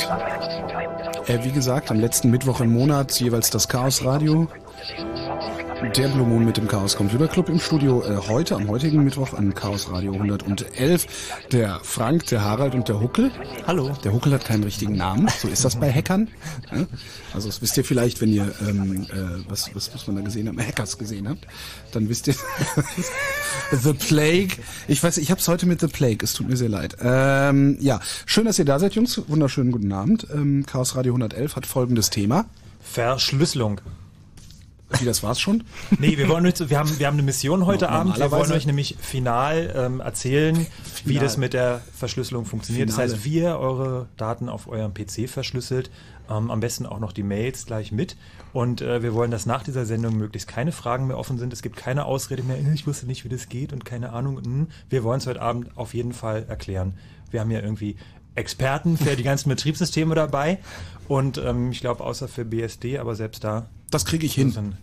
Abend. Äh, wie gesagt, am letzten Mittwoch im Monat jeweils das Chaos Radio. Der Blue Moon mit dem Chaos Computer Club im Studio äh, heute, am heutigen Mittwoch an Chaos Radio 111. Der Frank, der Harald und der Huckel. Hallo. Der Huckel hat keinen richtigen Namen. So ist das bei Hackern. Ja? Also das wisst ihr vielleicht, wenn ihr ähm, äh, was, was was man da gesehen hat, Hackers gesehen habt, dann wisst ihr The Plague. Ich weiß, ich habe es heute mit The Plague. Es tut mir sehr leid. Ähm, ja, schön, dass ihr da seid, Jungs. Wunderschönen guten Abend. Ähm, Chaos Radio 111 hat folgendes Thema. Verschlüsselung. Wie, das war's schon? Nee, wir wollen euch, wir haben, wir haben eine Mission heute Abend. Wir wollen euch nämlich final ähm, erzählen, wie Final. das mit der Verschlüsselung funktioniert. Finale. Das heißt, wie ihr eure Daten auf eurem PC verschlüsselt. Ähm, am besten auch noch die Mails gleich mit. Und äh, wir wollen, dass nach dieser Sendung möglichst keine Fragen mehr offen sind. Es gibt keine Ausrede mehr, "Äh, ich wusste nicht, wie das geht und keine Ahnung. Hm. Wir wollen es heute Abend auf jeden Fall erklären. Wir haben ja irgendwie Experten für die ganzen Betriebssysteme dabei. Und ähm, ich glaube, außer für BSD, aber selbst da Das kriege ich hin.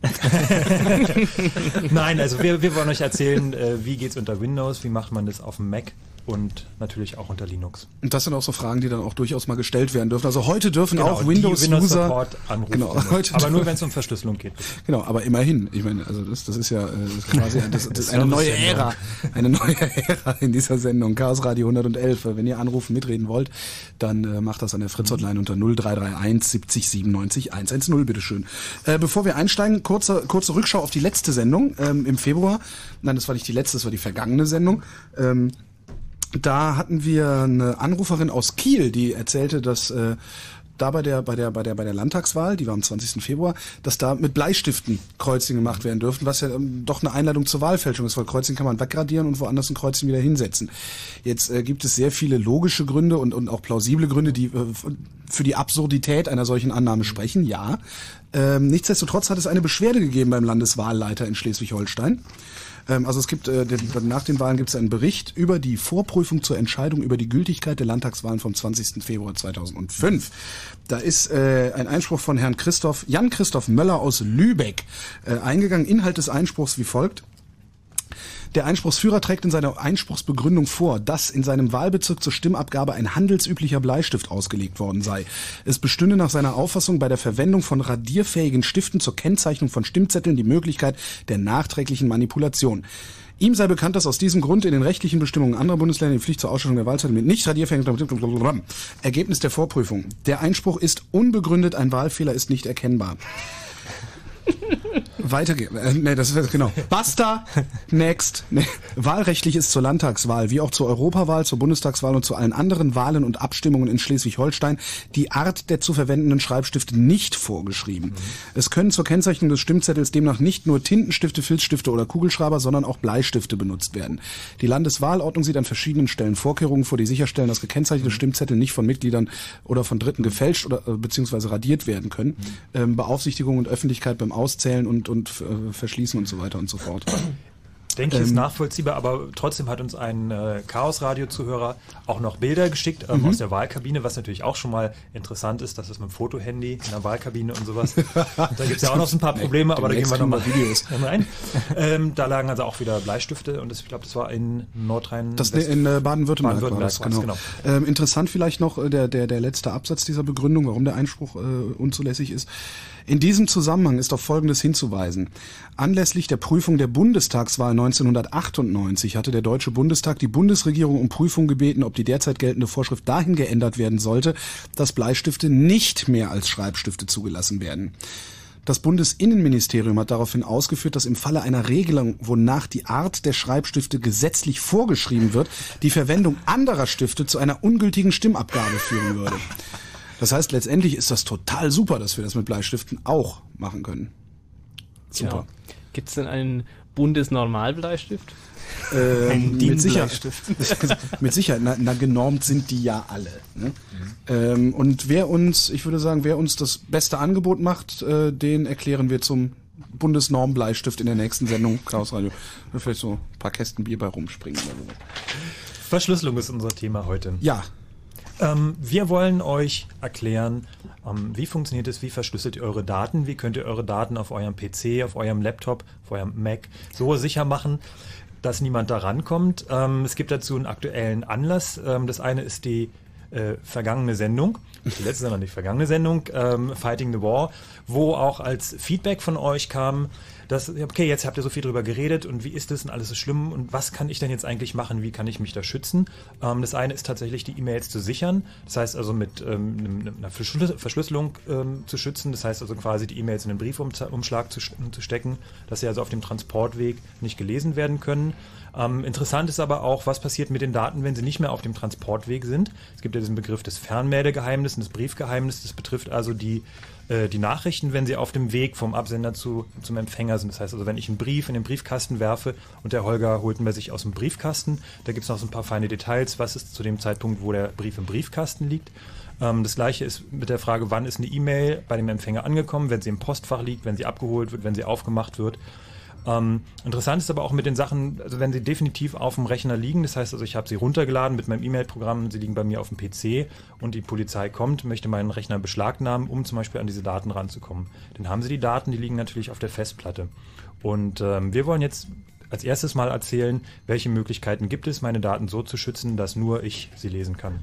Nein, also wir, wir wollen euch erzählen, äh, wie geht's unter Windows, wie macht man das auf dem Mac und natürlich auch unter Linux. Und das sind auch so Fragen, die dann auch durchaus mal gestellt werden dürfen. Also heute dürfen Genau, auch Windows-User... Windows Support anrufen. Genau, heute aber nur wenn es um Verschlüsselung geht. Genau, aber immerhin. Ich meine, also das, das ist ja äh, das ist quasi das, das ist eine neue. Ära, eine neue Ära in dieser Sendung Chaos Radio 111. Wenn ihr anrufen, mitreden wollt, dann äh, macht das an der Fritz Hotline unter 0331 70 97 110, bitteschön. Äh, bevor wir einsteigen, kurze kurze Rückschau auf die letzte Sendung ähm, im Februar. Nein, das war nicht die letzte, das war die vergangene Sendung. Ähm, da hatten wir eine Anruferin aus Kiel, die erzählte, dass äh, da bei der, bei der, bei der, bei der Landtagswahl, die war am 20. Februar, dass da mit Bleistiften Kreuzchen gemacht werden dürften, was ja ähm, doch eine Einladung zur Wahlfälschung ist, weil Kreuzchen kann man wegradieren und woanders ein Kreuzchen wieder hinsetzen. Jetzt äh, gibt es sehr viele logische Gründe und, und auch plausible Gründe, die äh, für die Absurdität einer solchen Annahme sprechen, ja. Ähm, nichtsdestotrotz hat es eine Beschwerde gegeben beim Landeswahlleiter in Schleswig-Holstein. Ähm, also es gibt äh, den, nach den Wahlen gibt es einen Bericht über die Vorprüfung zur Entscheidung über die Gültigkeit der Landtagswahlen vom 20. Februar 2005. Da ist äh, ein Einspruch von Herrn Christoph Jan Christoph Möller aus Lübeck äh, eingegangen. Inhalt des Einspruchs wie folgt. Der Einspruchsführer trägt in seiner Einspruchsbegründung vor, dass in seinem Wahlbezirk zur Stimmabgabe ein handelsüblicher Bleistift ausgelegt worden sei. Es bestünde nach seiner Auffassung bei der Verwendung von radierfähigen Stiften zur Kennzeichnung von Stimmzetteln die Möglichkeit der nachträglichen Manipulation. Ihm sei bekannt, dass aus diesem Grund in den rechtlichen Bestimmungen anderer Bundesländer die Pflicht zur Ausstattung der Wahlzettel mit nicht radierfähigen Ergebnis der Vorprüfung. Der Einspruch ist unbegründet, ein Wahlfehler ist nicht erkennbar. Weitergehen. Äh, nee, das ist genau. Basta. Next. Nee. Wahlrechtlich ist zur Landtagswahl wie auch zur Europawahl, zur Bundestagswahl und zu allen anderen Wahlen und Abstimmungen in Schleswig-Holstein die Art der zu verwendenden Schreibstifte nicht vorgeschrieben. Mhm. Es können zur Kennzeichnung des Stimmzettels demnach nicht nur Tintenstifte, Filzstifte oder Kugelschreiber, sondern auch Bleistifte benutzt werden. Die Landeswahlordnung sieht an verschiedenen Stellen Vorkehrungen vor, die sicherstellen, dass gekennzeichnete. Stimmzettel nicht von Mitgliedern oder von Dritten gefälscht oder äh, beziehungsweise radiert werden können. Mhm. Ähm, Beaufsichtigung und Öffentlichkeit beim Auszählen und, und äh, Verschließen und so weiter und so fort denke ich, ist ähm, nachvollziehbar, aber trotzdem hat uns ein äh, Chaos-Radio-Zuhörer auch noch Bilder geschickt ähm, mhm. aus der Wahlkabine, was natürlich auch schon mal interessant ist, dass es mit dem Fotohandy in der Wahlkabine und sowas. da gibt es ja auch noch so ein paar Probleme, aber da gehen wir nochmal Videos rein. Ähm, da lagen also auch wieder Bleistifte und das, ich glaube, das war in Nordrhein. Das in äh, Baden-Württemberg Baden das, genau. genau. Ähm, interessant vielleicht noch äh, der, der, der letzte Absatz dieser Begründung, warum der Einspruch äh, unzulässig ist. In diesem Zusammenhang ist auf Folgendes hinzuweisen. Anlässlich der Prüfung der Bundestagswahl 1998 hatte der Deutsche Bundestag die Bundesregierung um Prüfung gebeten, ob die derzeit geltende Vorschrift dahin geändert werden sollte, dass Bleistifte nicht mehr als Schreibstifte zugelassen werden. Das Bundesinnenministerium hat daraufhin ausgeführt, dass im Falle einer Regelung, wonach die Art der Schreibstifte gesetzlich vorgeschrieben wird, die Verwendung anderer Stifte zu einer ungültigen Stimmabgabe führen würde. Das heißt, letztendlich ist das total super, dass wir das mit Bleistiften auch machen können. Super. Ja. Gibt es denn einen Bundesnormalbleistift? Ähm, mit Sicherheit. mit Sicherheit. Na, na, genormt sind die ja alle. Ne? Mhm. Ähm, und wer uns, ich würde sagen, wer uns das beste Angebot macht, äh, den erklären wir zum Bundesnormbleistift in der nächsten Sendung. Chaos Radio. Vielleicht so ein paar Kästen Bier bei rumspringen. Oder so. Verschlüsselung ist unser Thema heute. Ja, ähm, wir wollen euch erklären, ähm, wie funktioniert es, wie verschlüsselt ihr eure Daten, wie könnt ihr eure Daten auf eurem PC, auf eurem Laptop, auf eurem Mac so sicher machen, dass niemand da rankommt. Ähm, es gibt dazu einen aktuellen Anlass. Ähm, das eine ist die äh, vergangene Sendung, die letzte, sondern die vergangene Sendung, ähm, Fighting the War, wo auch als Feedback von euch kam, dass, okay, jetzt habt ihr so viel drüber geredet und wie ist das und alles so schlimm und was kann ich denn jetzt eigentlich machen, wie kann ich mich da schützen? Ähm, das eine ist tatsächlich die E-Mails zu sichern, das heißt also mit ähm, einer Verschlüsselung ähm, zu schützen, das heißt also quasi die E-Mails in den Briefumschlag zu, zu stecken, dass sie also auf dem Transportweg nicht gelesen werden können. Ähm, interessant ist aber auch, was passiert mit den Daten, wenn sie nicht mehr auf dem Transportweg sind. Es gibt ja diesen Begriff des Fernmeldegeheimnisses und des Briefgeheimnisses. Das betrifft also die äh, die Nachrichten, wenn sie auf dem Weg vom Absender zu, zum Empfänger sind. Das heißt also, wenn ich einen Brief in den Briefkasten werfe und der Holger holt ihn bei sich aus dem Briefkasten, da gibt es noch so ein paar feine Details, was ist zu dem Zeitpunkt, wo der Brief im Briefkasten liegt. Ähm, das gleiche ist mit der Frage, wann ist eine E-Mail bei dem Empfänger angekommen, wenn sie im Postfach liegt, wenn sie abgeholt wird, wenn sie aufgemacht wird. Ähm, interessant ist aber auch mit den Sachen, also wenn sie definitiv auf dem Rechner liegen, das heißt also, ich habe sie runtergeladen mit meinem E-Mail-Programm, sie liegen bei mir auf dem PC und die Polizei kommt, möchte meinen Rechner beschlagnahmen, um zum Beispiel an diese Daten ranzukommen. Dann haben sie die Daten, die liegen natürlich auf der Festplatte. Und ähm, wir wollen jetzt als erstes mal erzählen, welche Möglichkeiten gibt es, meine Daten so zu schützen, dass nur ich sie lesen kann.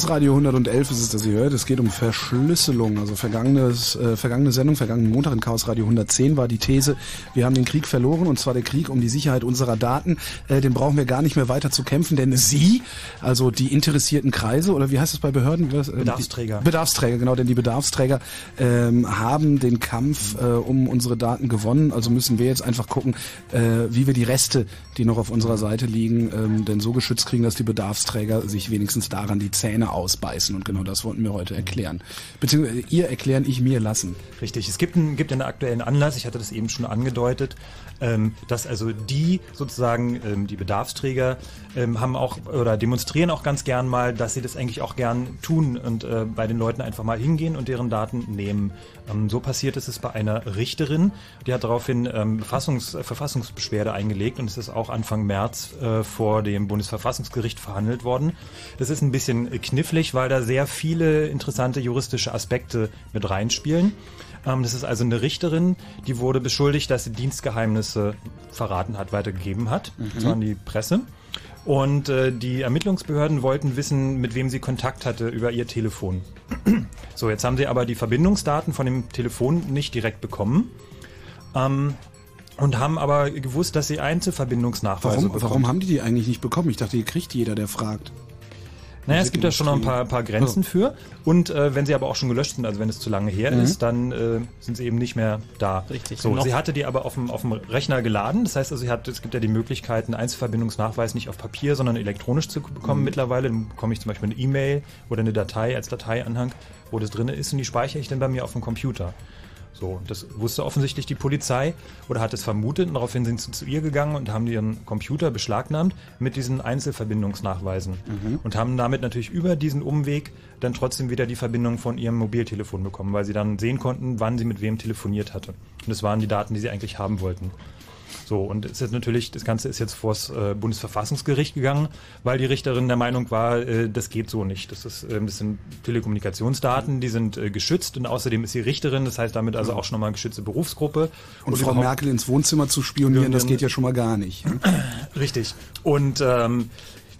Chaos Radio 111 ist es, das ihr hört. Es geht um Verschlüsselung. Also vergangenes, äh, vergangene Sendung, vergangenen Montag in Chaos Radio 110 war die These, wir haben den Krieg verloren und zwar der Krieg um die Sicherheit unserer Daten. Äh, den brauchen wir gar nicht mehr weiter zu kämpfen, denn Sie, also die interessierten Kreise oder wie heißt es bei Behörden? Wie das, äh, Bedarfsträger. Bedarfsträger, genau, denn die Bedarfsträger ähm, haben den Kampf äh, um unsere Daten gewonnen. Also müssen wir jetzt einfach gucken, äh, wie wir die Reste, die noch auf unserer Seite liegen, ähm, denn so geschützt kriegen, dass die Bedarfsträger sich wenigstens daran die Zähne ausbeißen. Und genau das wollten wir heute erklären. Beziehungsweise ihr erklären, ich mir lassen. Richtig, es gibt einen, gibt einen aktuellen Anlass, ich hatte das eben schon angedeutet, ähm, dass also die sozusagen, ähm, die Bedarfsträger, ähm, haben auch oder demonstrieren auch ganz gern mal, dass sie das eigentlich auch gern tun und äh, bei den Leuten einfach mal hingehen und deren Daten nehmen. Ähm, so passiert ist es bei einer Richterin, die hat daraufhin ähm, Befassungs äh, Verfassungsbeschwerde eingelegt und es ist auch Anfang März äh, vor dem Bundesverfassungsgericht verhandelt worden. Das ist ein bisschen knifflig, weil da sehr viele interessante juristische Aspekte mit reinspielen. Ähm, das ist also eine Richterin, die wurde beschuldigt, dass sie Dienstgeheimnisse verraten hat, weitergegeben hat. War an die Presse. Und äh, die Ermittlungsbehörden wollten wissen, mit wem sie Kontakt hatte über ihr Telefon. so, jetzt haben sie aber die Verbindungsdaten von dem Telefon nicht direkt bekommen. Ähm, und haben aber gewusst, dass sie Einzelverbindungsnachweise Warum, bekommt. warum haben die die eigentlich nicht bekommen? Ich dachte, die kriegt jeder, der fragt. Naja, es gibt da schon noch ein paar, paar Grenzen für. Und äh, wenn sie aber auch schon gelöscht sind, also wenn es zu lange her ist, dann äh, sind sie eben nicht mehr da. Richtig. So, Noch- sie hatte die aber auf dem, auf dem Rechner geladen. Das heißt also, sie hat, es gibt ja die Möglichkeit, einen Einzelverbindungsnachweis nicht auf Papier, sondern elektronisch zu bekommen mittlerweile. Dann bekomme ich zum Beispiel eine E-Mail oder eine Datei als Dateianhang, wo das drin ist und die speichere ich dann bei mir auf dem Computer. So, das wusste offensichtlich die Polizei oder hat es vermutet und daraufhin sind sie zu ihr gegangen und haben ihren Computer beschlagnahmt mit diesen Einzelverbindungsnachweisen und haben damit natürlich über diesen Umweg dann trotzdem wieder die Verbindung von ihrem Mobiltelefon bekommen, weil sie dann sehen konnten, wann sie mit wem telefoniert hatte. Und das waren die Daten, die sie eigentlich haben wollten. So, und es ist natürlich, das Ganze ist jetzt vors äh, Bundesverfassungsgericht gegangen, weil die Richterin der Meinung war, äh, das geht so nicht. Das, ist, äh, das sind Telekommunikationsdaten, die sind äh, geschützt und außerdem ist sie Richterin, das heißt damit also auch schon nochmal eine geschützte Berufsgruppe. Und Frau überhaupt- Merkel ins Wohnzimmer zu spionieren, das geht ja schon mal gar nicht. ne? Richtig. Und ähm,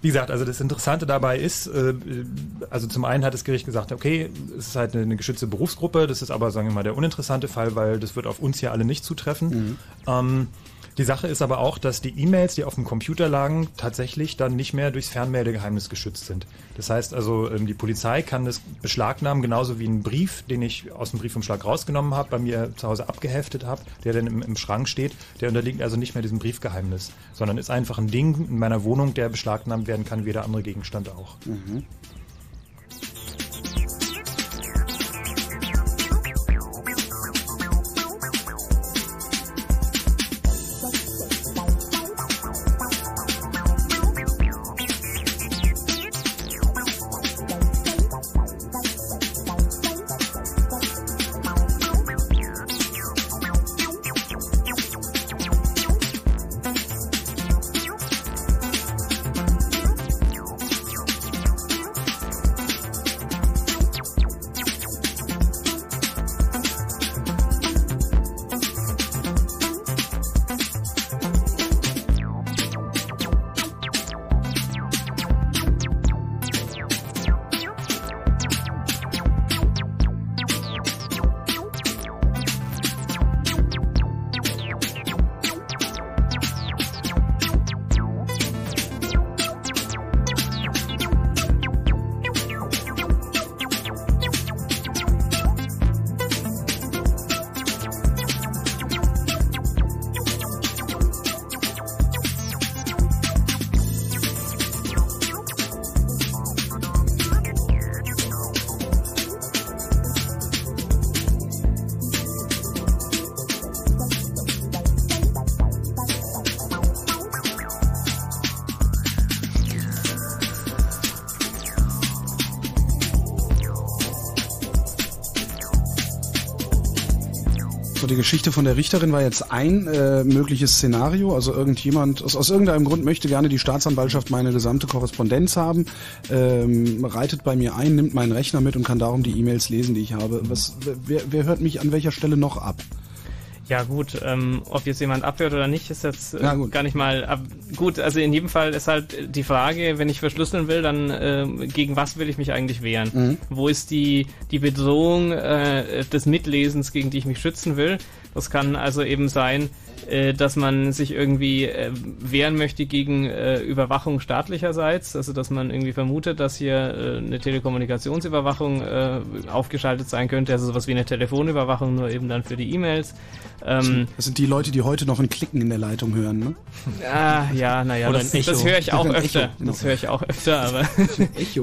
wie gesagt, also das Interessante dabei ist, äh, also zum einen hat das Gericht gesagt, okay, es ist halt eine, eine geschützte Berufsgruppe, das ist aber, sagen wir mal, der uninteressante Fall, weil das wird auf uns hier alle nicht zutreffen. Ähm, die Sache ist aber auch, dass die E-Mails, die auf dem Computer lagen, tatsächlich dann nicht mehr durchs Fernmeldegeheimnis geschützt sind. Das heißt also, ähm, die Polizei kann das beschlagnahmen, genauso wie einen Brief, den ich aus dem Briefumschlag rausgenommen habe, bei mir zu Hause abgeheftet habe, der dann im, im Schrank steht. Der unterliegt also nicht mehr diesem Briefgeheimnis, sondern ist einfach ein Ding in meiner Wohnung, der beschlagnahmt werden kann, wie jeder andere Gegenstand auch. So, die Geschichte von der Richterin war jetzt ein äh, mögliches Szenario. Also irgendjemand, aus, aus irgendeinem Grund möchte gerne die Staatsanwaltschaft meine gesamte Korrespondenz haben, ähm, reitet bei mir ein, nimmt meinen Rechner mit und kann darum die E-Mails lesen, die ich habe. Was, wer, wer hört mich an welcher Stelle noch ab? Ja gut, ähm, ob jetzt jemand abhört oder nicht, ist jetzt äh, gar nicht mal ab gut. Also in jedem Fall ist halt die Frage, wenn ich verschlüsseln will, dann äh, gegen was will ich mich eigentlich wehren? Mhm. Wo ist die die Bedrohung äh, des Mitlesens, gegen die ich mich schützen will? Das kann also eben sein, äh, dass man sich irgendwie äh, wehren möchte gegen äh, Überwachung staatlicherseits, also dass man irgendwie vermutet, dass hier äh, eine Telekommunikationsüberwachung äh, aufgeschaltet sein könnte, also sowas wie eine Telefonüberwachung, nur eben dann für die E-Mails. Ähm, Das sind die Leute, die heute noch ein Klicken in der Leitung hören, ne? ah, ja, naja, Oder das, das höre ich auch öfter. Echo, genau. Das höre ich auch öfter, aber Echo.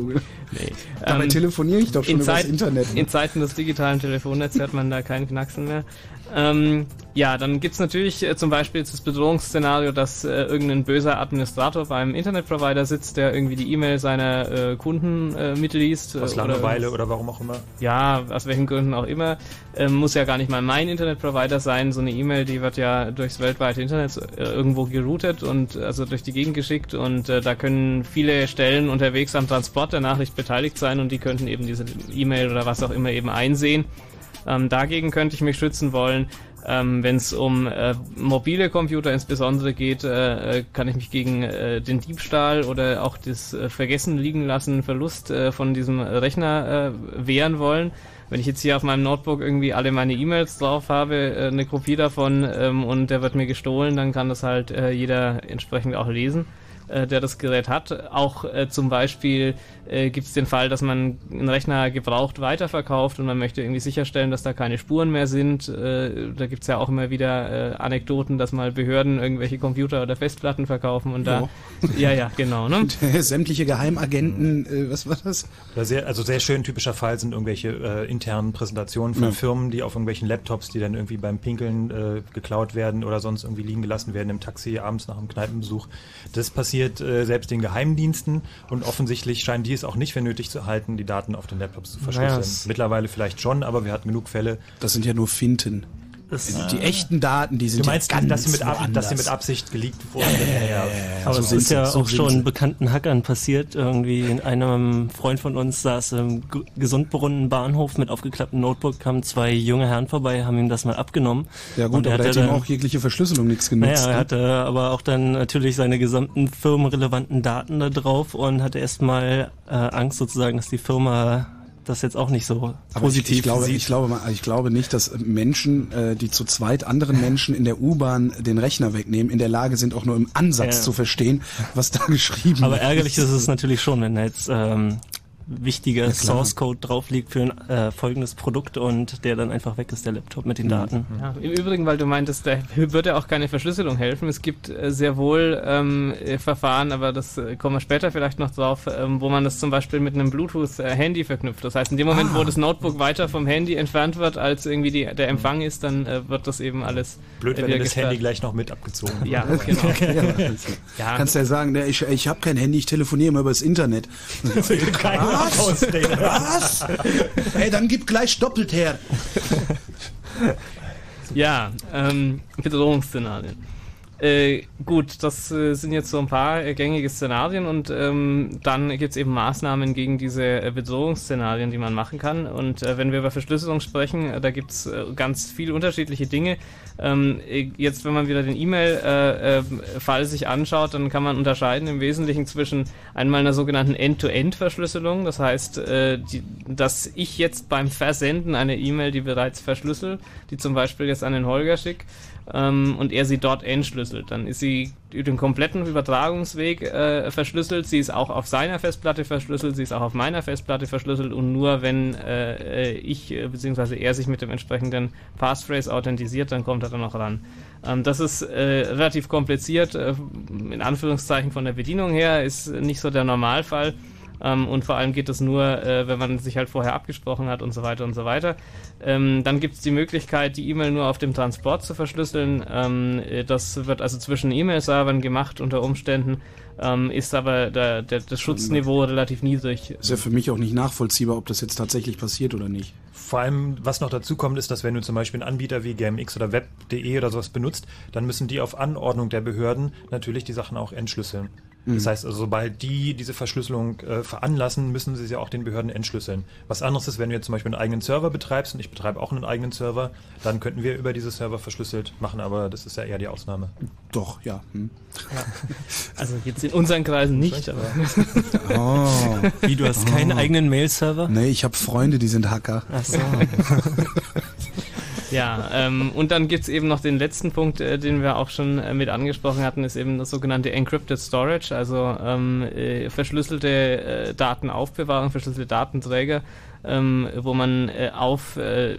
nee. Dabei Ähm, telefoniere ich doch schon in, über das Zeit, Internet. Ne? in Zeiten des digitalen Telefonnetzes hört man da keinen Knacksen mehr. Ähm, ja, dann gibt's natürlich äh, zum Beispiel jetzt das Bedrohungsszenario, dass äh, irgendein böser Administrator beim Internetprovider sitzt, der irgendwie die E-Mail seiner äh, Kunden äh, mitliest. äh, Aus oder- Langeweile oder warum auch immer. ja, aus welchen Gründen auch immer, ähm, muss ja gar nicht mal mein Internetprovider sein. So eine E-Mail, die wird ja durchs weltweite Internet äh, irgendwo geroutet und also durch die Gegend geschickt und da können viele Stellen unterwegs am Transport der Nachricht beteiligt sein und die könnten eben diese E-Mail oder was auch immer eben einsehen. Ähm, dagegen könnte ich mich schützen wollen. Ähm, Wenn es um äh, mobile Computer insbesondere geht, äh, äh, kann ich mich gegen äh, den Diebstahl oder auch das äh, Vergessen liegen lassen, Verlust äh, von diesem Rechner wehren wollen. Wenn ich jetzt hier auf meinem Notebook irgendwie alle meine E-Mails drauf habe, eine Kopie davon ähm, und der wird mir gestohlen, dann kann das halt jeder entsprechend auch lesen. der das Gerät hat. Auch äh, zum Beispiel äh, gibt es den Fall, dass man einen Rechner gebraucht weiterverkauft und man möchte irgendwie sicherstellen, dass da keine Spuren mehr sind. Äh, da gibt es ja auch immer wieder äh, Anekdoten, dass mal Behörden irgendwelche Computer oder Festplatten verkaufen und da. Ja, ja, genau. Ne? Sämtliche Geheimagenten, äh, was war das? Oder sehr, also sehr schön typischer Fall sind irgendwelche äh, internen Präsentationen von Ja. Firmen, die auf irgendwelchen Laptops, die dann irgendwie beim Pinkeln äh, geklaut werden oder sonst irgendwie liegen gelassen werden im Taxi abends nach einem Kneipenbesuch. Das passiert äh, selbst den Geheimdiensten und offensichtlich scheinen die es auch nicht für nötig zu halten, die Daten auf den Laptops zu verschlüsseln. Naja, Mittlerweile vielleicht schon, aber wir hatten genug Fälle. Das sind ja nur Finten. Das, Die echten Daten, die sind Du meinst, ja ganz dass sie, mit Ab dass sie mit Absicht geleakt wurden? Ja, ja, aber so es ist ja so auch schon sie. bekannten Hackern passiert. Irgendwie in einem Freund von uns saß im Gesundbrunnen Bahnhof mit aufgeklapptem Notebook, kamen zwei junge Herren vorbei, haben ihm das mal abgenommen. Ja gut, Und er aber hatte hat ihm dann- auch jegliche Verschlüsselung nichts genutzt. Naja, er ne? hatte aber auch dann natürlich seine gesamten firmenrelevanten Daten da drauf und hatte erstmal äh, Angst sozusagen, dass die Firma das jetzt auch nicht so Aber positiv ich, ich, glaube, sieht. ich, glaube, ich glaube nicht, dass Menschen, äh, die zu zweit anderen Menschen in der U-Bahn den Rechner wegnehmen, in der Lage sind, auch nur im Ansatz Ja. zu verstehen, was da geschrieben Aber ärgerlich ist es natürlich schon, wenn jetzt ähm, wichtiger Source Code drauf liegt für ein äh, folgendes Produkt und der dann einfach weg ist, der Laptop mit den Daten. Ja, Im Übrigen, weil du meintest, da würde auch keine Verschlüsselung helfen. Es gibt äh, sehr wohl ähm, äh, Verfahren, aber das äh, kommen wir später vielleicht noch drauf, ähm, wo man das zum Beispiel mit einem Bluetooth-Handy verknüpft. Das heißt, in dem Moment, wo das Notebook weiter vom Handy entfernt wird, als irgendwie die, der Empfang ist, dann äh, wird das eben alles Blöd, wenn das gesperrt. Handy gleich noch mit abgezogen wird. Ja, genau. Ja, Ja, Kannst ja sagen, ne, ich, ich habe kein Handy, ich telefoniere immer über das Internet. Was? Was? Ey, dann gib gleich doppelt her. Ja, ähm, Bedrohungsszenarien. Äh, gut, das äh, sind jetzt so ein paar äh, gängige Szenarien und ähm, dann gibt's eben Maßnahmen gegen diese äh, Bedrohungsszenarien, die man machen kann. Und äh, wenn wir über Verschlüsselung sprechen, äh, da gibt's äh, ganz viele unterschiedliche Dinge. Ähm, äh, jetzt, wenn man wieder den E-Mail-Fall sich anschaut, dann kann man unterscheiden im Wesentlichen zwischen einmal einer sogenannten End-to-End-Verschlüsselung. Das heißt, äh, die, dass ich jetzt beim Versenden einer E-Mail, die bereits verschlüssel, die zum Beispiel jetzt an den Holger schicke, ähm, und er sie dort entschlüsselt. Dann ist sie über den kompletten Übertragungsweg äh, verschlüsselt. Sie ist auch auf seiner Festplatte verschlüsselt, sie ist auch auf meiner Festplatte verschlüsselt und nur wenn äh, äh, ich äh, bzw. er sich mit dem entsprechenden Passphrase authentisiert, dann kommt er dann noch ran. Ähm, das ist äh, relativ kompliziert, in Anführungszeichen von der Bedienung her, ist nicht so der Normalfall. Ähm, und vor allem geht es nur, äh, wenn man sich halt vorher abgesprochen hat und so weiter und so weiter. Ähm, dann gibt es die Möglichkeit, die E-Mail nur auf dem Transport zu verschlüsseln. Ähm, äh, das wird also zwischen E-Mail-Servern gemacht unter Umständen, ähm, ist aber der, der, das Schutzniveau relativ niedrig. Ist ja für mich auch nicht nachvollziehbar, ob das jetzt tatsächlich passiert oder nicht. Vor allem, was noch dazu kommt, ist, dass wenn du zum Beispiel einen Anbieter wie GMX oder Web.de oder sowas benutzt, dann müssen die auf Anordnung der Behörden natürlich die Sachen auch entschlüsseln. Das heißt also, sobald die diese Verschlüsselung äh, veranlassen, müssen sie sie auch den Behörden entschlüsseln. Was anderes ist, wenn du jetzt zum Beispiel einen eigenen Server betreibst und ich betreibe auch einen eigenen Server, dann könnten wir über diese Server verschlüsselt machen, aber das ist ja eher die Ausnahme. Doch, ja. Hm. Also jetzt in unseren Kreisen nicht, aber Oh. Wie, du hast keinen eigenen Mail-Server? Nee, ich habe Freunde, die sind Hacker. Ach so. Ja, ähm, und dann gibt's eben noch den letzten Punkt, äh, den wir auch schon äh, mit angesprochen hatten, ist eben das sogenannte Encrypted Storage, also ähm, äh, verschlüsselte äh, Datenaufbewahrung, verschlüsselte Datenträger, ähm, wo man äh, auf äh,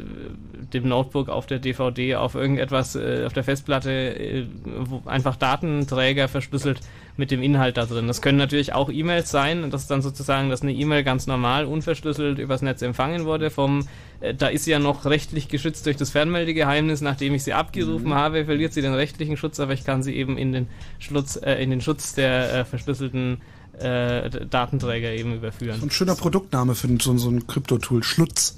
dem Notebook, auf der DVD, auf irgendetwas, auf der Festplatte, wo einfach Datenträger verschlüsselt mit dem Inhalt da drin. Das können natürlich auch E-Mails sein, und das ist dann sozusagen, dass eine E-Mail ganz normal, unverschlüsselt übers Netz empfangen wurde vom, äh, da ist sie ja noch rechtlich geschützt durch das Fernmeldegeheimnis, nachdem ich sie abgerufen habe, verliert sie den rechtlichen Schutz, aber ich kann sie eben in den Schutz, äh, in den Schutz der äh, verschlüsselten äh, Datenträger eben überführen. Ein schöner Produktname für so, so ein Kryptotool. Schlutz.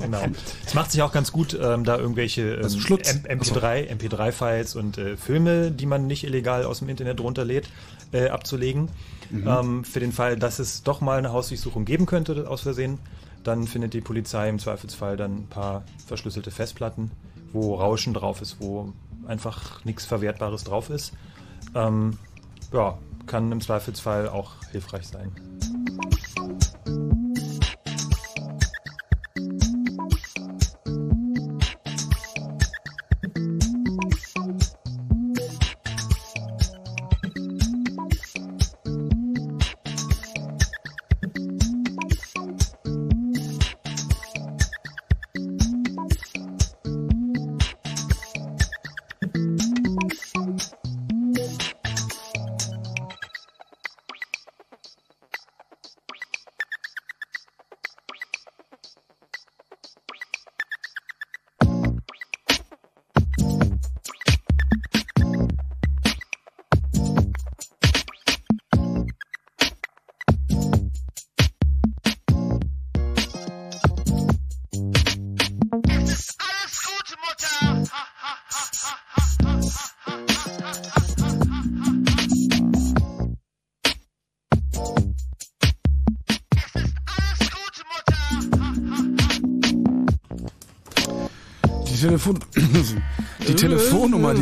Genau. Es macht sich auch ganz gut, ähm, da irgendwelche ähm, Also Schlutz. M- MP3, MP3-Files und äh, Filme, die man nicht illegal aus dem Internet runterlädt, äh, abzulegen. Ähm, für den Fall, dass es doch mal eine Hausdurchsuchung geben könnte, aus Versehen, dann findet die Polizei im Zweifelsfall dann ein paar verschlüsselte Festplatten, wo Rauschen drauf ist, wo einfach nichts Verwertbares drauf ist. Ähm, ja, kann im Zweifelsfall auch hilfreich sein.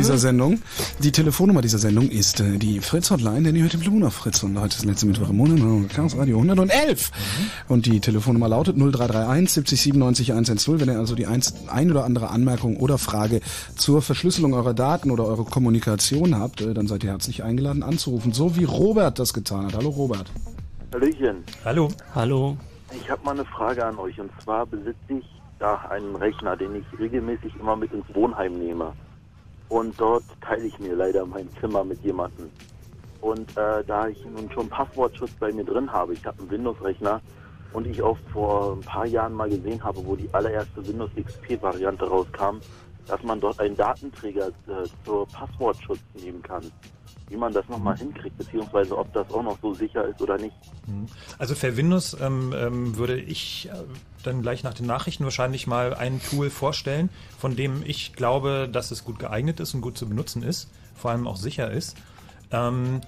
Dieser Sendung, die Telefonnummer dieser Sendung ist äh, die Fritz Hotline, denn ihr hört den Blumen auf Fritz und heute ist letzte Mittwoch im Monat, Chaos Radio 111. Und die Telefonnummer lautet 0331 70 97 110. Wenn ihr also die eins, ein oder andere Anmerkung oder Frage zur Verschlüsselung eurer Daten oder eurer Kommunikation habt, äh, dann seid ihr herzlich eingeladen anzurufen, so wie Robert das getan hat. Hallo Robert. Hallöchen. Hallo. Hallo. Ich habe mal eine Frage an euch. Und zwar besitze ich da einen Rechner, den ich regelmäßig immer mit ins Wohnheim nehme. Und dort teile ich mir leider mein Zimmer mit jemandem. Und äh, da ich nun schon Passwortschutz bei mir drin habe, ich habe einen Windows-Rechner und ich auch vor ein paar Jahren mal gesehen habe, wo die allererste Windows XP-Variante rauskam, dass man dort einen Datenträger äh, zur Passwortschutz nehmen kann. Wie man das nochmal hinkriegt, beziehungsweise ob das auch noch so sicher ist oder nicht. Also für Windows ähm, ähm, würde ich äh, dann gleich nach den Nachrichten wahrscheinlich mal ein Tool vorstellen, von dem ich glaube, dass es gut geeignet ist und gut zu benutzen ist, vor allem auch sicher ist. Ähm,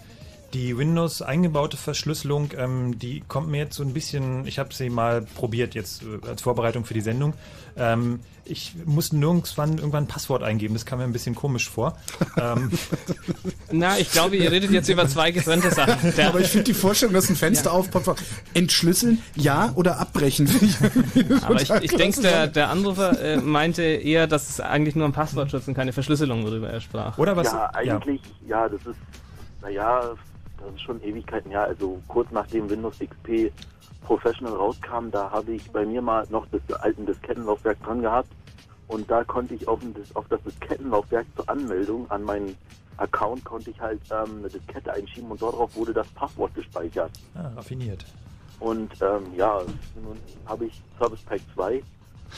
die Windows eingebaute Verschlüsselung, ähm, die kommt mir jetzt so ein bisschen, ich habe sie mal probiert jetzt äh, als Vorbereitung für die Sendung. Ähm, ich musste nirgendwann irgendwann ein Passwort eingeben, das kam mir ein bisschen komisch vor. ähm, Na, ich glaube, ihr redet jetzt über zwei getrennte Sachen. Der, Aber ich finde die Vorstellung, dass ein Fenster aufpoppt, entschlüsseln, ja oder abbrechen. aber ich, ich denke, der, der Anrufer äh, meinte eher, dass es eigentlich nur ein Passwortschutz und keine Verschlüsselung, worüber er sprach. oder was? ja, eigentlich, ja, das ist, naja, das ist schon Ewigkeiten her. Also kurz nachdem Windows XP Professional rauskam, da habe ich bei mir mal noch das alte Diskettenlaufwerk dran gehabt. Und da konnte ich auf, Dis- auf das Diskettenlaufwerk zur Anmeldung an meinen Account konnte ich halt ähm, eine Diskette einschieben und darauf wurde das Passwort gespeichert. Ah, raffiniert. Und ähm, ja, nun habe ich Service Pack 2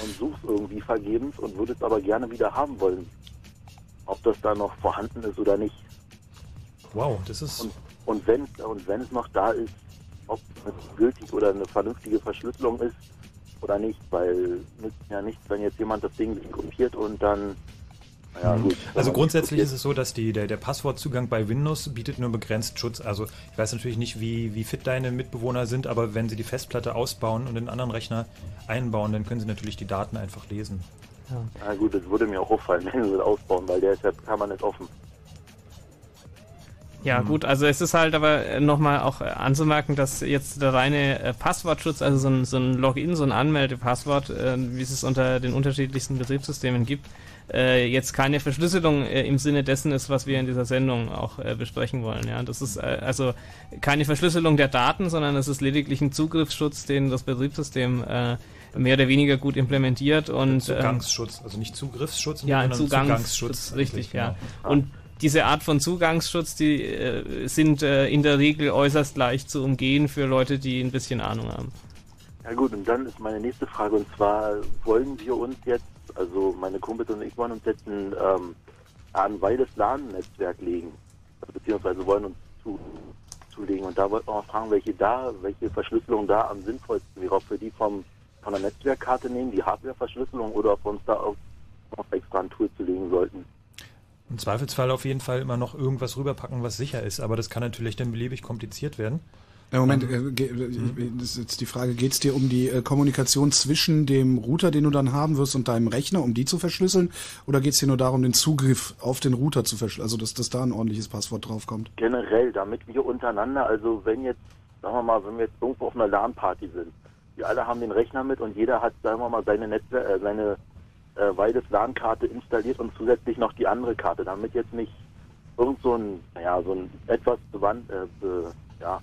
und suche es irgendwie vergebens und würde es aber gerne wieder haben wollen. Ob das da noch vorhanden ist oder nicht. Wow, das ist. Und, und, wenn, und wenn es noch da ist, ob es gültig oder eine vernünftige Verschlüsselung ist oder nicht, weil nützt ja nichts, wenn jetzt jemand das Ding sich kopiert und dann, naja, gut. Also grundsätzlich ist es so, dass die, der, der Passwortzugang bei Windows bietet nur begrenzt Schutz. Also ich weiß natürlich nicht, wie, wie fit deine Mitbewohner sind, aber wenn sie die Festplatte ausbauen und in einen anderen Rechner einbauen, dann können sie natürlich die Daten einfach lesen. Na gut, das würde mir auch auffallen, wenn sie das ausbauen, weil der ist ja permanent offen. Ja, gut, also es ist halt aber nochmal auch äh, anzumerken, dass jetzt der reine äh, Passwortschutz, also so ein, so ein Login, so ein Anmeldepasswort, äh, wie es es unter den unterschiedlichsten Betriebssystemen gibt, äh, jetzt keine Verschlüsselung äh, im Sinne dessen ist, was wir in dieser Sendung auch äh, besprechen wollen. Ja, das ist äh, also keine Verschlüsselung der Daten, sondern es ist lediglich ein Zugriffsschutz, den das Betriebssystem äh, mehr oder weniger gut implementiert und ähm, Zugangsschutz, also nicht Zugriffsschutz, ja, sondern Zugangsschutz, richtig, ja. genau. Und diese Art von Zugangsschutz, die äh, sind äh, in der Regel äußerst leicht zu umgehen für Leute, die ein bisschen Ahnung haben. Ja gut, und dann ist meine nächste Frage, und zwar wollen wir uns jetzt, also meine Kumpels und ich wollen uns jetzt ein, ähm, ein weites LAN-Netzwerk legen, beziehungsweise wollen uns zu, zulegen. Und da wollten wir mal fragen, welche da, welche Verschlüsselung da am sinnvollsten wäre, ob wir die vom, von der Netzwerkkarte nehmen, die Hardware-Verschlüsselung, oder ob wir uns da auch noch extra ein Tool zulegen sollten. Im Zweifelsfall auf jeden Fall immer noch irgendwas rüberpacken, was sicher ist, aber das kann natürlich dann beliebig kompliziert werden. Ja, Moment, äh, ge- äh, das ist jetzt die Frage, geht es dir um die äh, Kommunikation zwischen dem Router, den du dann haben wirst, und deinem Rechner, um die zu verschlüsseln? Oder geht es dir nur darum, den Zugriff auf den Router zu verschlüsseln, also dass, dass da ein ordentliches Passwort draufkommt? generell, damit wir untereinander, also wenn jetzt, sagen wir mal, wenn wir jetzt irgendwo auf einer LAN-Party sind, wir alle haben den Rechner mit und jeder hat, sagen wir mal, seine Netzwer äh, seine äh, Weides LAN-Karte installiert und zusätzlich noch die andere Karte, damit jetzt nicht irgend so ein, naja, so ein etwas bewandt, äh, be, ja,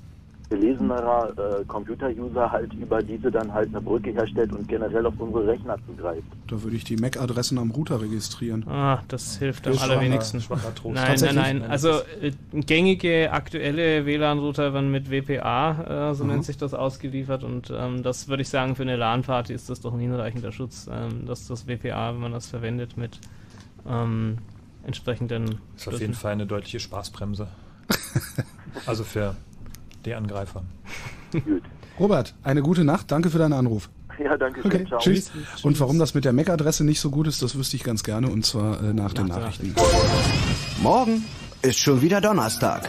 belesenerer äh, Computer-User halt über diese dann halt eine Brücke herstellt und generell auf unsere Rechner zugreift. Da würde ich die MAC-Adressen am Router registrieren. Ah, das hilft am allerwenigsten. schwacher- Trost. Nein, nein, nein. Also äh, gängige aktuelle WLAN-Router werden mit WPA, äh, so Mhm. nennt sich das, ausgeliefert und ähm, das würde ich sagen, für eine LAN-Party ist das doch ein hinreichender Schutz, ähm, dass das WPA, wenn man das verwendet, mit ähm, entsprechenden Das ist auf Schlüsseln. jeden Fall eine deutliche Spaßbremse. also für die Angreifer. Gut. Robert, eine gute Nacht, danke für deinen Anruf. Ja, danke schön. Okay, Ciao. tschüss. Und warum das mit der MAC-Adresse nicht so gut ist, das wüsste ich ganz gerne, und zwar äh, nach, den der Nachrichten. Morgen ist schon wieder Donnerstag.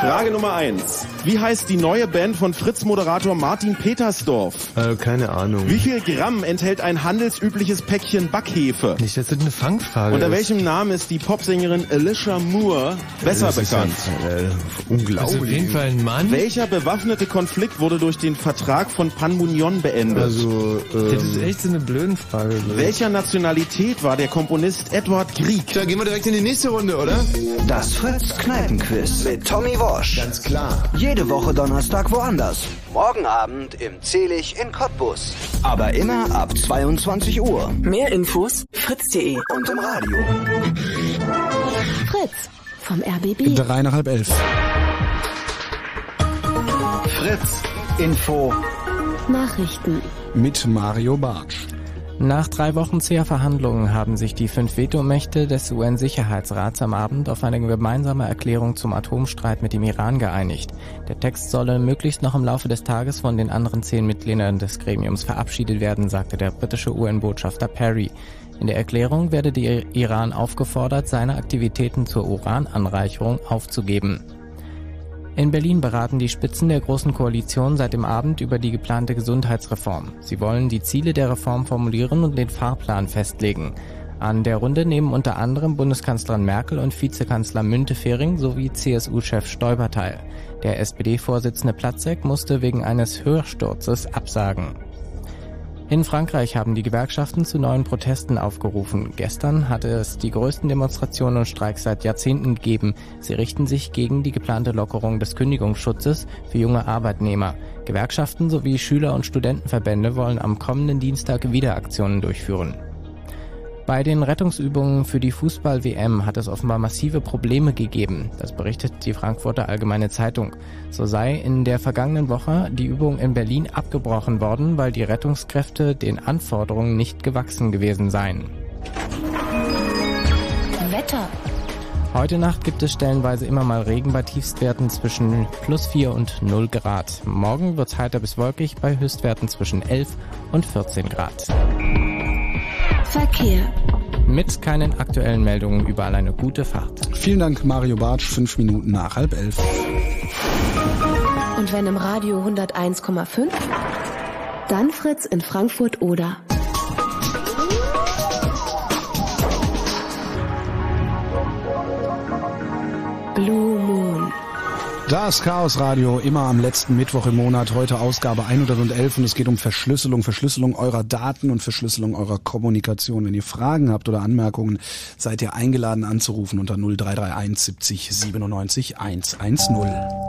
Frage Nummer eins. Wie heißt die neue Band von Fritz-Moderator Martin Petersdorf? Äh, keine Ahnung. Wie viel Gramm enthält ein handelsübliches Päckchen Backhefe? Nicht, das ist eine Fangfrage. Unter welchem Namen ist die Popsängerin Alicia Moore besser das ist bekannt? Ja, äh, unglaublich. Also auf jeden Fall ein Mann. Welcher bewaffnete Konflikt wurde durch den Vertrag von Panmunjom beendet? Also, ähm, Das ist echt so eine blöden Frage. Welcher Nationalität war der Komponist Edward Grieg? da gehen wir direkt in die nächste Runde, oder? Das Fritz Kneipenquiz mit Tommy Wosch. Ganz klar. Jede Woche Donnerstag woanders. Morgen Abend im Zelig in Cottbus. Aber immer ab 22 Uhr. Mehr Infos fritz.de Und im Radio. Fritz vom RBB. Drei nach halb elf. Fritz Info. Nachrichten. Mit Mario Bartsch. Nach drei Wochen zäher Verhandlungen haben sich die fünf Vetomächte des UN-Sicherheitsrats am Abend auf eine gemeinsame Erklärung zum Atomstreit mit dem Iran geeinigt. Der Text solle möglichst noch im Laufe des Tages von den anderen zehn Mitgliedern des Gremiums verabschiedet werden, sagte der britische UN-Botschafter Perry. In der Erklärung werde der Iran aufgefordert, seine Aktivitäten zur Urananreicherung aufzugeben. In Berlin beraten die Spitzen der Großen Koalition seit dem Abend über die geplante Gesundheitsreform. Sie wollen die Ziele der Reform formulieren und den Fahrplan festlegen. An der Runde nehmen unter anderem Bundeskanzlerin Merkel und Vizekanzler Müntefering sowie CSU-Chef Stoiber teil. Der SPD-Vorsitzende Platzek musste wegen eines Hörsturzes absagen. In Frankreich haben die Gewerkschaften zu neuen Protesten aufgerufen. Gestern hatte es die größten Demonstrationen und Streiks seit Jahrzehnten gegeben. Sie richten sich gegen die geplante Lockerung des Kündigungsschutzes für junge Arbeitnehmer. Gewerkschaften sowie Schüler- und Studentenverbände wollen am kommenden Dienstag wieder Aktionen durchführen. Bei den Rettungsübungen für die Fußball-WM hat es offenbar massive Probleme gegeben. Das berichtet die Frankfurter Allgemeine Zeitung. So sei in der vergangenen Woche die Übung in Berlin abgebrochen worden, weil die Rettungskräfte den Anforderungen nicht gewachsen gewesen seien. Wetter. Heute Nacht gibt es stellenweise immer mal Regen bei Tiefstwerten zwischen plus 4 und 0 Grad. Morgen wird es heiter bis wolkig bei Höchstwerten zwischen 11 und 14 Grad. Verkehr. Mit keinen aktuellen Meldungen überall eine gute Fahrt. Vielen Dank, Mario Bartsch. Fünf Minuten nach halb elf. Und wenn im Radio 101,5, dann Fritz in Frankfurt oder. Blue Moon. Das Chaos Radio immer am letzten Mittwoch im Monat. Heute Ausgabe 111 und es geht um Verschlüsselung, Verschlüsselung eurer Daten und Verschlüsselung eurer Kommunikation. Wenn ihr Fragen habt oder Anmerkungen, seid ihr eingeladen anzurufen unter 0331 70 97 110.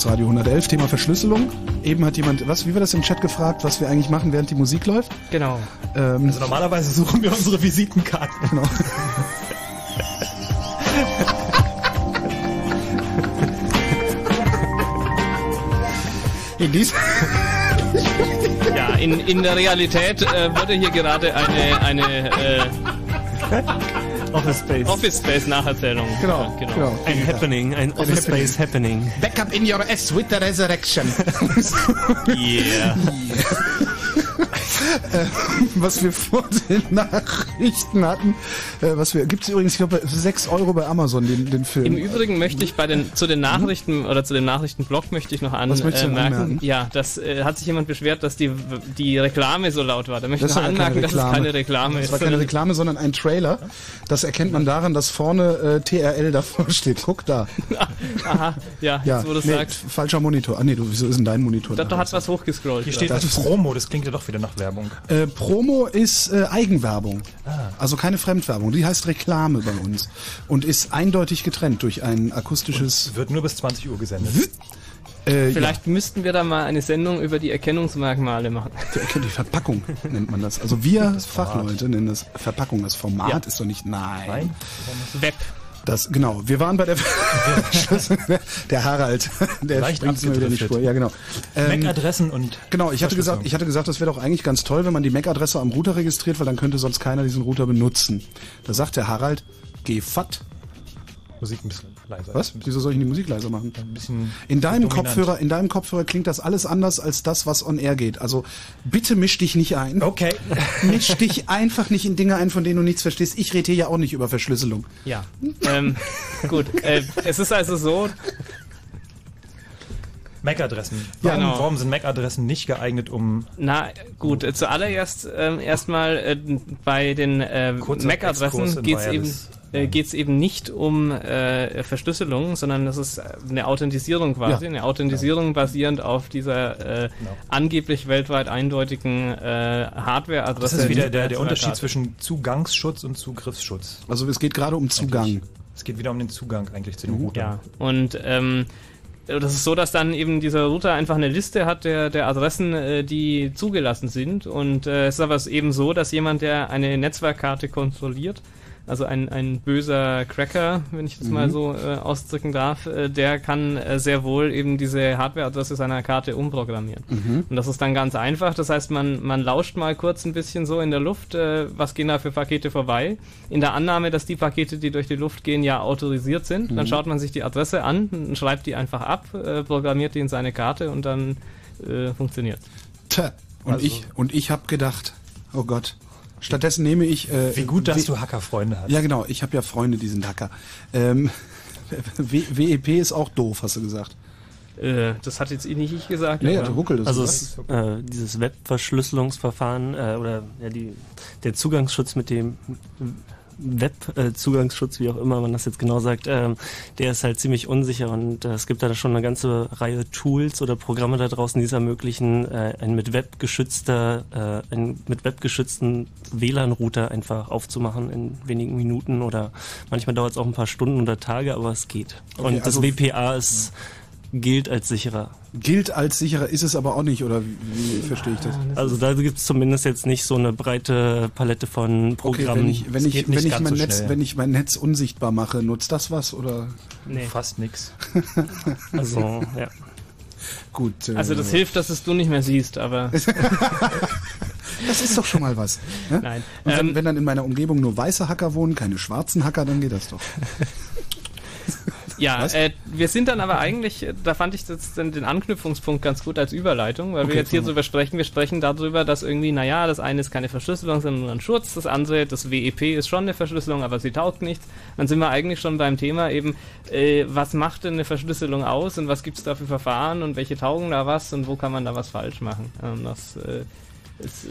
Chaos Radio 111, Thema Verschlüsselung. Eben hat jemand, was, wie war das im Chat gefragt, was wir eigentlich machen, während die Musik läuft? Genau. Ähm, Also normalerweise suchen wir unsere Visitenkarten. Genau. In diesem Ja, in, in der Realität äh, wurde hier gerade eine, eine äh, Office Space. Office Space Nacherzählung. Genau, genau. genau. Ein Happening, ein Office Happening. Space Happening. Backup in your ass with the resurrection. Yeah. Äh, was wir vor den Nachrichten hatten, äh, was wir, gibt's übrigens, ich glaube, für 6 Euro bei Amazon den, den Film. Im Übrigen möchte ich bei den zu den Nachrichten oder zu dem Nachrichtenblock möchte ich noch du denn anmerken. Ja, das äh, hat sich jemand beschwert, dass die die Reklame so laut war. Da möchte ich noch anmerken, dass es keine Reklame Das ist. war keine Reklame, sondern ein Trailer. Das erkennt man daran, dass vorne äh, TRL davor steht. Guck da. Aha, ja, Ja, jetzt wo du nee, sagst. falscher Monitor. Ah nee, du, wieso ist denn dein Monitor Da, da? hat was hochgescrollt. Hier steht Das das Promo, das klingt ja doch wieder nach Werbung. Äh, Promo ist äh, Eigenwerbung. Also keine Fremdwerbung. Die heißt Reklame bei uns. Und ist eindeutig getrennt durch ein akustisches... Wird nur bis 20 Uhr gesendet. Äh, Vielleicht müssten wir da mal eine Sendung über die Erkennungsmerkmale machen. ja, die Verpackung nennt man das. Also wir Fachleute nennen das Verpackung. Das Format Ja. ist doch nicht... Nein. Nein? Web. Das, genau. Wir waren bei der... der Harald. Der Leicht springt mir wieder in die. Spur. Ja, genau. Ähm, MAC-Adressen und Genau, ich hatte gesagt, ich hatte gesagt, das wäre doch eigentlich ganz toll, wenn man die MAC-Adresse am Router registriert, weil dann könnte sonst keiner diesen Router benutzen. Da sagt der Harald, geh fat. Musik ein bisschen leiser. Was? Wieso soll ich denn die Musik leiser machen? Ein bisschen In deinem dominant. Kopfhörer, in deinem Kopfhörer klingt das alles anders als das, was on air geht. Also bitte misch dich nicht ein. Okay. Misch dich einfach nicht in Dinge ein, von denen du nichts verstehst. Ich rede hier ja auch nicht über Verschlüsselung. Ja. ähm, gut. Äh, es ist also so, MAC-Adressen. Ja, Warum, genau. warum sind MAC-Adressen nicht geeignet, um Na gut, äh, zuallererst ähm, erstmal äh, bei den äh, MAC-Adressen geht es eben, Äh, geht's eben nicht um äh, Verschlüsselung, sondern das ist eine Authentisierung quasi, Ja. eine Authentisierung basierend auf dieser äh, angeblich weltweit eindeutigen äh, Hardware-Adresse. Das ist wieder der, der. Unterschied zwischen Zugangsschutz und Zugriffsschutz. Also es geht gerade um Zugang. Es geht wieder um den Zugang eigentlich zu den Routern. Ja, und ähm, das ist so, dass dann eben dieser Router einfach eine Liste hat der, der Adressen, äh, die zugelassen sind. Und äh, es ist aber eben so, dass jemand, der eine Netzwerkkarte kontrolliert, also ein, ein böser Cracker, wenn ich das Mhm. mal so äh, ausdrücken darf, äh, der kann äh, sehr wohl eben diese Hardwareadresse seiner Karte umprogrammieren. Mhm. Und das ist dann ganz einfach. Das heißt, man, man lauscht mal kurz ein bisschen so in der Luft, äh, was gehen da für Pakete vorbei. In der Annahme, dass die Pakete, die durch die Luft gehen, ja autorisiert sind. Dann Mhm. schaut man sich die Adresse an, und schreibt die einfach ab, äh, programmiert die in seine Karte und dann äh, funktioniert. Tja, und Also- ich und ich habe gedacht, oh Gott. Stattdessen nehme ich äh, Wie gut, dass W- du Hackerfreunde hast. Ja, genau. Ich habe ja Freunde, die sind Hacker. Ähm, WEP ist auch doof, hast du gesagt. Äh, das hat jetzt nicht ich gesagt. Nee, aber- Ruckel das Also es, äh, dieses Webverschlüsselungsverfahren äh, oder ja, die, der Zugangsschutz mit dem Web-Zugangsschutz, wie auch immer man das jetzt genau sagt, ähm, der ist halt ziemlich unsicher und äh, es gibt da schon eine ganze Reihe Tools oder Programme da draußen, die es ermöglichen, äh, ein mit Web geschützter, äh, einen mit Web geschützten WLAN-Router einfach aufzumachen in wenigen Minuten oder manchmal dauert es auch ein paar Stunden oder Tage, aber es geht. Okay, und das also- WPA ist gilt als sicherer. Gilt als sicherer, ist es aber auch nicht, oder wie, wie verstehe ich das? Also da gibt es zumindest jetzt nicht so eine breite Palette von Okay, Programmen. wenn ich, wenn ich, wenn ich mein so Netz, wenn ich mein Netz unsichtbar mache, nutzt das was oder? Nee. Fast nix. Also, ja. Gut. Äh, Also das hilft, dass es du nicht mehr siehst, aber Das ist doch schon mal was. Ne? Nein. Und wenn, Ähm, wenn dann in meiner Umgebung nur weiße Hacker wohnen, keine schwarzen Hacker, dann geht das doch. ja, äh, wir sind dann aber eigentlich, äh, da fand ich jetzt den, Anknüpfungspunkt ganz gut als Überleitung, weil Okay, wir jetzt hier drüber sprechen, wir sprechen darüber, dass irgendwie, naja, das eine ist keine Verschlüsselung, sondern nur ein Schutz, das andere, das WEP ist schon eine Verschlüsselung, aber sie taugt nichts. Dann sind wir eigentlich schon beim Thema eben, äh, was macht denn eine Verschlüsselung aus und was gibt es da für Verfahren und welche taugen da was und wo kann man da was falsch machen. Ähm, das äh, ist,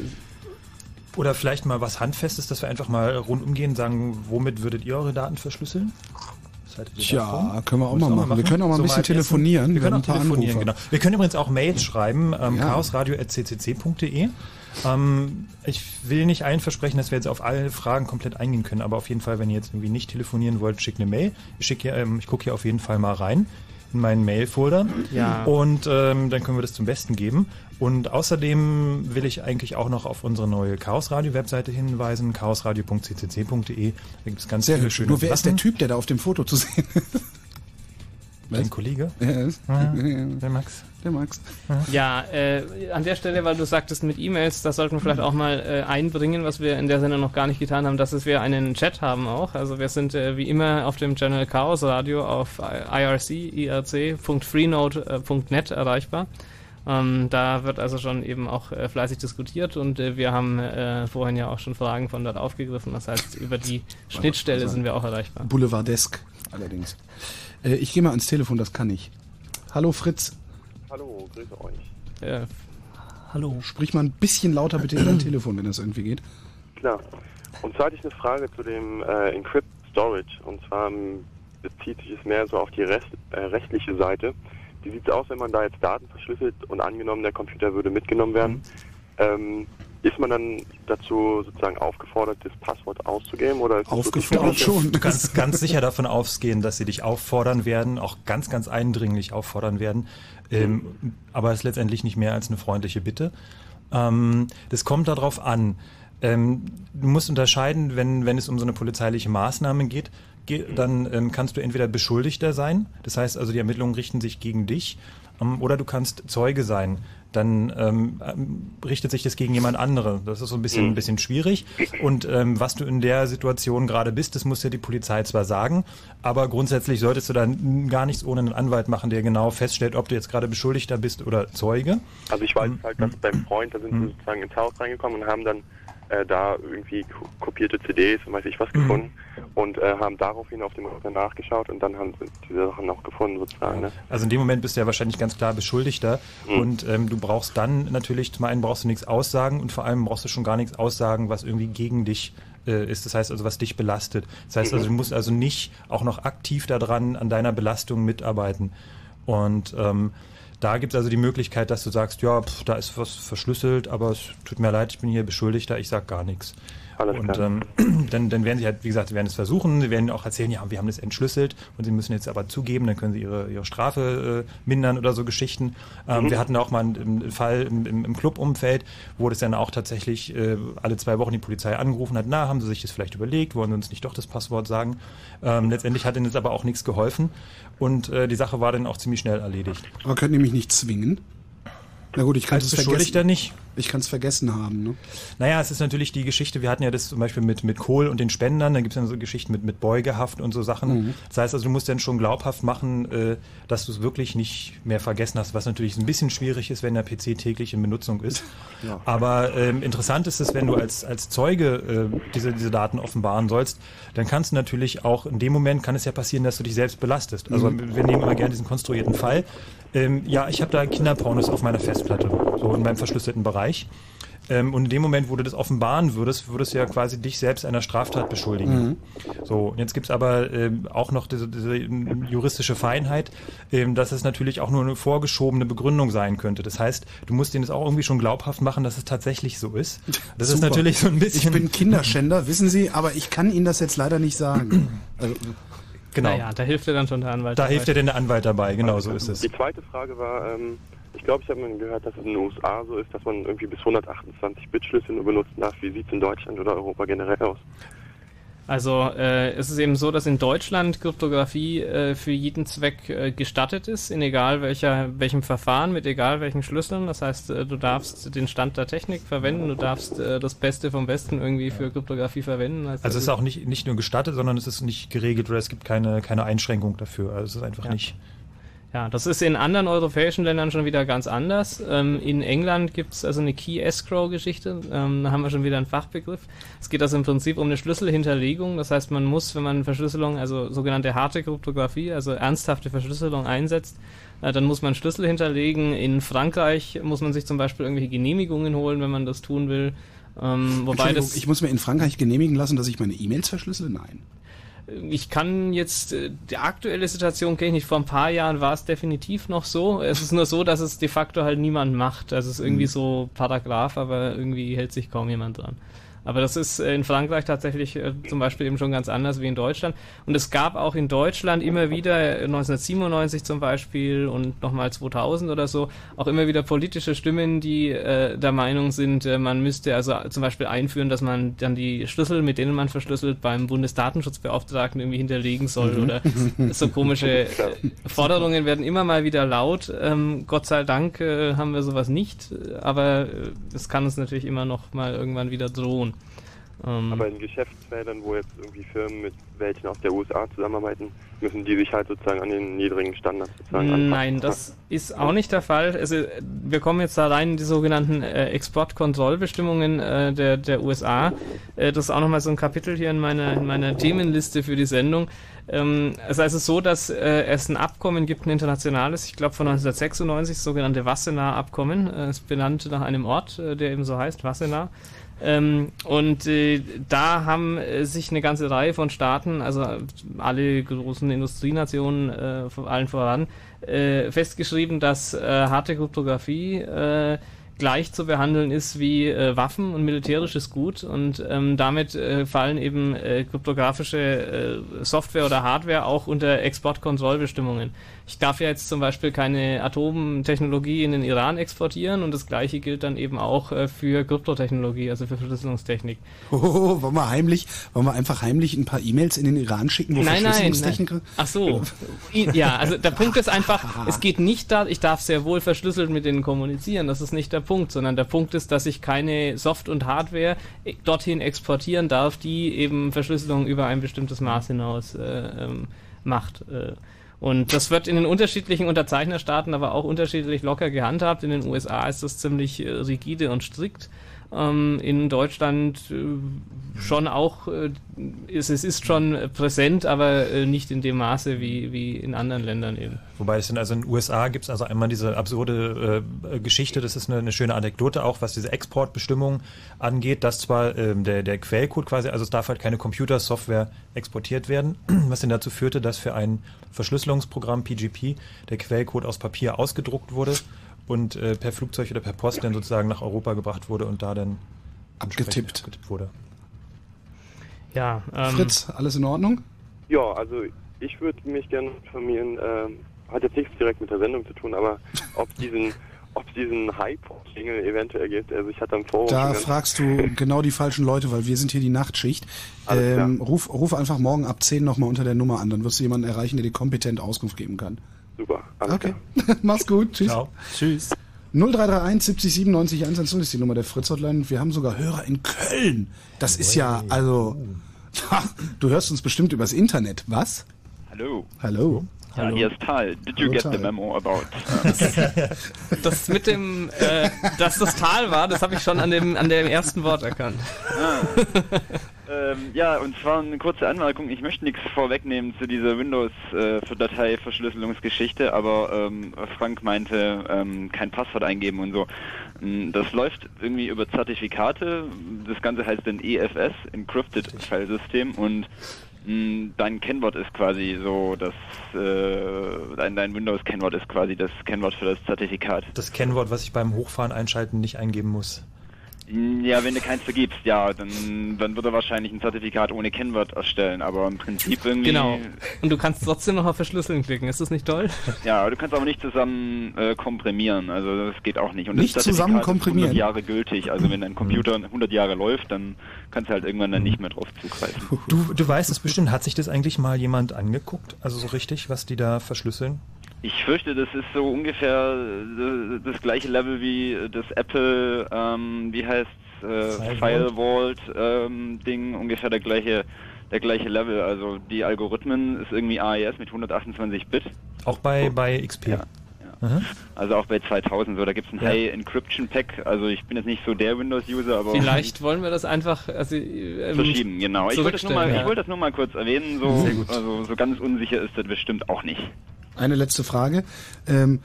Oder vielleicht mal was Handfestes, dass wir einfach mal rundum gehen, sagen, womit würdet ihr eure Daten verschlüsseln? Tja, davon? können wir auch mal machen. Wir können auch mal ein bisschen telefonieren. Wir können auch telefonieren, genau. Wir können übrigens auch Mails schreiben, ähm, Ja. chaosradio.ccc.de. Ähm, ich will nicht allen versprechen, dass wir jetzt auf alle Fragen komplett eingehen können, aber auf jeden Fall, wenn ihr jetzt irgendwie nicht telefonieren wollt, schickt eine Mail. Ich, schick hier, ähm, ich gucke hier auf jeden Fall mal rein in meinen Mail-Folder Ja. und ähm, dann können wir das zum Besten geben. Und außerdem will ich eigentlich auch noch auf unsere neue Chaos Radio Webseite hinweisen, chaosradio.ccc.de. Da gibt es ganz Sehr viele schöne Nur wer ist der. Typ, der da auf dem Foto zu sehen ist? Dein Kollege? Ja, ist. Ja, der Max. Der Max. Ja, äh, an der Stelle, weil du sagtest mit E-Mails, das sollten wir vielleicht auch mal äh, einbringen, was wir in der Sendung noch gar nicht getan haben, dass es wir einen Chat haben auch. Also wir sind äh, wie immer auf dem Channel Chaos Radio auf irc, irc.freenode.net erreichbar. Ähm, da wird also schon eben auch äh, fleißig diskutiert und äh, wir haben äh, vorhin ja auch schon Fragen von dort aufgegriffen. Das heißt, über die Schnittstelle sind wir auch erreichbar. Boulevardesk allerdings. Äh, ich gehe mal ans Telefon, das kann ich. Hallo Fritz. Hallo, grüße euch. Ja. Hallo. Sprich mal ein bisschen lauter bitte in dein Telefon, wenn das irgendwie geht. Klar. Und zwar hatte ich eine Frage zu dem äh, Encrypt Storage. Und zwar ähm, bezieht sich es mehr so auf die Rest, äh, rechtliche Seite. Wie sieht es aus, wenn man da jetzt Daten verschlüsselt und angenommen, der Computer würde mitgenommen werden? Ähm, ist man dann dazu sozusagen aufgefordert, das Passwort auszugeben? Oder wirklich nur- Du kannst ganz sicher davon ausgehen, dass sie dich auffordern werden, auch ganz, ganz eindringlich auffordern werden. Ähm, aber es ist letztendlich nicht mehr als eine freundliche Bitte. Ähm, das kommt darauf an. Ähm, du musst unterscheiden, wenn, wenn es um so eine polizeiliche Maßnahme geht, ge dann ähm, kannst du entweder Beschuldigter sein, das heißt also die Ermittlungen richten sich gegen dich, ähm, oder du kannst Zeuge sein. Dann ähm, ähm, richtet sich das gegen jemand anderen. Das ist so ein bisschen, Mhm. ein bisschen schwierig. Und ähm, was du in der Situation gerade bist, das muss ja die Polizei zwar sagen, aber grundsätzlich solltest du dann gar nichts ohne einen Anwalt machen, der genau feststellt, ob du jetzt gerade Beschuldigter bist oder Zeuge. Also ich weiß halt, dass beim Freund, da sind sie sozusagen ins Haus reingekommen und haben dann äh, da irgendwie ko- kopierte CDs und weiß ich was gefunden und äh, haben daraufhin auf dem Rechner nachgeschaut und dann haben sie diese Sachen noch gefunden sozusagen. Ne? Also in dem Moment bist du ja wahrscheinlich ganz klar Beschuldigter Mhm. und ähm, du brauchst dann natürlich, zum einen brauchst du nichts aussagen und vor allem brauchst du schon gar nichts aussagen, was irgendwie gegen dich äh, ist. Das heißt also, was dich belastet. Das heißt also, du musst also nicht auch noch aktiv daran an deiner Belastung mitarbeiten. Und ähm, da gibt es also die Möglichkeit, dass du sagst, ja, pf, da ist was verschlüsselt, aber es tut mir leid, ich bin hier Beschuldigter, ich sag gar nichts. Alles und klar. ähm, dann, dann werden sie halt, wie gesagt, sie werden es versuchen, sie werden auch erzählen, ja, wir haben das entschlüsselt und sie müssen jetzt aber zugeben, dann können sie ihre, ihre Strafe äh, mindern oder so Geschichten. Ähm, Mhm. Wir hatten auch mal einen, Fall im, im, im Clubumfeld, wo das dann auch tatsächlich äh, alle zwei Wochen die Polizei angerufen hat, na, haben sie sich das vielleicht überlegt, wollen sie uns nicht doch das Passwort sagen. Ähm, letztendlich hat ihnen das aber auch nichts geholfen und äh, die Sache war dann auch ziemlich schnell erledigt. Aber könnt ihr mich nicht zwingen? Na gut, ich kann es vergessen. nicht. Ich kann es vergessen haben. Ne? Naja, es ist natürlich die Geschichte, wir hatten ja das zum Beispiel mit, mit Kohl und den Spendern, dann gibt es dann so Geschichten mit, mit Beugehaft und so Sachen. Mhm. Das heißt also, du musst dann schon glaubhaft machen, äh, dass du es wirklich nicht mehr vergessen hast, was natürlich ein bisschen schwierig ist, wenn der PC täglich in Benutzung ist. Ja. Aber ähm, interessant ist es, wenn du als, als Zeuge äh, diese, diese Daten offenbaren sollst, dann kannst du natürlich auch, in dem Moment kann es ja passieren, dass du dich selbst belastest. Also Mhm. wir nehmen immer gerne diesen konstruierten Fall. Ähm, ja, ich habe da Kinderpornos auf meiner Festplatte, so in meinem verschlüsselten Bereich. Ähm, und in dem Moment, wo du das offenbaren würdest, würdest du ja quasi dich selbst einer Straftat beschuldigen. Mhm. So, und jetzt gibt's aber ähm, auch noch diese, diese ähm, juristische Feinheit, ähm, dass es natürlich auch nur eine vorgeschobene Begründung sein könnte. Das heißt, du musst denen das auch irgendwie schon glaubhaft machen, dass es tatsächlich so ist. Das ist Super. natürlich so ein bisschen. Ich bin Kinderschänder, wissen Sie, aber ich kann Ihnen das jetzt leider nicht sagen. Also, Genau. Naja, da hilft dir dann schon der Anwalt. Da dabei. hilft dir denn der Anwalt dabei, genau so ist es. Die zweite Frage war, ähm, ich glaube, ich habe mal gehört, dass es in den USA so ist, dass man irgendwie bis 128-Bit-Schlüssel nur benutzen darf. Wie sieht es in Deutschland oder Europa generell aus? Also äh, es ist eben so, dass in Deutschland Kryptographie äh, für jeden Zweck äh, gestattet ist, in egal welcher, welchem Verfahren, mit egal welchen Schlüsseln. Das heißt, äh, du darfst den Stand der Technik verwenden, du darfst äh, das Beste vom Besten irgendwie für Kryptographie verwenden. Also es ist auch nicht, nicht nur gestattet, sondern es ist nicht geregelt oder es gibt keine, keine Einschränkung dafür. Also es ist einfach Ja. nicht. Ja, das ist in anderen europäischen Ländern schon wieder ganz anders. Ähm, in England gibt's also eine Key Escrow-Geschichte. Ähm, da haben wir schon wieder einen Fachbegriff. Es geht also im Prinzip um eine Schlüsselhinterlegung. Das heißt, man muss, wenn man Verschlüsselung, also sogenannte harte Kryptographie, also ernsthafte Verschlüsselung einsetzt, äh, dann muss man Schlüssel hinterlegen. In Frankreich muss man sich zum Beispiel irgendwelche Genehmigungen holen, wenn man das tun will. Ähm, wobei das ich muss mir in Frankreich genehmigen lassen, dass ich meine E-Mails verschlüssele? Nein. Ich kann jetzt, äh, die aktuelle Situation kenne ich nicht. Vor ein paar Jahren war es definitiv noch so. Es ist nur so, dass es de facto halt niemand macht. Also es ist irgendwie Mhm. so Paragraph, aber irgendwie hält sich kaum jemand dran. Aber das ist äh, in Frankreich tatsächlich äh, zum Beispiel eben schon ganz anders wie in Deutschland. Und es gab auch in Deutschland immer wieder, äh, 1997 zum Beispiel und nochmal 2000 oder so, auch immer wieder politische Stimmen, die äh, der Meinung sind, äh, man müsste also zum Beispiel einführen, dass man dann die Schlüssel, mit denen man verschlüsselt, beim Bundesdatenschutzbeauftragten irgendwie hinterlegen soll Mhm. oder so komische äh, Forderungen werden immer mal wieder laut. Ähm, Gott sei Dank äh, haben wir sowas nicht, äh, aber äh, es kann uns natürlich immer noch mal irgendwann wieder drohen. Ähm, Aber in Geschäftsfeldern, wo jetzt irgendwie Firmen mit welchen aus der USA zusammenarbeiten, müssen die sich halt sozusagen an den niedrigen Standards sozusagen anpassen. Nein, das ist auch nicht der Fall. Also wir kommen jetzt da rein in die sogenannten äh, Exportkontrollbestimmungen äh, der, der USA. Äh, das ist auch nochmal so ein Kapitel hier in meiner, in meiner Themenliste für die Sendung. Ähm, es ist also so, dass äh, es ein Abkommen gibt, ein internationales, ich glaube von 1996, das sogenannte Wassenaar-Abkommen. Äh, ist benannt nach einem Ort, äh, der eben so heißt, Wassenaar. Ähm, und äh, da haben äh, sich eine ganze Reihe von Staaten, also alle großen Industrienationen, äh, allen voran, äh, festgeschrieben, dass äh, harte Kryptographie äh, gleich zu behandeln ist wie äh, Waffen und militärisches Gut und ähm, damit äh, fallen eben äh, kryptografische äh, Software oder Hardware auch unter Exportkontrollbestimmungen. Ich darf ja jetzt zum Beispiel keine Atomtechnologie in den Iran exportieren und das gleiche gilt dann eben auch äh, für Kryptotechnologie, also für Verschlüsselungstechnik. Oh, wollen wir heimlich, wollen wir einfach heimlich ein paar E-Mails in den Iran schicken, wo Nein, nein, Verschlüsselungstechnik nein. Ach so. Ja, also der Punkt ist einfach, es geht nicht da, ich darf sehr wohl verschlüsselt mit denen kommunizieren, das ist nicht der Punkt, sondern der Punkt ist, dass ich keine Soft- und Hardware äh, dorthin exportieren darf, die eben Verschlüsselung über ein bestimmtes Maß hinaus äh, ähm, macht. Äh. Und das wird in den unterschiedlichen Unterzeichnerstaaten aber auch unterschiedlich locker gehandhabt. In den USA ist das ziemlich äh, rigide und strikt. Ähm, in Deutschland äh, schon auch, äh, ist, es ist schon äh, präsent, aber äh, nicht in dem Maße wie, wie in anderen Ländern eben. Wobei es sind also in den USA gibt es also einmal diese absurde äh, Geschichte, das ist eine, eine schöne Anekdote auch, was diese Exportbestimmungen angeht, dass zwar ähm, der, der Quellcode quasi, also es darf halt keine Computersoftware exportiert werden, was dann dazu führte, dass für ein Verschlüsselungsprogramm PGP der Quellcode aus Papier ausgedruckt wurde und äh, per Flugzeug oder per Post dann sozusagen nach Europa gebracht wurde und da dann abgetippt, abgetippt wurde. Ja, ähm, Fritz, alles in Ordnung? Ja, also ich würde mich gerne informieren, ähm, hat jetzt nichts direkt mit der Sendung zu tun, aber ob diesen ob es diesen Hype-Jingle eventuell gibt. Also ich hatte am Forum Da fragst du genau die falschen Leute, weil wir sind hier die Nachtschicht. Ähm, ruf, ruf einfach morgen ab 10 nochmal unter der Nummer an, dann wirst du jemanden erreichen, der dir kompetent Auskunft geben kann. Super, alles Okay, mach's gut, tschüss. Ciao. Tschüss. 0331 70 97 110 ist die Nummer der Fritz Hotline. Wir haben sogar Hörer in Köln. Das ist ja, also, du hörst uns bestimmt übers Internet, was? Hallo. Hallo. Ja, hier ist Tal. Did you Hallo, get Tal. the memo about? Das mit dem, äh, dass das Tal war, das habe ich schon an dem, an dem ersten Wort erkannt. Ah. Ähm, ja, und zwar eine kurze Anmerkung. Ich möchte nichts vorwegnehmen zu dieser Windows-Dateiverschlüsselungsgeschichte, aber ähm, Frank meinte, ähm, kein Passwort eingeben und so. Mm, Das läuft irgendwie über Zertifikate. Das Ganze heißt ein EFS, Encrypted File System und mh, Dein Kennwort ist quasi so, das äh, dein, dein Windows-Kennwort ist quasi das Kennwort für das Zertifikat. Das Kennwort, was ich beim Hochfahren einschalten nicht eingeben muss. Ja, wenn du keins vergibst, ja, dann, dann wird er wahrscheinlich ein Zertifikat ohne Kennwort erstellen, aber im Prinzip irgendwie... Genau. Und du kannst trotzdem noch auf Verschlüsseln klicken. Ist das nicht toll? Ja, du kannst aber nicht zusammen äh, komprimieren, also das geht auch nicht. Und Nicht das Zertifikat zusammen ist komprimieren? 100 Jahre gültig, also wenn dein Computer 100 Jahre läuft, dann kannst du halt irgendwann dann nicht mehr drauf zugreifen. Du, du weißt es bestimmt, hat sich das eigentlich mal jemand angeguckt? Also so richtig, was die da verschlüsseln? Ich fürchte, das ist so ungefähr äh, das gleiche Level wie das Apple, ähm, wie heißt äh, Firewall? Ähm, Ding, ungefähr der gleiche der gleiche Level. Also die Algorithmen ist irgendwie AES mit 128 Bit. Auch bei, bei XP? Aha. Also auch bei 2000 so, da gibt es ein Ja. High Encryption Pack. Also ich bin jetzt nicht so der Windows-User, aber Vielleicht wollen wir das einfach also, ähm, verschieben, genau. Ich wollte, das nur mal, zurückstellen, ich ja. wollte das nur mal kurz erwähnen, so, Sehr gut. also so ganz unsicher ist das bestimmt auch nicht. Eine letzte Frage. Ähm,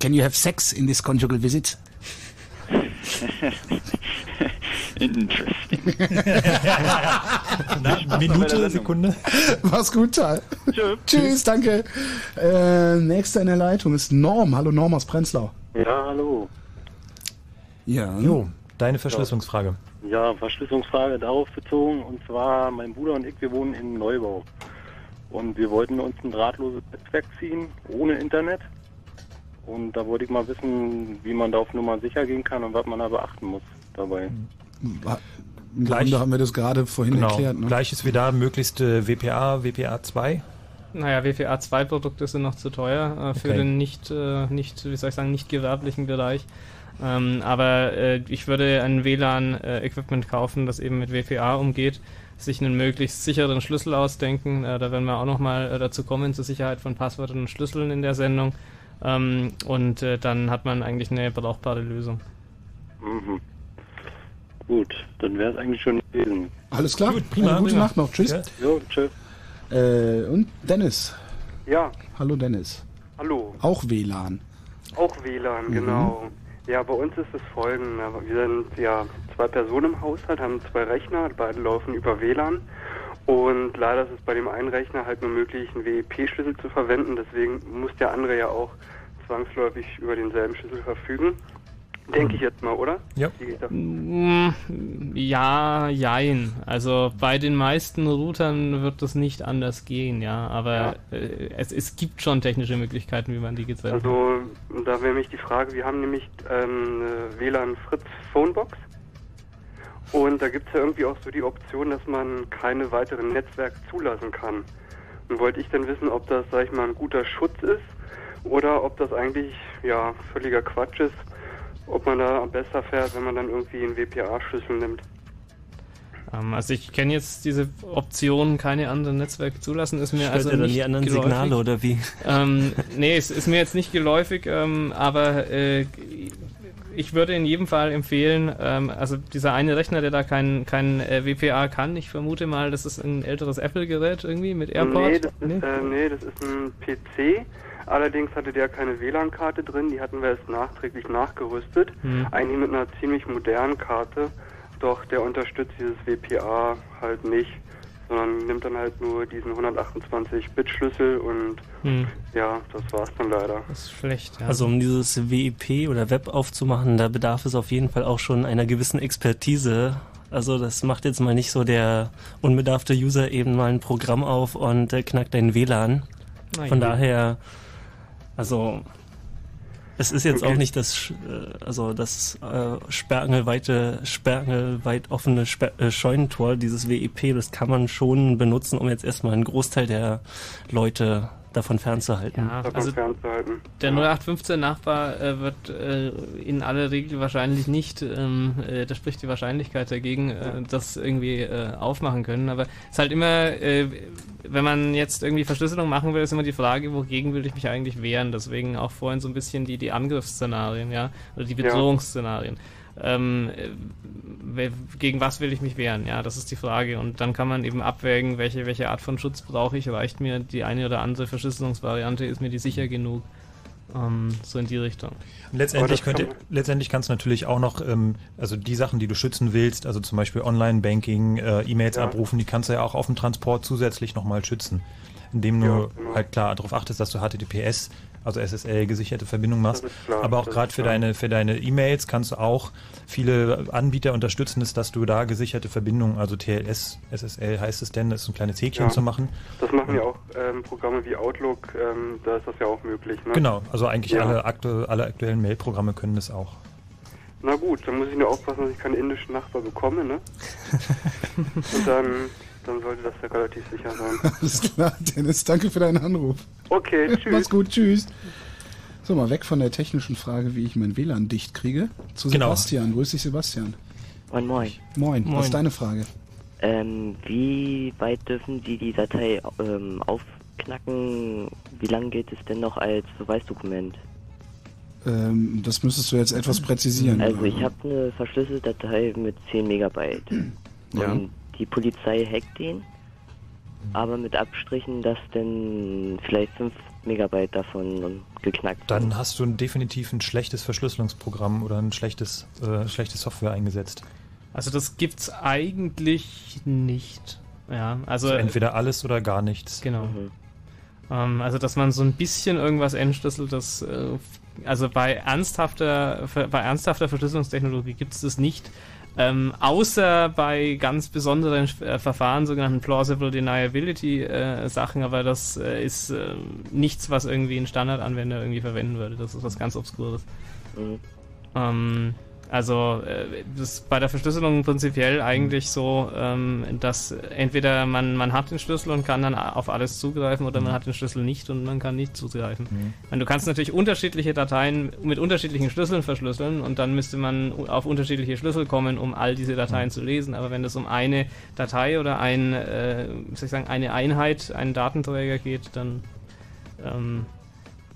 can you have sex in this conjugal visit? Interesting. Na, Minute, Sekunde. Mach's gut, Tal. Tschüss, danke. Äh, nächster in der Leitung ist Norm. Hallo Norm aus Prenzlau. Ja, hallo. Ja. Jo, deine Verschlüsselungsfrage. Ja, Verschlüsselungsfrage darauf bezogen. Und zwar, mein Bruder und ich, wir wohnen in Neubau. Und wir wollten uns ein drahtloses Netzwerk ziehen, ohne Internet. Und da wollte ich mal wissen, wie man da auf Nummer sicher gehen kann und was man da beachten muss dabei. Im Gleich- Grunde haben wir das gerade vorhin Genau. erklärt. Ne? Gleiches wie da, möglichst äh, WPA, WPA 2. Naja, WPA 2 Produkte sind noch zu teuer äh, für Okay. den nicht, äh, nicht, wie soll ich sagen, nicht gewerblichen Bereich. Ähm, aber äh, ich würde ein WLAN-Equipment kaufen, das eben mit WPA umgeht, sich einen möglichst sicheren Schlüssel ausdenken. Äh, da werden wir auch nochmal äh, dazu kommen, zur Sicherheit von Passwörtern und Schlüsseln in der Sendung. Ähm, und äh, dann hat man eigentlich eine brauchbare Lösung. Mhm. Gut, dann wäre es eigentlich schon gewesen. Alles klar. Gut, prima, Eine gute. Nacht noch. Tschüss. Ja. Jo, tschüss. Äh, und Dennis. Ja, Hallo Dennis. hallo. Auch WLAN. Auch WLAN, Mhm. genau. Ja, bei uns ist es folgende. Wir sind ja zwei Personen im Haushalt, haben zwei Rechner, beide laufen über WLAN. Und leider ist es bei dem einen Rechner halt nur möglich, einen WEP-Schlüssel zu verwenden. Deswegen muss der andere ja auch zwangsläufig über denselben Schlüssel verfügen. Denke ich jetzt mal, oder? Ja. Mm, Ja, jein. Also bei den meisten Routern wird das nicht anders gehen, ja. Aber äh, es, es gibt schon technische Möglichkeiten, wie man die getrennt Also, da wäre mich die Frage, wir haben nämlich ähm, eine WLAN Fritz Phonebox. Und da gibt es ja irgendwie auch so die Option, dass man keine weiteren Netzwerke zulassen kann. Und wollte ich dann wissen, ob das, sag ich mal, ein guter Schutz ist oder ob das eigentlich ja völliger Quatsch ist, ob man da besser fährt, wenn man dann irgendwie einen WPA-Schlüssel nimmt. Ähm, also ich kenne jetzt diese Option, keine anderen Netzwerke zulassen, ist mir Stört also nicht die anderen geläufig. Signale oder wie? Ähm, nee, es ist mir jetzt nicht geläufig, ähm, aber äh, ich würde in jedem Fall empfehlen, ähm, also dieser eine Rechner, der da kein, kein äh, WPA kann, ich vermute mal, das ist ein älteres Apple-Gerät irgendwie mit AirPort. Nee, das ist, Äh, nee, das ist ein PC. Allerdings hatte der keine WLAN-Karte drin, die hatten wir erst nachträglich nachgerüstet. Hm. Eigentlich mit einer ziemlich modernen Karte, doch der unterstützt dieses WPA halt nicht, sondern nimmt dann halt nur diesen 128-Bit-Schlüssel und Hm. ja, das war's dann leider. Das ist schlecht, ja. Also um dieses WEP oder Web aufzumachen, da bedarf es auf jeden Fall auch schon einer gewissen Expertise. Also das macht jetzt mal nicht so der unbedarfte User eben mal ein Programm auf und äh, knackt dein WLAN. Na Von daher, also es ist jetzt Okay. auch nicht das, äh, also das äh, sperrangelweite, sperrangelweit offene Sper äh, Scheunentor, dieses WEP, das kann man schon benutzen, um jetzt erstmal einen Großteil der Leute davon fernzuhalten. Ja, Davon also fernzuhalten. Der 0815-Nachbar äh, wird äh, in aller Regel wahrscheinlich nicht, ähm, äh, da spricht die Wahrscheinlichkeit dagegen, äh, das irgendwie äh, aufmachen können. Aber es ist halt immer, äh, wenn man jetzt irgendwie Verschlüsselung machen will, ist immer die Frage, wogegen will ich mich eigentlich wehren. Deswegen auch vorhin so ein bisschen die, die Angriffsszenarien, ja, oder die Ja. Ähm, äh, gegen was will ich mich wehren? Ja, das ist die Frage. Und dann kann man eben abwägen, welche, welche Art von Schutz brauche ich. Reicht mir die eine oder andere Verschlüsselungsvariante? Ist mir die sicher genug? Ähm, so in die Richtung. Und Letztendlich, das könnte, letztendlich kannst du natürlich auch noch, ähm, also die Sachen, die du schützen willst, also zum Beispiel Online-Banking, äh, E-Mails Ja. abrufen, die kannst du ja auch auf dem Transport zusätzlich nochmal schützen. Indem du Ja, genau. halt klar darauf achtest, dass du HTTPS also SSL gesicherte Verbindung machst. Klar, Aber auch gerade für klar. deine für deine E-Mails kannst du auch viele Anbieter unterstützen dass du da gesicherte Verbindungen, also TLS, SSL heißt es denn, das ist ein kleines Häkchen Ja. zu machen. Das machen ja auch ähm, Programme wie Outlook, ähm, da ist das ja auch möglich. Ne? Genau, also eigentlich Ja. alle, aktu alle aktuellen Mail-Programme können das auch. Na gut, dann muss ich nur aufpassen, dass ich keinen indischen Nachbar bekomme, ne? Und dann, dann sollte das ja relativ sicher sein. Alles klar, Dennis, danke für deinen Anruf. Okay, tschüss. Mach's gut, tschüss. So, mal weg von der technischen Frage, wie ich mein WLAN dicht kriege, zu Genau. Sebastian. Grüß dich, Sebastian. Moin Moin. Moin, Moin. was ist deine Frage? Ähm, wie weit dürfen Sie die Datei ähm, aufknacken? Wie lange gilt es denn noch als Beweisdokument? Ähm, das müsstest du jetzt etwas präzisieren. Also ich habe eine verschlüsselte Datei mit 10 Megabyte. Ja. Und die Polizei hackt den, aber mit Abstrichen, dass denn vielleicht 5 Megabyte davon geknackt Dann hast du definitiv ein schlechtes Verschlüsselungsprogramm oder ein schlechtes, äh, schlechte Software eingesetzt. Also das gibt's eigentlich nicht. Ja, also Also entweder alles oder gar nichts. Genau. Ähm, also, dass man so ein bisschen irgendwas entschlüsselt, das, äh, also bei ernsthafter, bei ernsthafter Verschlüsselungstechnologie gibt es das nicht. Ähm, außer bei ganz besonderen äh, Verfahren, sogenannten Plausible Deniability äh, Sachen, aber das äh, ist äh, nichts, was irgendwie ein Standardanwender irgendwie verwenden würde. Das ist was ganz Obskures. Ähm, also äh, das ist bei der Verschlüsselung prinzipiell eigentlich so, ähm, dass entweder man, man hat den Schlüssel und kann dann auf alles zugreifen oder man hat den Schlüssel nicht und man kann nicht zugreifen. Und du kannst natürlich unterschiedliche Dateien mit unterschiedlichen Schlüsseln verschlüsseln und dann müsste man auf unterschiedliche Schlüssel kommen, um all diese Dateien zu lesen. Aber wenn es um eine Datei oder ein, äh, wie soll ich sagen, eine Einheit, einen Datenträger geht, dann ähm,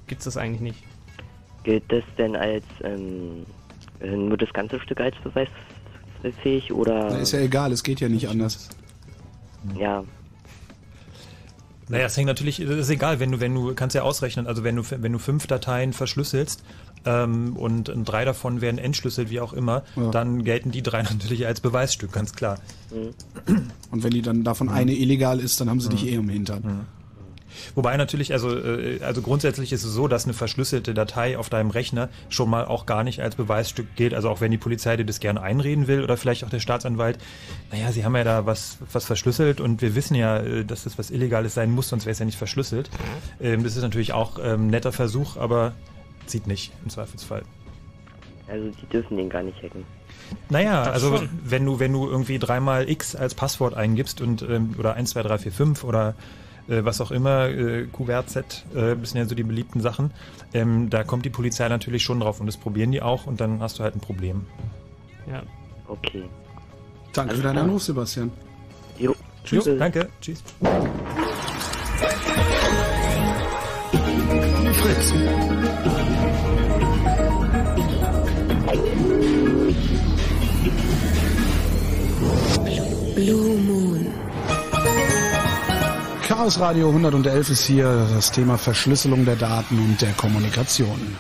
gibt es das eigentlich nicht. Gilt das denn als ähm, äh, nur das ganze Stück als beweisfähig oder? Na, ist ja egal, es geht ja nicht anders. Ja. Naja, es hängt natürlich, es ist egal, wenn du, wenn du, kannst ja ausrechnen, also wenn du, wenn du fünf Dateien verschlüsselst ähm, und drei davon werden entschlüsselt, wie auch immer, Ja. dann gelten die drei natürlich als Beweisstück, ganz klar. Und wenn die dann davon eine illegal ist, dann haben sie dich eh im Hintern. Wobei natürlich, also, äh, also grundsätzlich ist es so, dass eine verschlüsselte Datei auf deinem Rechner schon mal auch gar nicht als Beweisstück gilt. Also auch wenn die Polizei dir das gerne einreden will oder vielleicht auch der Staatsanwalt, naja, sie haben ja da was, was verschlüsselt und wir wissen ja, äh, dass das was Illegales sein muss, sonst wäre es ja nicht verschlüsselt. Ähm, das ist natürlich auch ähm, ein netter Versuch, aber zieht nicht im Zweifelsfall. Also die dürfen den gar nicht hacken. Naja, Das also schon. wenn du, wenn du irgendwie dreimal X als Passwort eingibst und ähm, oder 1, 2, 3, 4, 5 oder äh, was auch immer, äh, QWERTZ, äh, das sind ja so die beliebten Sachen, ähm, da kommt die Polizei natürlich schon drauf und das probieren die auch und dann hast du halt ein Problem. Ja. Okay. Danke für deinen Anruf, Sebastian. Jo. Tschüss. Danke. Tschüss. Fritz. Blue Chaos Radio 111 ist hier das Thema Verschlüsselung der Daten und der Kommunikation.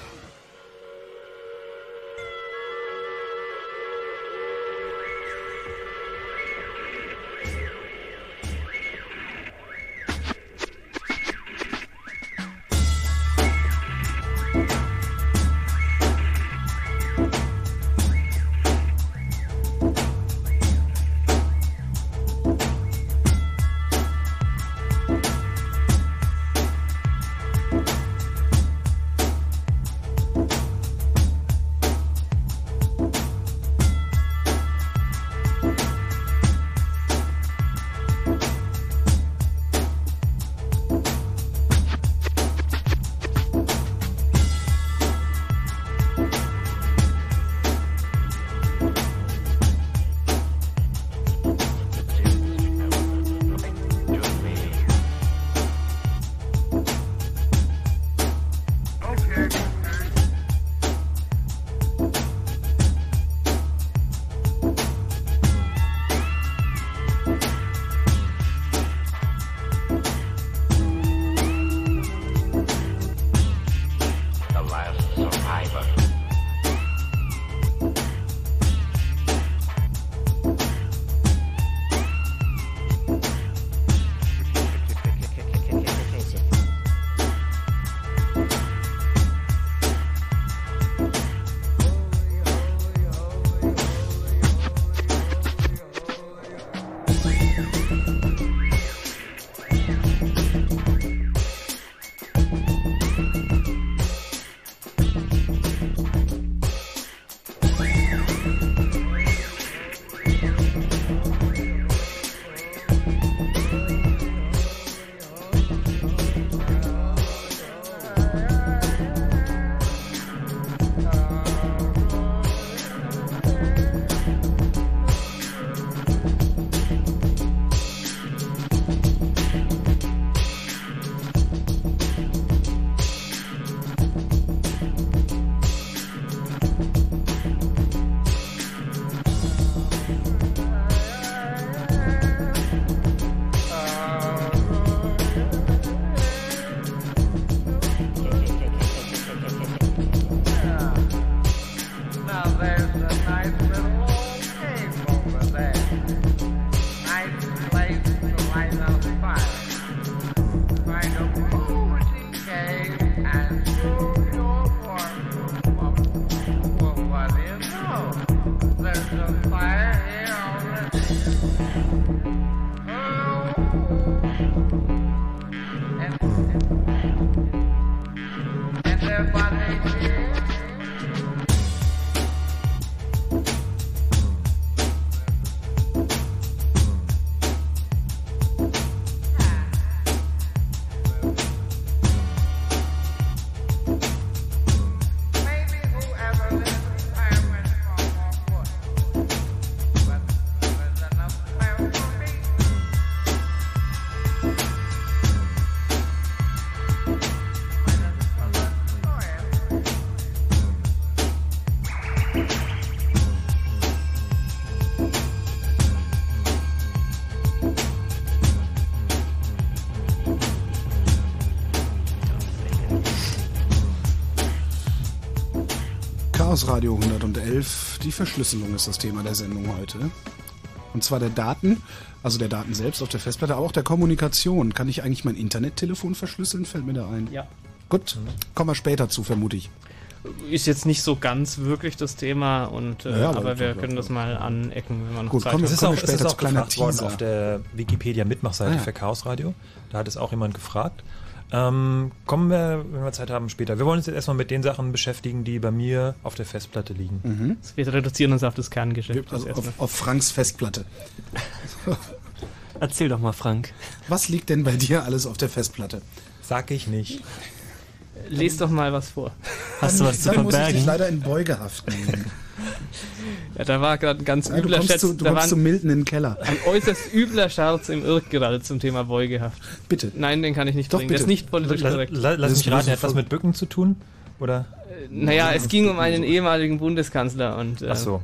111. Die Verschlüsselung ist das Thema der Sendung heute. Und zwar der Daten, also der Daten selbst auf der Festplatte, aber auch der Kommunikation. Kann ich eigentlich mein Internettelefon verschlüsseln? Fällt mir da ein. Ja. Gut, kommen wir später zu, vermute ich. Ist jetzt nicht so ganz wirklich das Thema, und, äh, Ja, aber aber, wir können das mal anecken, wenn wir noch Gut, Zeit kommen haben. wir- Es ist auch, wir es später ist zu auch kleiner gefragt worden Teaser. auf der Wikipedia-Mitmachseite Ah, ja. für Chaos Radio. Da hat es auch jemand gefragt. Ähm, kommen wir, wenn wir Zeit haben, später. Wir wollen uns jetzt erstmal mit den Sachen beschäftigen, die bei mir auf der Festplatte liegen. Mhm. Wir reduzieren uns auf das Kerngeschäft. Also das auf, auf Franks Festplatte. Erzähl doch mal, Frank. Was liegt denn bei dir alles auf der Festplatte? Sag ich nicht. Lies doch mal was vor. Hast du was zu Dann muss ich dich verbergen? leider in Beugehaft nehmen. Ja, da war gerade ein ganz Ja, du übler Scherz. zu, du da kommst zu Milton in den Keller. ein äußerst übler Scherz im Irk gerade zum Thema Beugehaft. Bitte. Nein, den kann ich nicht Doch, bringen. Der bitte. ist nicht politisch La, korrekt. la, lass Das mich raten, bloß hat was mit Bücken zu tun? Oder? Naja, es ging um einen ehemaligen Bundeskanzler und äh, Ach so.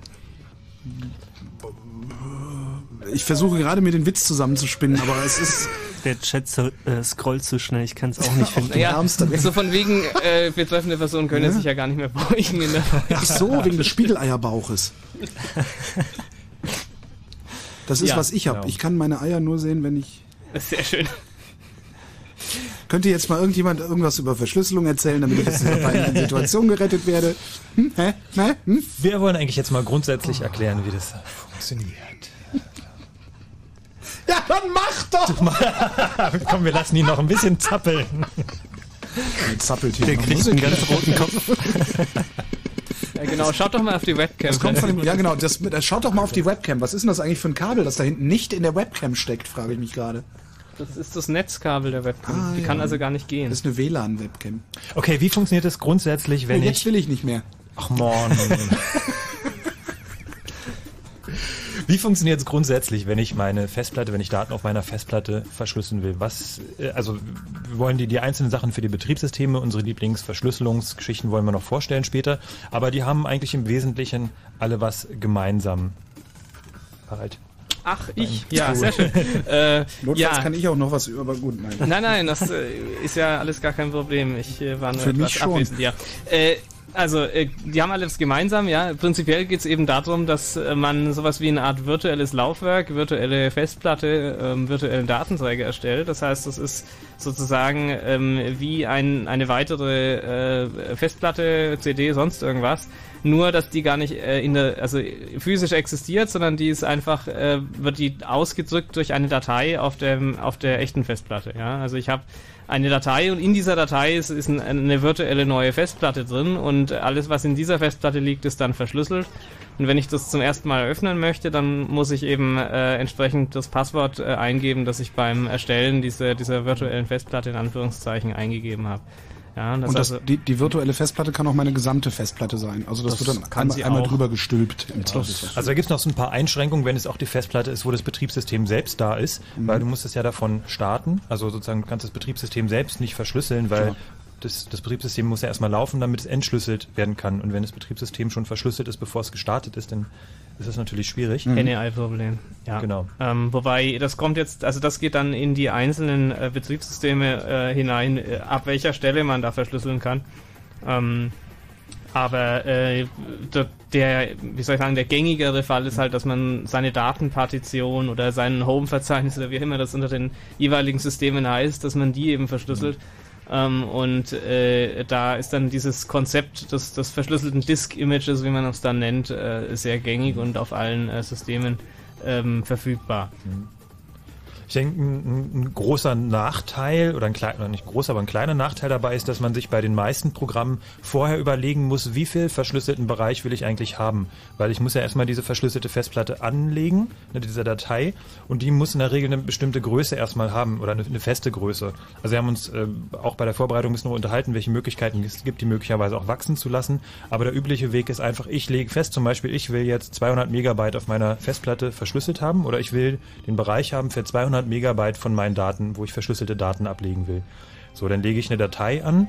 Ich versuche gerade mir den Witz zusammenzuspinnen, aber es ist. Der Chat so, äh, scrollt zu schnell, ich kann es auch nicht finden. ja, so von wegen äh, betreffende Person können sich ja gar nicht mehr beugen. In der Ach so, wegen des Spiegeleierbauches. Das ist, Ja, was ich habe. genau. Ich kann meine Eier nur sehen, wenn ich. Sehr schön. Könnte jetzt mal irgendjemand irgendwas über Verschlüsselung erzählen, damit ich aus dieser peinlichen Situation gerettet werde? Hm? Hä? Hä? Hm? Wir wollen eigentlich jetzt mal grundsätzlich erklären, wie das funktioniert. Ja, dann mach doch! Komm, wir lassen ihn noch ein bisschen zappeln. Jetzt zappelt hier Der kriegt Musik. einen ganz roten Kopf. Ja, genau, schaut doch mal auf die Webcam. Das kommt von dem, ja genau, das, das, schaut doch mal auf die Webcam. Was ist denn das eigentlich für ein Kabel, das da hinten nicht in der Webcam steckt, frage ich mich gerade. Das ist das Netzkabel der Webcam. Ah, die ja. kann also gar nicht gehen. Das ist eine WLAN-Webcam. Okay, wie funktioniert das grundsätzlich, wenn Nee, jetzt ich... will ich nicht mehr. Ach man. Wie funktioniert es grundsätzlich, wenn ich meine Festplatte, wenn ich Daten auf meiner Festplatte verschlüsseln will? Was, äh, also wir wollen die, die einzelnen Sachen für die Betriebssysteme, unsere Lieblingsverschlüsselungsgeschichten wollen wir noch vorstellen später, aber die haben eigentlich im Wesentlichen alle was gemeinsam. Harald. Ach, ich? Ja, sehr schön. Äh, Notfalls ja. kann ich auch noch was über, aber gut, nein. Nein, nein, das äh, ist ja alles gar kein Problem. Ich äh, war nur Für etwas mich schon. abwesend, ja. Äh, also, äh, die haben alles gemeinsam, ja. Prinzipiell geht es eben darum, dass äh, man sowas wie eine Art virtuelles Laufwerk, virtuelle Festplatte, ähm, virtuellen Datenträger erstellt. Das heißt, das ist sozusagen ähm, wie ein, eine weitere äh, Festplatte, CD, sonst irgendwas. Nur, dass die gar nicht äh, in der, also physisch existiert, sondern die ist einfach, äh, wird die ausgedrückt durch eine Datei auf dem, auf der echten Festplatte. Ja, also ich habe eine Datei und in dieser Datei ist, ist ein, eine virtuelle neue Festplatte drin und alles, was in dieser Festplatte liegt, ist dann verschlüsselt. Und wenn ich das zum ersten Mal öffnen möchte, dann muss ich eben äh, entsprechend das Passwort äh, eingeben, das ich beim Erstellen dieser, dieser virtuellen Festplatte in Anführungszeichen eingegeben habe. Ja, das Und das, also, die, die virtuelle Festplatte kann auch meine gesamte Festplatte sein. Also das, Das wird dann kann einmal, sie einmal drüber gestülpt im Zweifelsfall. Also da gibt es noch so ein paar Einschränkungen, wenn es auch die Festplatte ist, wo das Betriebssystem selbst da ist, Mhm. weil du musst es ja davon starten. Also sozusagen du kannst das Betriebssystem selbst nicht verschlüsseln, weil Klar. das, das Betriebssystem muss ja erstmal laufen, damit es entschlüsselt werden kann. Und wenn das Betriebssystem schon verschlüsselt ist, bevor es gestartet ist, dann ist das natürlich schwierig. NEI-Problem. Ja. Genau. Ähm, wobei, das kommt jetzt, also das geht dann in die einzelnen äh, Betriebssysteme äh, hinein, äh, ab welcher Stelle man da verschlüsseln kann. Ähm, aber äh, der, der, wie soll ich sagen, der gängigere Fall ist halt, dass man seine Datenpartition oder sein Home-Verzeichnis oder wie immer das unter den jeweiligen Systemen heißt, dass man die eben verschlüsselt. Ähm, und äh, da ist dann dieses Konzept des, des verschlüsselten Disk-Images, wie man es dann nennt, äh, sehr gängig und auf allen äh, Systemen ähm, verfügbar. Ich denke, ein, ein großer Nachteil oder ein kleiner, nicht groß, aber ein kleiner Nachteil dabei ist, dass man sich bei den meisten Programmen vorher überlegen muss, wie viel verschlüsselten Bereich will ich eigentlich haben. Weil ich muss ja erstmal diese verschlüsselte Festplatte anlegen, ne, diese Datei, und die muss in der Regel eine bestimmte Größe erstmal haben oder eine, eine feste Größe. Also wir haben uns äh, auch bei der Vorbereitung ein bisschen unterhalten, welche Möglichkeiten es gibt, die möglicherweise auch wachsen zu lassen. Aber der übliche Weg ist einfach, ich lege fest, zum Beispiel, ich will jetzt 200 Megabyte auf meiner Festplatte verschlüsselt haben oder ich will den Bereich haben für 200 Megabyte von meinen Daten, wo ich verschlüsselte Daten ablegen will. So, dann lege ich eine Datei an,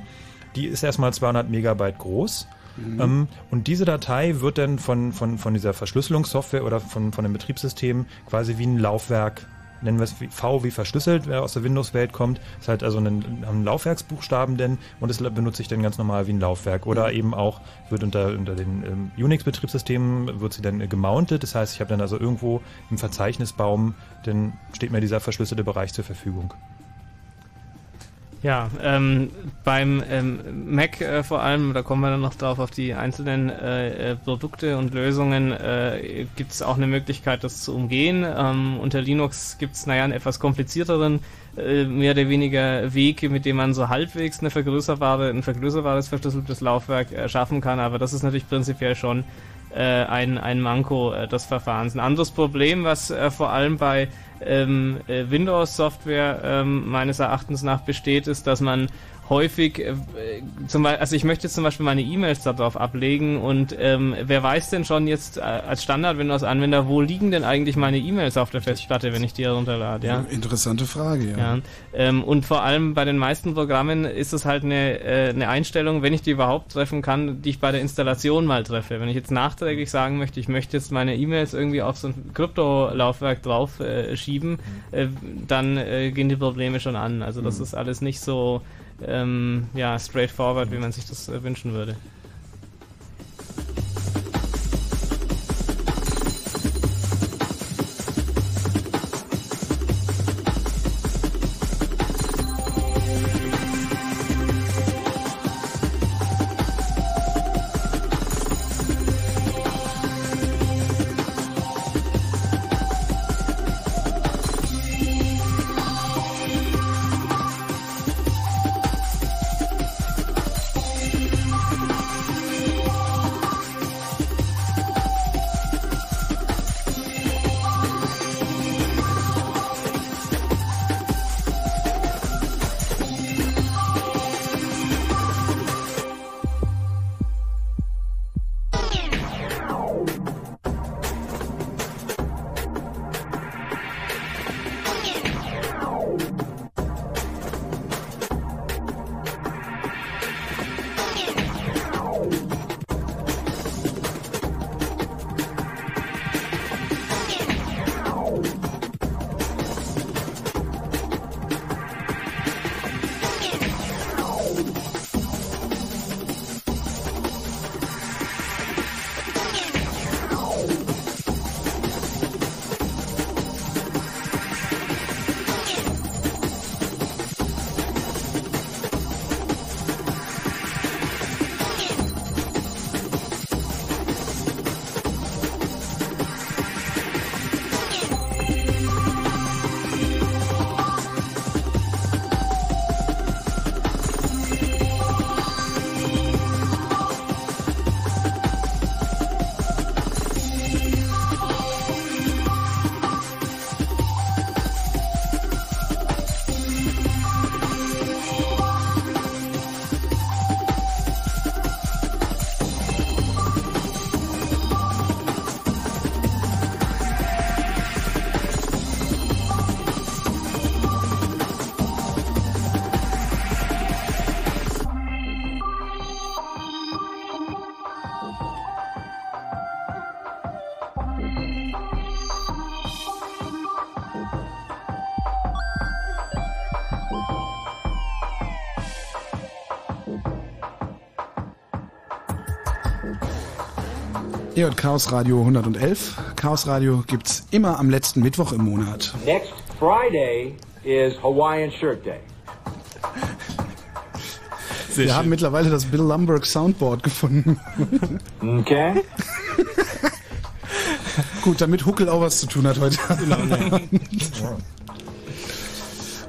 die ist erstmal 200 Megabyte groß. Mhm. Ähm, und diese Datei wird dann von, von, von dieser Verschlüsselungssoftware oder von, von dem Betriebssystem quasi wie ein Laufwerk nennen wir es wie V wie verschlüsselt, wer aus der Windows-Welt kommt, ist halt also ein, ein Laufwerksbuchstaben denn und das benutze ich dann ganz normal wie ein Laufwerk. Oder eben auch wird unter, unter den ähm, Unix-Betriebssystemen wird sie dann äh, gemountet, das heißt, ich habe dann also irgendwo im Verzeichnisbaum, dann steht mir dieser verschlüsselte Bereich zur Verfügung. Ja, ähm, beim ähm, Mac äh, vor allem, da kommen wir dann noch drauf, auf die einzelnen äh, äh, Produkte und Lösungen, äh, gibt es auch eine Möglichkeit, das zu umgehen. Ähm, unter Linux gibt es, naja, einen etwas komplizierteren, äh, mehr oder weniger Weg, mit dem man so halbwegs eine vergrößerbare, ein vergrößerbares verschlüsseltes Laufwerk äh, schaffen kann, aber das ist natürlich prinzipiell schon ein, ein Manko des Verfahrens. Ein anderes Problem, was vor allem bei ähm, äh, Windows-Software ähm, meines Erachtens nach besteht, ist, dass man häufig, äh, zum Beispiel, also ich möchte zum Beispiel meine E-Mails darauf ablegen und ähm, wer weiß denn schon jetzt äh, als Standard-Windows-Anwender, wo liegen denn eigentlich meine E-Mails auf der Festplatte, wenn ich die herunterlade? Ja? Interessante Frage, ja. Ja, ähm, und vor allem bei den meisten Programmen ist es halt eine, äh, eine Einstellung, wenn ich die überhaupt treffen kann, die ich bei der Installation mal treffe. Wenn ich jetzt nachträglich sagen möchte, ich möchte jetzt meine E-Mails irgendwie auf so ein Krypto-Laufwerk drauf äh, schieben, äh, dann äh, gehen die Probleme schon an. Also das Mhm. ist alles nicht so ähm, ja, straightforward, wie man sich das äh, wünschen würde. Ihr hört Chaos Radio 111. Chaos Radio gibt's immer am letzten Mittwoch im Monat. Next Friday is Hawaiian Shirt Day. Wir haben mittlerweile das Bill Lumberg Soundboard gefunden. Okay. Gut, damit Huckel auch was zu tun hat heute. Genau, Abend.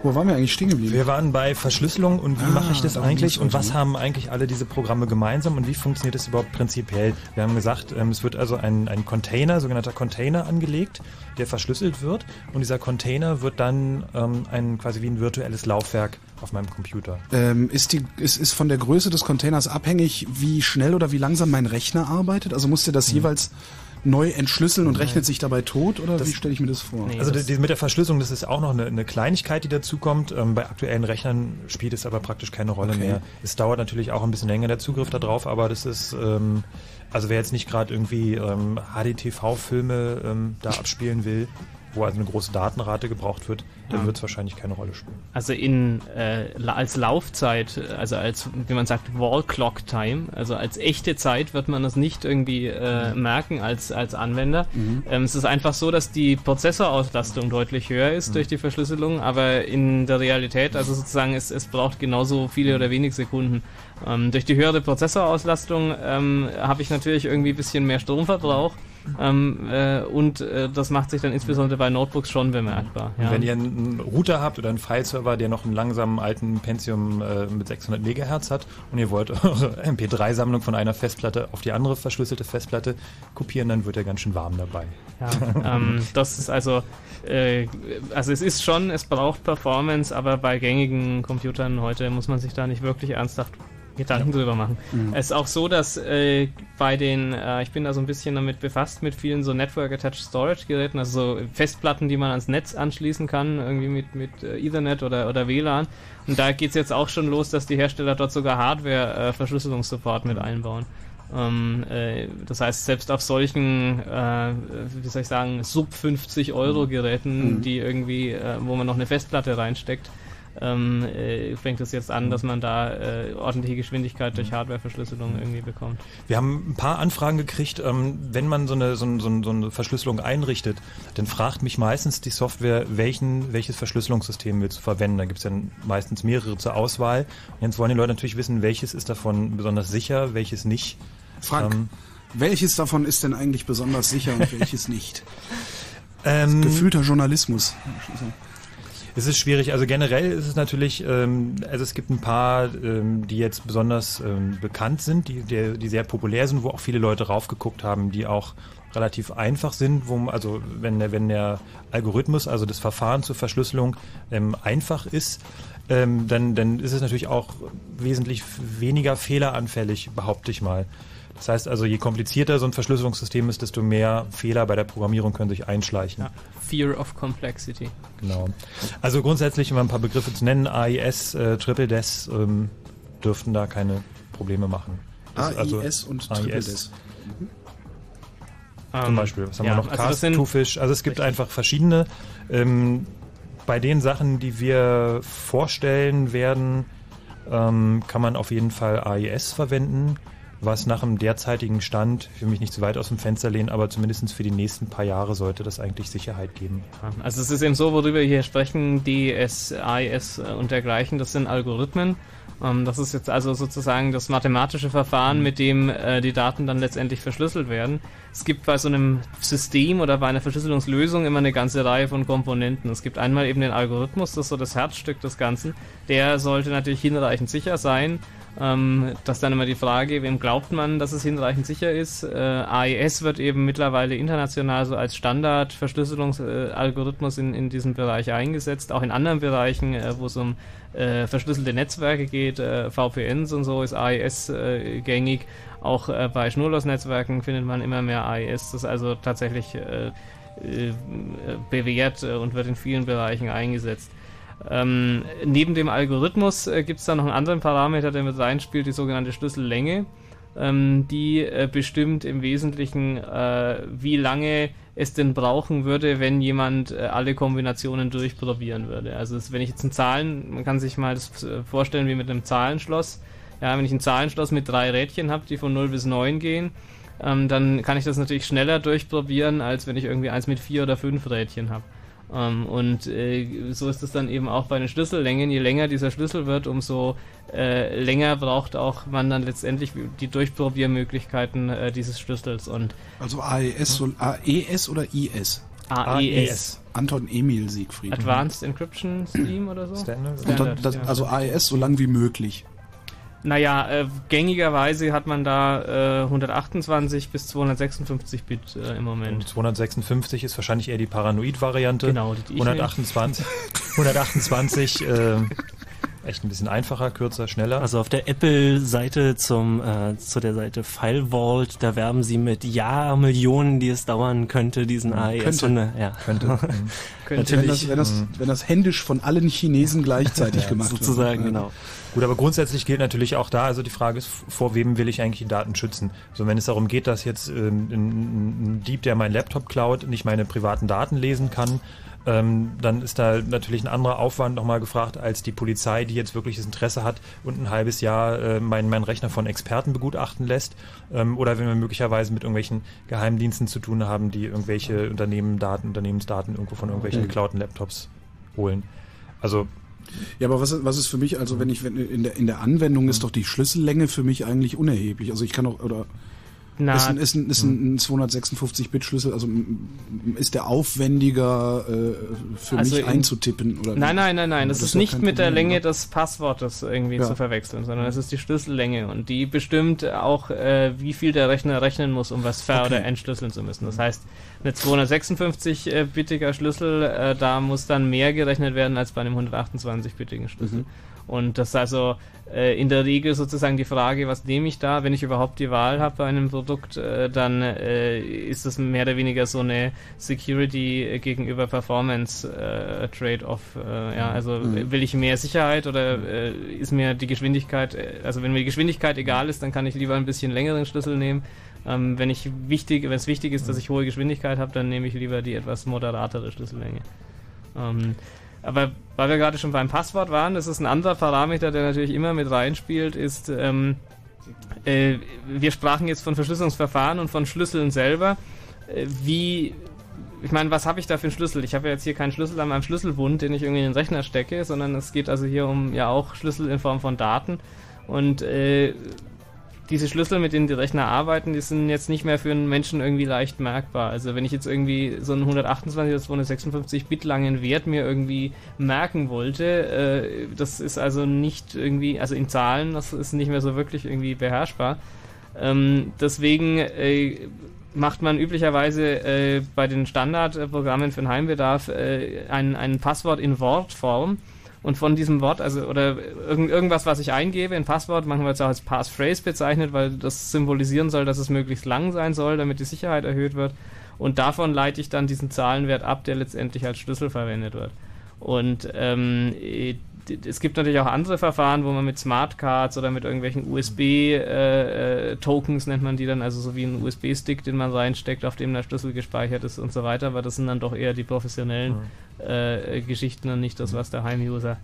Wo waren wir eigentlich stehen geblieben? Wir waren bei Verschlüsselung und wie Ah, mache ich das eigentlich und was haben eigentlich alle diese Programme gemeinsam und wie funktioniert das überhaupt prinzipiell? Wir haben gesagt, ähm, es wird also ein, ein Container, sogenannter Container angelegt, der verschlüsselt wird und dieser Container wird dann ähm, ein quasi wie ein virtuelles Laufwerk auf meinem Computer. Ähm, ist, die, ist, ist von der Größe des Containers abhängig, wie schnell oder wie langsam mein Rechner arbeitet? Also muss der das jeweils neu entschlüsseln und rechnet sich dabei tot oder wie stelle ich mir das vor? also die, die, mit der Verschlüsselung, das ist auch noch eine, eine Kleinigkeit, die dazukommt. Ähm, bei aktuellen Rechnern spielt es aber praktisch keine Rolle Okay. mehr. Es dauert natürlich auch ein bisschen länger der Zugriff darauf, aber das ist, ähm, also wer jetzt nicht gerade irgendwie ähm, HDTV-Filme ähm, da abspielen will, wo also eine große Datenrate gebraucht wird, dann Ja. wird es wahrscheinlich keine Rolle spielen. Also in äh, la- als Laufzeit, also als wie man sagt Wall Clock Time, also als echte Zeit wird man das nicht irgendwie äh, merken als als Anwender. Mhm. Ähm, es ist einfach so, dass die Prozessorauslastung deutlich höher ist durch die Verschlüsselung, aber in der Realität, also sozusagen es, es braucht genauso viele oder wenig Sekunden. Ähm, durch die höhere Prozessorauslastung ähm, habe ich natürlich irgendwie ein bisschen mehr Stromverbrauch. Ähm, äh, und äh, das macht sich dann insbesondere bei Notebooks schon bemerkbar. Ja. wenn ihr einen Router habt oder einen File-Server, der noch einen langsamen alten Pentium äh, mit 600 Megahertz hat und ihr wollt eure MP3-Sammlung von einer Festplatte auf die andere verschlüsselte Festplatte kopieren, dann wird er ganz schön warm dabei. Ja, ähm, das ist also, äh, also es ist schon, es braucht Performance, aber bei gängigen Computern heute muss man sich da nicht wirklich ernsthaft Gedanken drüber machen. Mhm. Es ist auch so, dass äh, bei den, äh, ich bin da so ein bisschen damit befasst mit vielen so Network Attached Storage Geräten, also so Festplatten, die man ans Netz anschließen kann, irgendwie mit, mit äh, Ethernet oder, oder WLAN. Und da geht es jetzt auch schon los, dass die Hersteller dort sogar Hardware-Verschlüsselungssupport mit einbauen. Ähm, äh, das heißt, selbst auf solchen, äh, wie soll ich sagen, sub 50 Euro Geräten, Mhm. die irgendwie, äh, wo man noch eine Festplatte reinsteckt, ähm, äh, fängt es jetzt an, dass man da äh, ordentliche Geschwindigkeit durch Hardwareverschlüsselung irgendwie bekommt. Wir haben ein paar Anfragen gekriegt, ähm, wenn man so eine, so, ein- so, ein- so eine Verschlüsselung einrichtet, dann fragt mich meistens die Software, welchen, welches Verschlüsselungssystem willst du verwenden. Da gibt es dann meistens mehrere zur Auswahl. Und jetzt wollen die Leute natürlich wissen, welches ist davon besonders sicher, welches nicht. Frank, Ähm, welches davon ist denn eigentlich besonders sicher und welches nicht? Ähm, Gefühlter Journalismus. Es ist schwierig. Also generell ist es natürlich, ähm, also es gibt ein paar, ähm, die jetzt besonders ähm, bekannt sind, die, die, die sehr populär sind, wo auch viele Leute raufgeguckt haben, die auch relativ einfach sind, wo also wenn der, wenn der Algorithmus, also das Verfahren zur Verschlüsselung ähm, einfach ist, ähm, dann, dann ist es natürlich auch wesentlich weniger fehleranfällig, behaupte ich mal. Das heißt also, je komplizierter so ein Verschlüsselungssystem ist, desto mehr Fehler bei der Programmierung können sich einschleichen. Fear of Complexity. Genau. Also grundsätzlich, um ein paar Begriffe zu nennen, AIS, äh, Triple DES ähm, dürften da keine Probleme machen. Das ist AIS und Triple DES. Zum Ähm, Beispiel, was haben ja, wir noch? also Cast. Also es gibt einfach verschiedene. Ähm, bei den Sachen, die wir vorstellen werden, ähm, kann man auf jeden Fall AIS verwenden, was nach dem derzeitigen Stand, ich will mich nicht zu weit aus dem Fenster lehnen, aber zumindest für die nächsten paar Jahre sollte das eigentlich Sicherheit geben. Also es ist eben so, worüber wir hier sprechen, DS, AIS äh, und dergleichen, das sind Algorithmen. Ähm, das ist jetzt also sozusagen das mathematische Verfahren, mit dem äh, die Daten dann letztendlich verschlüsselt werden. Es gibt bei so einem System oder bei einer Verschlüsselungslösung immer eine ganze Reihe von Komponenten. Es gibt einmal eben den Algorithmus, das ist so das Herzstück des Ganzen. Der sollte natürlich hinreichend sicher sein. Ähm, das ist dann immer die Frage, wem glaubt man, dass es hinreichend sicher ist? Äh, AES wird eben mittlerweile international so als Standard-Verschlüsselungsalgorithmus in, in diesem Bereich eingesetzt, auch in anderen Bereichen, äh, wo es um äh, verschlüsselte Netzwerke geht, äh, VPNs und so ist AES äh, gängig. Auch äh, bei Schnurlos-Netzwerken findet man immer mehr AES. Das ist also tatsächlich äh, äh, bewährt äh, und wird in vielen Bereichen eingesetzt. Ähm, neben dem Algorithmus äh, gibt es da noch einen anderen Parameter, der mit reinspielt, die sogenannte Schlüssellänge. Ähm, die äh, bestimmt im Wesentlichen, äh, wie lange es denn brauchen würde, wenn jemand äh, alle Kombinationen durchprobieren würde. Also es, wenn ich jetzt ein Zahlen, man kann sich mal das äh, vorstellen wie mit einem Zahlenschloss. Ja, wenn ich ein Zahlenschloss mit drei Rädchen habe, die von 0 bis 9 gehen, ähm, dann kann ich das natürlich schneller durchprobieren, als wenn ich irgendwie eins mit vier oder fünf Rädchen habe. Ähm, und äh, so ist es dann eben auch bei den Schlüssellängen. Je länger dieser Schlüssel wird, umso äh, länger braucht auch man dann letztendlich die Durchprobiermöglichkeiten äh, dieses Schlüssels. Und Also AES, soll, AES oder IS? AES. Anton Emil Siegfried. Advanced Encryption Scheme oder so? Standard. Und dann, das, ja. also AES so lang wie möglich. Naja, äh, gängigerweise hat man da äh, 128 bis 256 Bit äh, im Moment. Und 256 ist wahrscheinlich eher die Paranoid-Variante. Genau, die, die ich 128, 128 äh, echt ein bisschen einfacher, kürzer, schneller. Also auf der Apple-Seite zum äh, zu der Seite File Vault, da werben sie mit Jahrmillionen, die es dauern könnte, diesen AES. Könnte. Und, äh, ja. Könnte. Mhm. Könnte. Wenn das, Natürlich. wenn, das, wenn das händisch von allen Chinesen gleichzeitig Ja, gemacht sozusagen, wird. genau. Gut, aber grundsätzlich gilt natürlich auch da, also die Frage ist, vor wem will ich eigentlich die Daten schützen? So, wenn es darum geht, dass jetzt ähm, ein, ein Dieb, der meinen Laptop klaut, nicht meine privaten Daten lesen kann, ähm, dann ist da natürlich ein anderer Aufwand nochmal gefragt als die Polizei, die jetzt wirklich das Interesse hat und ein halbes Jahr äh, meinen mein Rechner von Experten begutachten lässt. Ähm, oder wenn wir möglicherweise mit irgendwelchen Geheimdiensten zu tun haben, die irgendwelche Unternehmen Daten, Unternehmensdaten irgendwo von irgendwelchen Mhm. geklauten Laptops holen. Also Ja, aber was, ist- was ist für mich, also wenn ich, wenn in der, in der Anwendung ist doch die Schlüssellänge für mich eigentlich unerheblich. Also ich kann auch, oder Na, ist ein, ist ein, ist ein 256-Bit-Schlüssel, also m- m- ist der aufwendiger äh, für Also mich in- einzutippen? Oder Nein, nein, nein, nein. Das, Das ist nicht mit der Länge des Passwortes irgendwie Ja. zu verwechseln, sondern es ist die Schlüssellänge und die bestimmt auch, äh, wie viel der Rechner rechnen muss, um was ver- Okay. oder entschlüsseln zu müssen. Das heißt, eine 256-bittiger Schlüssel, äh, da muss dann mehr gerechnet werden als bei einem 128-bittigen Schlüssel. Mhm. Und das ist also äh, in der Regel sozusagen die Frage, was nehme ich da, wenn ich überhaupt die Wahl habe bei einem Produkt, äh, dann äh, ist das mehr oder weniger so eine Security äh, gegenüber Performance äh, Trade-off. Äh, ja, also Mhm. will ich mehr Sicherheit oder äh, ist mir die Geschwindigkeit, äh, also wenn mir die Geschwindigkeit egal ist, dann kann ich lieber ein bisschen längeren Schlüssel nehmen. Ähm, wenn ich wichtig, wenn es wichtig ist, dass ich hohe Geschwindigkeit habe, dann nehme ich lieber die etwas moderatere Schlüssellänge. Ähm, aber weil wir gerade schon beim Passwort waren, das ist ein anderer Parameter, der natürlich immer mit reinspielt, ist, ähm, äh, wir sprachen jetzt von Verschlüsselungsverfahren und von Schlüsseln selber. Äh, wie, ich meine, was habe ich da für einen Schlüssel? Ich habe ja jetzt hier keinen Schlüssel an meinem Schlüsselbund, den ich irgendwie in den Rechner stecke, sondern es geht also hier um ja auch Schlüssel in Form von Daten. Und äh, diese Schlüssel, mit denen die Rechner arbeiten, die sind jetzt nicht mehr für einen Menschen irgendwie leicht merkbar. Also wenn ich jetzt irgendwie so einen 128 oder 256 Bit langen Wert mir irgendwie merken wollte, äh, das ist also nicht irgendwie, also in Zahlen, das ist nicht mehr so wirklich irgendwie beherrschbar. Ähm, deswegen äh, macht man üblicherweise äh, bei den Standardprogrammen für den Heimbedarf äh, ein, ein Passwort in Wortform. Und von diesem Wort, also oder irgend, irgendwas, was ich eingebe, ein Passwort, machen wir jetzt auch als Passphrase bezeichnet, weil das symbolisieren soll, dass es möglichst lang sein soll, damit die Sicherheit erhöht wird. Und davon leite ich dann diesen Zahlenwert ab, der letztendlich als Schlüssel verwendet wird. Und ähm, äh, es gibt natürlich auch andere Verfahren, wo man mit Smartcards oder mit irgendwelchen USB-Tokens nennt man die dann, also so wie ein USB-Stick, den man reinsteckt, auf dem der Schlüssel gespeichert ist und so weiter, aber das sind dann doch eher die professionellen äh, Geschichten und nicht das, was der Heim-User.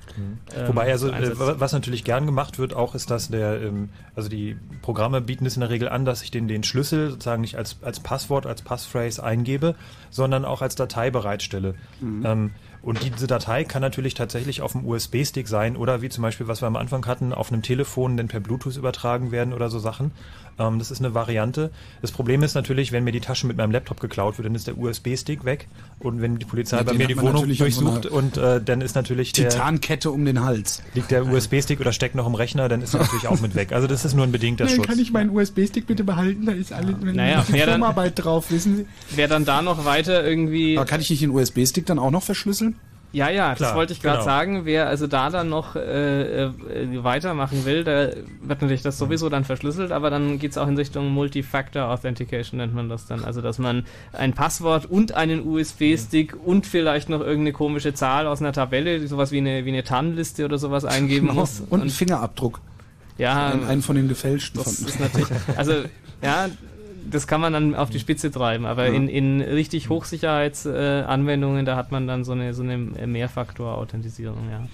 ähm, Wobei also äh, einsetzt. wa- was natürlich gern gemacht wird, auch ist, dass der, ähm, also die Programme bieten es in der Regel an, dass ich den, den Schlüssel sozusagen nicht als, als Passwort, als Passphrase eingebe, sondern auch als Datei bereitstelle. Mhm. Ähm, und diese Datei kann natürlich tatsächlich auf dem USB-Stick sein oder wie zum Beispiel, was wir am Anfang hatten, auf einem Telefon dann per Bluetooth übertragen werden oder so Sachen. Ähm, das ist eine Variante. Das Problem ist natürlich, wenn mir die Tasche mit meinem Laptop geklaut wird, dann ist der USB-Stick weg. Und wenn die Polizei Ja, bei mir die Wohnung durchsucht und äh, dann ist natürlich der Titankette um den Hals. liegt der USB-Stick oder steckt noch im Rechner, dann ist er natürlich auch mit weg. Also das ist nur ein bedingter Nein, Schutz. kann ich meinen USB-Stick bitte behalten? Da ist alles Naja, wer dann- Firmarbeit drauf, wissen Sie? Wer dann da noch weiter irgendwie. Aber kann ich nicht den USB-Stick dann auch noch verschlüsseln? Ja, ja, Klar, das wollte ich gerade genau. sagen. Wer also da dann noch äh, äh, weitermachen will, der wird natürlich das sowieso dann verschlüsselt, aber dann geht's auch in Richtung Multi-Factor Authentication, nennt man das dann. Also, dass man ein Passwort und einen USB-Stick und vielleicht noch irgendeine komische Zahl aus einer Tabelle, sowas wie eine, wie eine TAN-Liste oder sowas eingeben Genau. muss. Und einen Fingerabdruck. Ja, Ein, einen von den gefälschten. das ist natürlich, also ja, das kann man dann auf die Spitze treiben, aber Ja. in, in richtig Hochsicherheitsanwendungen, äh, da hat man dann so eine, so eine Mehrfaktor-Authentisierung, ja.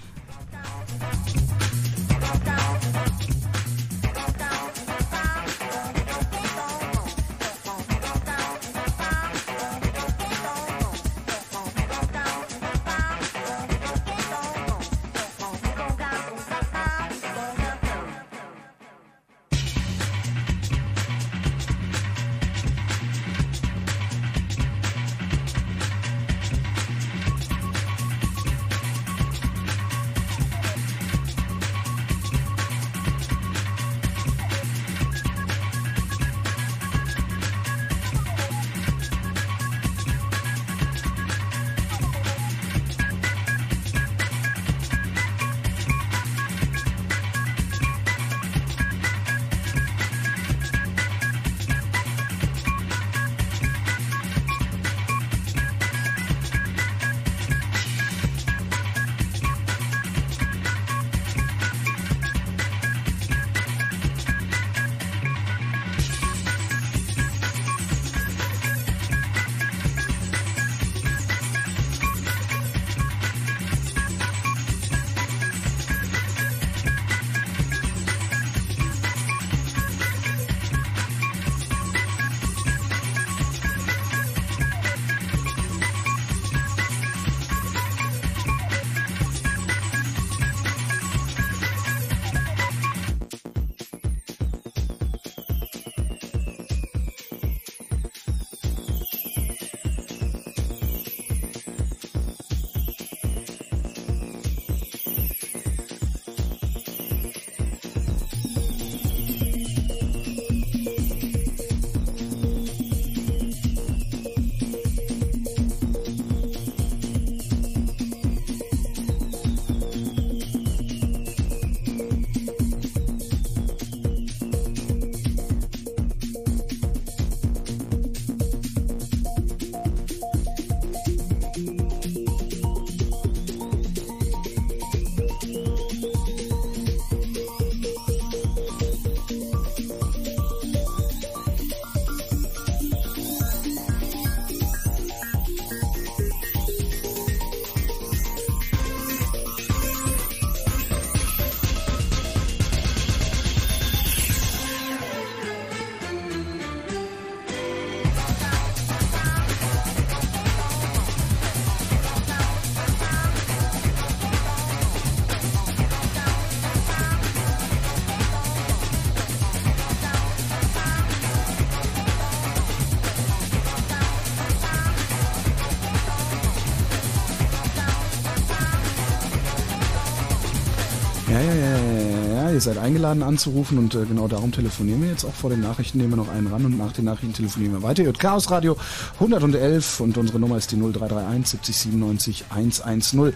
Ihr seid eingeladen anzurufen und äh, genau darum telefonieren wir jetzt auch. Vor den Nachrichten nehmen wir noch einen ran und nach den Nachrichten telefonieren wir weiter. Ihr hört Chaos Radio 111 und unsere Nummer ist die 0331 70 97 110.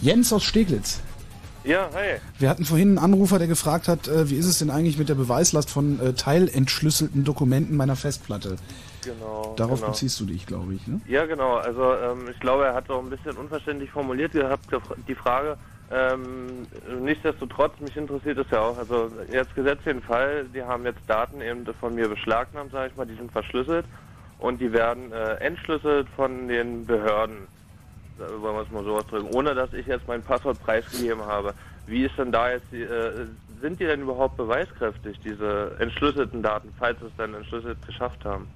Jens aus Steglitz. Ja, hi. Wir hatten vorhin einen Anrufer, der gefragt hat, äh, wie ist es denn eigentlich mit der Beweislast von äh, teilentschlüsselten Dokumenten meiner Festplatte? Genau. Darauf genau. beziehst du dich, glaube ich. Ne? Ja, genau. Also ähm, ich glaube, er hat auch ein bisschen unverständlich formuliert gehabt, die Frage. Ähm, nichtsdestotrotz, mich interessiert es ja auch. Also jetzt gesetzt den Fall, die haben jetzt Daten eben von mir beschlagnahmt, sage ich mal, die sind verschlüsselt und die werden äh, entschlüsselt von den Behörden, äh, wollen wir es mal so ausdrücken, ohne dass ich jetzt mein Passwort preisgegeben habe. Wie ist denn da jetzt die, äh, sind die denn überhaupt beweiskräftig, diese entschlüsselten Daten, falls sie es dann entschlüsselt geschafft haben?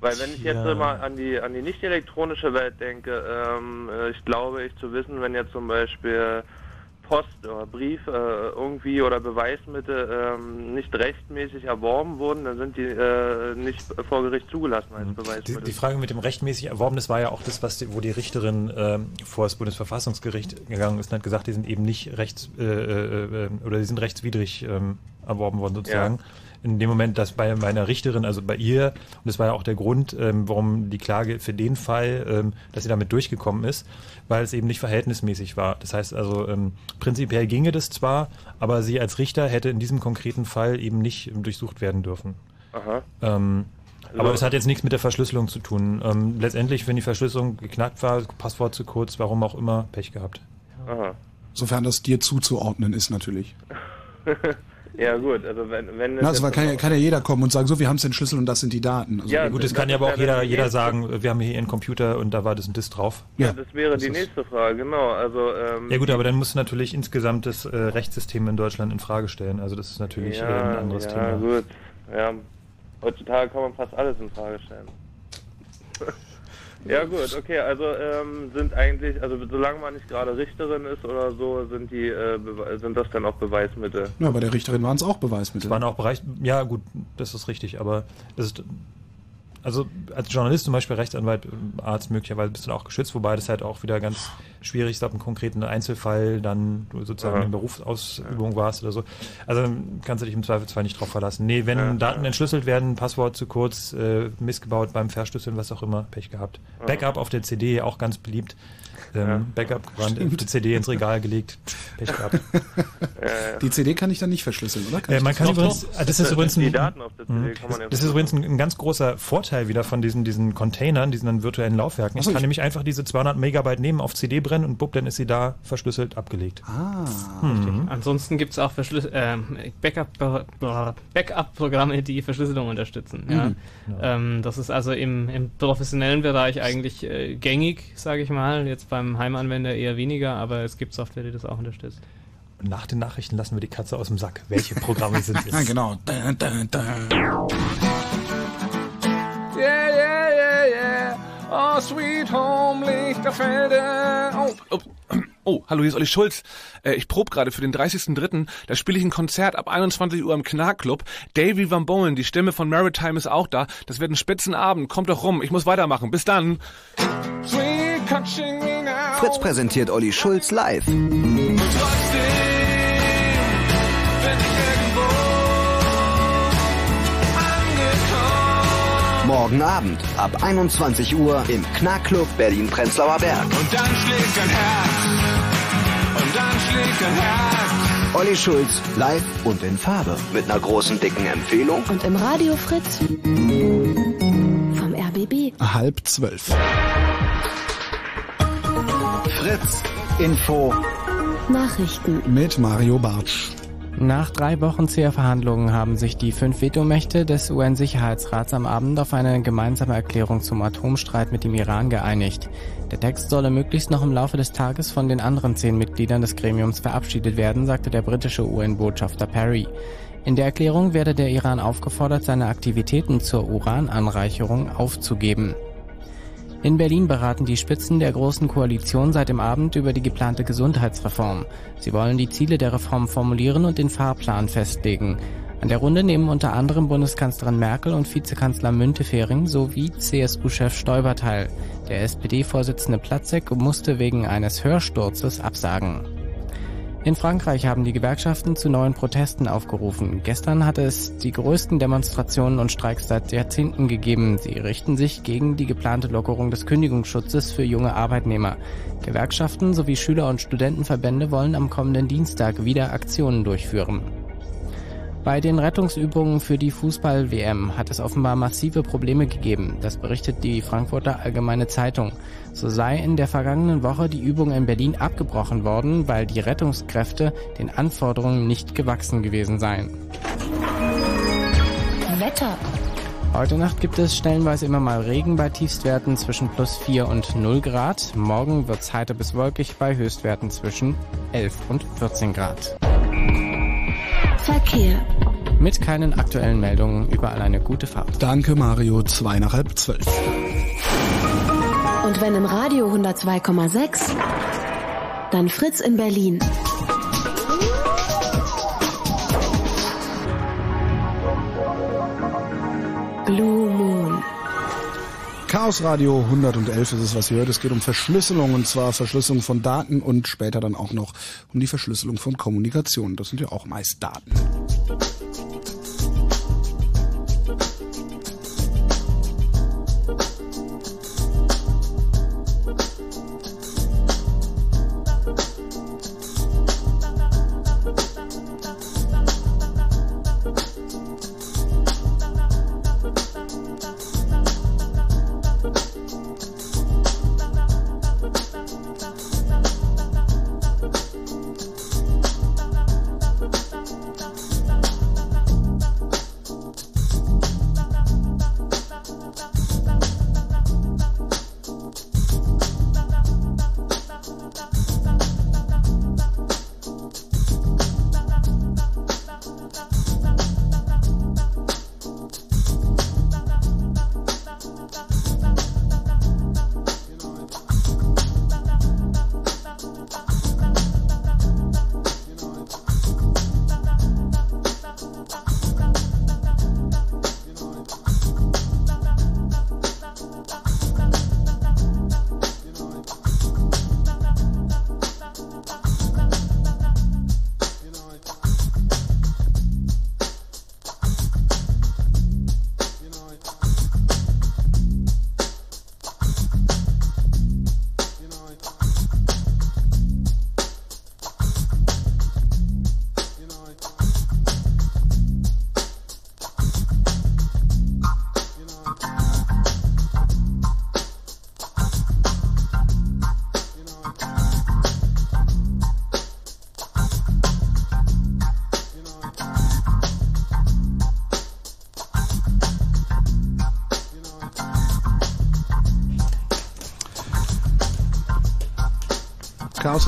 Weil wenn ich jetzt Ja. mal an die an die nicht elektronische Welt denke, ähm, äh, ich glaube ich zu wissen, wenn jetzt zum Beispiel Post oder Brief äh, irgendwie oder Beweismittel ähm, nicht rechtmäßig erworben wurden, dann sind die äh, nicht vor Gericht zugelassen als Die, Beweismittel. die Frage mit dem rechtmäßig erworben, das war ja auch das, was die, wo die Richterin ähm, vor das Bundesverfassungsgericht gegangen ist und hat gesagt, die sind eben nicht rechts äh, äh, äh, oder die sind rechtswidrig ähm, erworben worden sozusagen. In dem Moment, dass bei meiner Richterin, also bei ihr, und das war ja auch der Grund, ähm, warum die Klage für den Fall, ähm, dass sie damit durchgekommen ist, weil es eben nicht verhältnismäßig war. Das heißt also, ähm, prinzipiell ginge das zwar, aber sie als Richter hätte in diesem konkreten Fall eben nicht ähm, durchsucht werden dürfen. Aha. Ähm, aber es hat jetzt nichts mit der Verschlüsselung zu tun. Ähm, letztendlich, wenn die Verschlüsselung geknackt war, Passwort zu kurz, warum auch immer, Pech gehabt. Aha. Sofern das dir zuzuordnen ist natürlich. ja gut, also wenn wenn es Na, also kann, ja, kann ja jeder kommen und sagen, so, wir haben es entschlüsselt und das sind die Daten. Also, Ja, Gut, das das kann ja aber ja auch jeder, jeder sagen, wir haben hier einen Computer und da war das und das drauf. Ja, das wäre die nächste Frage, genau. Also ähm, Ja gut, aber dann musst du natürlich insgesamt das äh, Rechtssystem in Deutschland in Frage stellen. Also das ist natürlich äh, ein anderes ja, Thema. gut. Ja, heutzutage kann man fast alles in Frage stellen. Ja gut, okay, also ähm, sind eigentlich, also solange man nicht gerade Richterin ist oder so, sind die äh, sind das dann auch Beweismittel. Ja, bei der Richterin waren es auch Beweismittel. Es waren auch Bereich, ja gut, das ist richtig, aber das ist, also als Journalist zum Beispiel, Rechtsanwalt, Arzt möglicherweise bist du auch geschützt, wobei das halt auch wieder ganz schwierig ist, ab einem konkreten Einzelfall dann sozusagen Aha. in Berufsausübung warst oder so. Also kannst du dich im Zweifelsfall nicht drauf verlassen. Nee, wenn Ja, Daten entschlüsselt werden, Passwort zu kurz, äh, missgebaut beim Verschlüsseln, was auch immer, Pech gehabt. Backup auf der CD, auch ganz beliebt. Ähm, Backup gebrannt, die CD ins Regal gelegt, Pech gehabt. Die CD kann ich dann nicht verschlüsseln, oder? Äh, ich man das? kann übrigens, äh, das ist übrigens Die ein, Daten auf der CD Mhm. kann man ja das ist übrigens ein, ein ganz großer Vorteil wieder von diesen, diesen Containern, diesen dann virtuellen Laufwerken. Ach Ich so, kann ich- nämlich einfach diese 200 Megabyte nehmen, auf CD brennen und bupp, dann ist sie da verschlüsselt abgelegt. Ah. Mhm. Ansonsten gibt es auch Verschlüs ähm, Backup- Backup-Programme, die Verschlüsselung unterstützen. Ja. Mhm. Ähm, das ist also im, im professionellen Bereich eigentlich äh, gängig, sage ich mal. Jetzt beim Heimanwender eher weniger, aber es gibt Software, die das auch unterstützt. Und nach den Nachrichten lassen wir die Katze aus dem Sack. Welche Programme sind es? Ja, genau. Da, da, da. Yeah, yeah, yeah, yeah. Oh, sweet home, Lichterfelde. Oh, oh. Oh, hallo, hier ist Olli Schulz. Äh, ich probe gerade für den 30.03. Da spiele ich ein Konzert ab 21 Uhr im Knarrclub. Davy Van Bowen, die Stimme von Maritime ist auch da. Das wird ein Spitzenabend. Kommt doch rum. Ich muss weitermachen. Bis dann. Fritz präsentiert Olli Schulz live. Morgen Abend ab 21 Uhr im Knarrclub Berlin-Prenzlauer Berg. Und dann schlägt ein Herz. Und dann schlägt ein Herz. Olli Schulz live und in Farbe mit einer großen dicken Empfehlung. Und im Radio Fritz vom RBB. Halb zwölf. Fritz Info. Nachrichten. Mit Mario Bartsch. Nach drei Wochen zäher Verhandlungen haben sich die fünf Vetomächte des UN-Sicherheitsrats am Abend auf eine gemeinsame Erklärung zum Atomstreit mit dem Iran geeinigt. Der Text solle möglichst noch im Laufe des Tages von den anderen zehn Mitgliedern des Gremiums verabschiedet werden, sagte der britische UN-Botschafter Perry. In der Erklärung werde der Iran aufgefordert, seine Aktivitäten zur Urananreicherung aufzugeben. In Berlin beraten die Spitzen der Großen Koalition seit dem Abend über die geplante Gesundheitsreform. Sie wollen die Ziele der Reform formulieren und den Fahrplan festlegen. An der Runde nehmen unter anderem Bundeskanzlerin Merkel und Vizekanzler Müntefering sowie CSU-Chef Stoiber teil. Der SPD-Vorsitzende Platzek musste wegen eines Hörsturzes absagen. In Frankreich haben die Gewerkschaften zu neuen Protesten aufgerufen. Gestern hatte es die größten Demonstrationen und Streiks seit Jahrzehnten gegeben. Sie richten sich gegen die geplante Lockerung des Kündigungsschutzes für junge Arbeitnehmer. Gewerkschaften sowie Schüler- und Studentenverbände wollen am kommenden Dienstag wieder Aktionen durchführen. Bei den Rettungsübungen für die Fußball-WM hat es offenbar massive Probleme gegeben. Das berichtet die Frankfurter Allgemeine Zeitung. So sei in der vergangenen Woche die Übung in Berlin abgebrochen worden, weil die Rettungskräfte den Anforderungen nicht gewachsen gewesen seien. Wetter. Heute Nacht gibt es stellenweise immer mal Regen bei Tiefstwerten zwischen plus 4 und 0 Grad. Morgen wird es heiter bis wolkig bei Höchstwerten zwischen 11 und 14 Grad. Verkehr. Mit keinen aktuellen Meldungen überall eine gute Fahrt. Danke Mario, zwei nach halb zwölf. Und wenn im Radio 102,6, dann Fritz in Berlin. Blue Moon. Chaos Radio 111 ist es, was ihr hört. Es geht um Verschlüsselung und zwar Verschlüsselung von Daten und später dann auch noch um die Verschlüsselung von Kommunikation. Das sind ja auch meist Daten.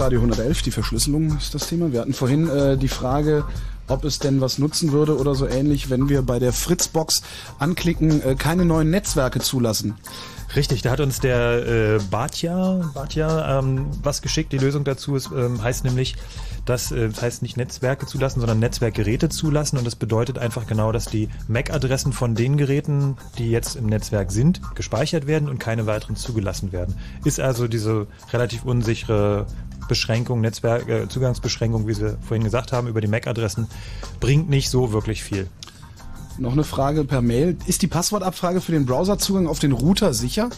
Radio 111, die Verschlüsselung ist das Thema. Wir hatten vorhin äh, die Frage, ob es denn was nutzen würde oder so ähnlich, wenn wir bei der Fritzbox anklicken, äh, keine neuen Netzwerke zulassen. Richtig, da hat uns der äh, Batja, Batja ähm, was geschickt. Die Lösung dazu ist, ähm, heißt nämlich, dass äh, heißt nicht Netzwerke zulassen, sondern Netzwerkgeräte zulassen. Und das bedeutet einfach genau, dass die MAC-Adressen von den Geräten, die jetzt im Netzwerk sind, gespeichert werden und keine weiteren zugelassen werden. Ist also diese relativ unsichere Beschränkung, Netzwerk, äh, Zugangsbeschränkung, wie Sie vorhin gesagt haben, über die MAC-Adressen, bringt nicht so wirklich viel. Noch eine Frage per Mail. Ist die Passwortabfrage für den Browserzugang auf den Router sicher?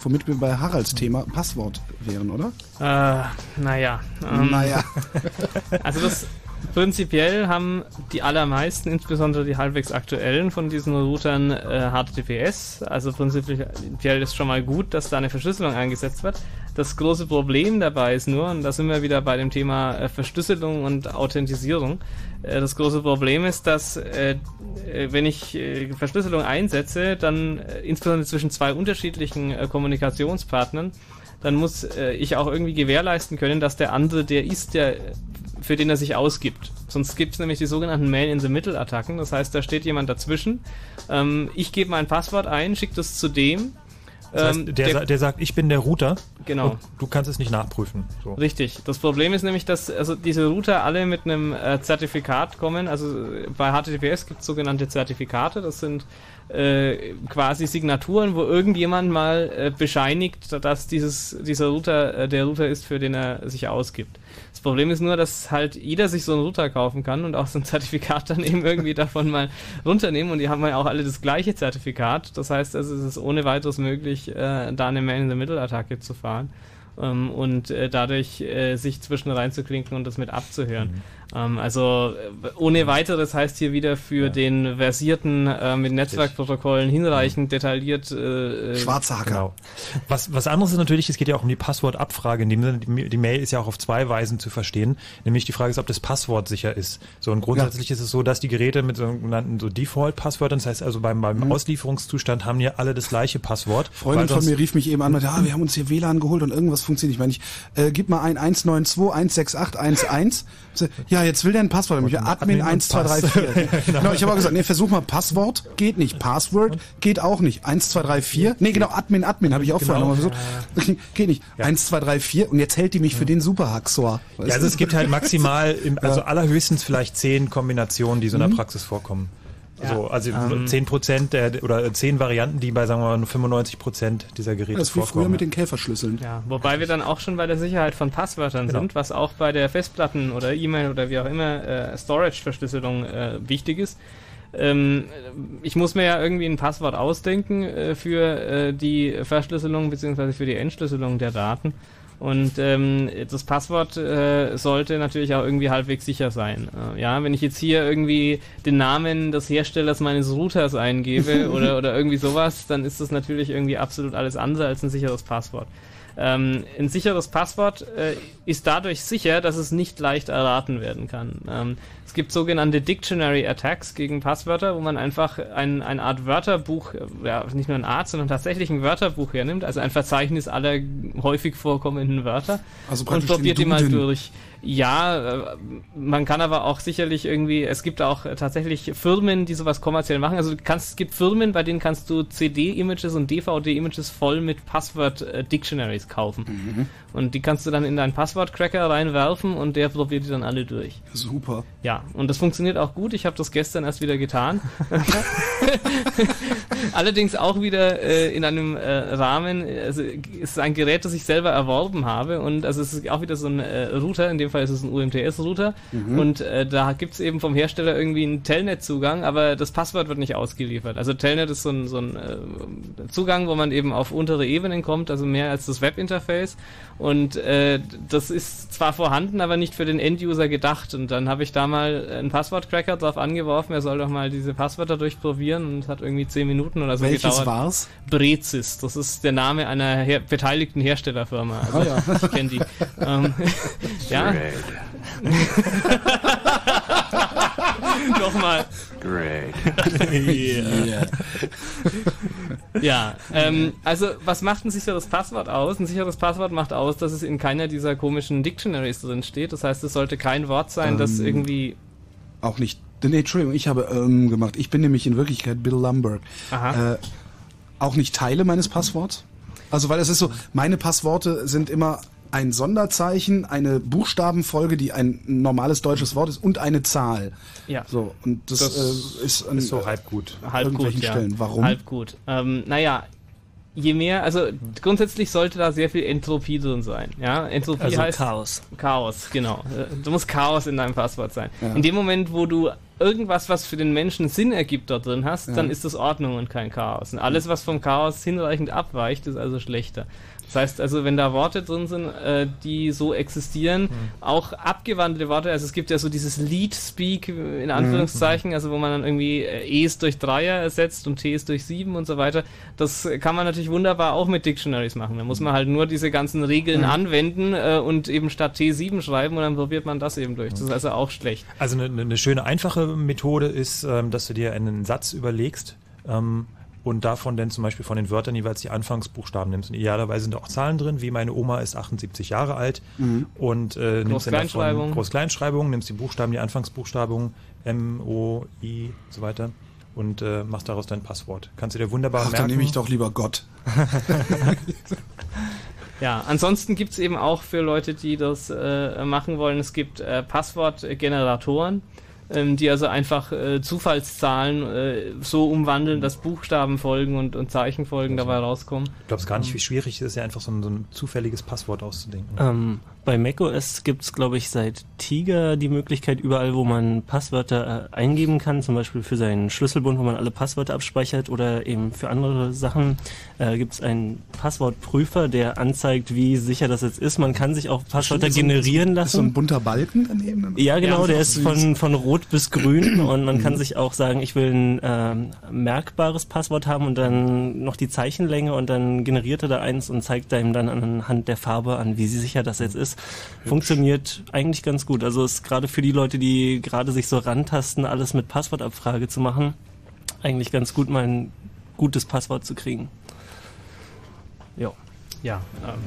Womit wir bei Haralds Thema Passwort wären, oder? Äh, naja. Ähm, Naja. Also das prinzipiell haben die allermeisten, insbesondere die halbwegs aktuellen von diesen Routern, äh, HTTPS. Also prinzipiell ist schon mal gut, dass da eine Verschlüsselung eingesetzt wird. Das große Problem dabei ist nur, und da sind wir wieder bei dem Thema äh, Verschlüsselung und Authentisierung. Äh, das große Problem ist, dass äh, äh, wenn ich äh, Verschlüsselung einsetze, dann insbesondere zwischen zwei unterschiedlichen Kommunikationspartnern, dann muss äh, ich auch irgendwie gewährleisten können, dass der andere der ist, der für den er sich ausgibt. Sonst gibt es nämlich die sogenannten Man-in-the-Middle-Attacken. Das heißt, da steht jemand dazwischen. Ähm, ich gebe mein Passwort ein, schicke das zu dem Das heißt, Ähm, der, der- der sagt, ich bin der Router. Genau. Du kannst es nicht nachprüfen. So. Richtig. Das Problem ist nämlich, dass also diese Router alle mit einem äh, Zertifikat kommen. Also bei HTTPS gibt es sogenannte Zertifikate. Das sind äh, quasi Signaturen, wo irgendjemand mal äh, bescheinigt, dass dieses, dieser Router äh, der Router ist, für den er sich ausgibt. Das Problem ist nur, dass halt jeder sich so einen Router kaufen kann und auch so ein Zertifikat dann eben irgendwie davon mal runternehmen und die haben ja auch alle das gleiche Zertifikat. Das heißt, also es ist ohne weiteres möglich, äh, da eine Man-in-the-Middle-Attacke zu fahren ähm, und äh, dadurch äh, sich zwischen reinzuklinken und das mit abzuhören. Ähm, also äh, ohne weiteres heißt hier wieder für den versierten äh, mit Netzwerkprotokollen hinreichend detailliert äh, äh, Genau. Was, was anderes ist natürlich, es geht ja auch um die Passwortabfrage. In dem Sinne, die, die Mail ist ja auch auf zwei Weisen zu verstehen. Nämlich die Frage ist, ob das Passwort sicher ist. So und grundsätzlich ist es so, dass die Geräte mit sogenannten so Default-Passwörtern, das heißt also beim, beim Auslieferungszustand haben ja alle das gleiche Passwort. Freundin von mir rief mich eben an und meinte, ah, wir haben uns hier WLAN geholt und irgendwas funktioniert nicht. Ich meine, ich, äh, gib mal ein 192.168.11. So, Ja, jetzt will der ein Passwort. Admin Admin und 1234. Pass. genau, ich habe auch gesagt, nee, versuch mal Passwort, geht nicht. Password geht auch nicht. 1234. Nee, genau, Admin, Admin habe ich auch vorher Genau. nochmal versucht. Geht nicht. 1234 und jetzt hält die mich für den Superhaxor. Ja, also es gibt halt maximal, im, also allerhöchstens vielleicht zehn Kombinationen, die so in der Mhm. Praxis vorkommen. Ja. So, also Ähm. zehn Prozent der, oder zehn Varianten, die bei, sagen wir mal, nur 95 Prozent dieser Geräte Das ist wie früher vorkommen. mit den Käferschlüsseln. Ja, wobei wir dann auch schon bei der Sicherheit von Passwörtern Genau. sind, was auch bei der Festplatten oder E-Mail oder wie auch immer äh, Storage-Verschlüsselung äh, wichtig ist. Ähm, ich muss mir ja irgendwie ein Passwort ausdenken äh, für äh, die Verschlüsselung beziehungsweise für die Entschlüsselung der Daten. Und ähm, das Passwort äh, sollte natürlich auch irgendwie halbwegs sicher sein. Äh, ja, wenn ich jetzt hier irgendwie den Namen des Herstellers meines Routers eingebe oder, oder irgendwie sowas, dann ist das natürlich irgendwie absolut alles andere als ein sicheres Passwort. Ähm, ein sicheres Passwort äh, ist dadurch sicher, dass es nicht leicht erraten werden kann. Ähm, es gibt sogenannte Dictionary Attacks gegen Passwörter, wo man einfach ein, eine Art Wörterbuch, ja, nicht nur eine Art, sondern tatsächlich ein Wörterbuch hernimmt, also ein Verzeichnis aller häufig vorkommenden Wörter Also und probiert die mal durch. Ja, äh, man kann aber auch sicherlich irgendwie, es gibt auch äh, tatsächlich Firmen, die sowas kommerziell machen. Also du kannst, es gibt Firmen, bei denen kannst du CD-Images und DVD-Images voll mit Passwort-Dictionaries kaufen. Mhm. Und die kannst du dann in deinen Passwort-Cracker reinwerfen und der probiert die dann alle durch. Super. Ja, und das funktioniert auch gut. Ich habe das gestern erst wieder getan. Allerdings auch wieder äh, in einem äh, Rahmen, also es ist ein Gerät, das ich selber erworben habe und also es ist auch wieder so ein äh, Router, in dem Fall ist es ein UMTS-Router Mhm. und äh, da gibt's eben vom Hersteller irgendwie einen Telnet-Zugang, aber das Passwort wird nicht ausgeliefert. Also Telnet ist so ein, so ein äh, Zugang, wo man eben auf untere Ebenen kommt, also mehr als das Webinterface und äh, das ist zwar vorhanden, aber nicht für den End-User gedacht und dann habe ich da mal einen Passwort-Cracker drauf angeworfen, er soll doch mal diese Passwörter durchprobieren und es hat irgendwie 10 Minuten oder so Welches gedauert. war's? Brezis, das ist der Name einer her beteiligten Herstellerfirma. Also, Ah, ja. Ich kenne die. ähm, ja. Nochmal. Great. yeah. Ja, ähm, also was macht ein sicheres Passwort aus? Ein sicheres Passwort macht aus, dass es in keiner dieser komischen Dictionaries drin steht. Das heißt, es sollte kein Wort sein, das Ähm, irgendwie Auch nicht. Nee, Entschuldigung, ich habe ähm, gemacht. Ich bin nämlich in Wirklichkeit Bill Lumberg. Aha. Äh, auch nicht Teile meines Passworts. Also weil es ist so, meine Passworte sind immer ein Sonderzeichen, eine Buchstabenfolge, die ein normales deutsches Wort ist und eine Zahl. Ja. So, und das, Das äh, ist, an, ist so halb gut. halb gut, irgendwelchen ja. Stellen. Warum? Halb gut. Ähm, naja, je mehr, also grundsätzlich sollte da sehr viel Entropie drin sein. Ja, Entropie Also heißt Chaos. Chaos, genau. Äh, Du musst Chaos in deinem Passwort sein. Ja. In dem Moment, wo du irgendwas, was für den Menschen Sinn ergibt, dort drin hast, Ja. dann ist das Ordnung und kein Chaos. Und alles, was vom Chaos hinreichend abweicht, ist also schlechter. Das heißt also, wenn da Worte drin sind, äh, die so existieren, auch abgewandelte Worte, also es gibt ja so dieses Lead-Speak in Anführungszeichen, also wo man dann irgendwie äh, E's durch Dreier ersetzt und T's durch Sieben und so weiter. Das kann man natürlich wunderbar auch mit Dictionaries machen. Da muss man halt nur diese ganzen Regeln Mhm. anwenden äh, und eben statt T7 schreiben und dann probiert man das eben durch. Das ist also auch schlecht. Also eine, eine schöne einfache Methode ist, ähm, dass du dir einen Satz überlegst ähm, und davon dann zum Beispiel von den Wörtern jeweils die Anfangsbuchstaben nimmst. Und idealerweise sind auch Zahlen drin, wie meine Oma ist 78 Jahre alt Mhm. und äh, nimmst dann davon Groß-Kleinschreibung. Groß-Kleinschreibung, nimmst die Buchstaben, die Anfangsbuchstaben M, O, I und so weiter und äh, machst daraus dein Passwort. Kannst du dir wunderbar Ach, merken. dann nehme ich doch lieber Gott. Ja, ansonsten gibt's eben auch für Leute, die das äh, machen wollen, es gibt äh, Passwortgeneratoren, ähm, die also einfach äh, Zufallszahlen äh, so umwandeln, dass Buchstaben folgen und, und Zeichenfolgen dabei rauskommen. Du glaubst gar nicht, wie schwierig es ist, ja einfach so ein, so ein zufälliges Passwort auszudenken. Ähm, bei macOS gibt es, glaube ich, seit Tiger die Möglichkeit, überall, wo man Passwörter äh, eingeben kann, zum Beispiel für seinen Schlüsselbund, wo man alle Passwörter abspeichert oder eben für andere Sachen, äh, gibt es einen Passwortprüfer, der anzeigt, wie sicher das jetzt ist. Man kann sich auch Passwörter so ein- generieren Ist so lassen. ein bunter Balken daneben? Ja, genau, der ist süß. von, von rot bis grün und man kann Mhm. sich auch sagen, ich will ein ähm, merkbares Passwort haben und dann noch die Zeichenlänge und dann generiert er da eins und zeigt einem dann anhand der Farbe an, wie sicher das jetzt ist. Funktioniert eigentlich ganz gut. Also ist gerade für die Leute, die gerade sich so rantasten, alles mit Passwortabfrage zu machen, eigentlich ganz gut, mal ein gutes Passwort zu kriegen. Ja. Ja, ähm,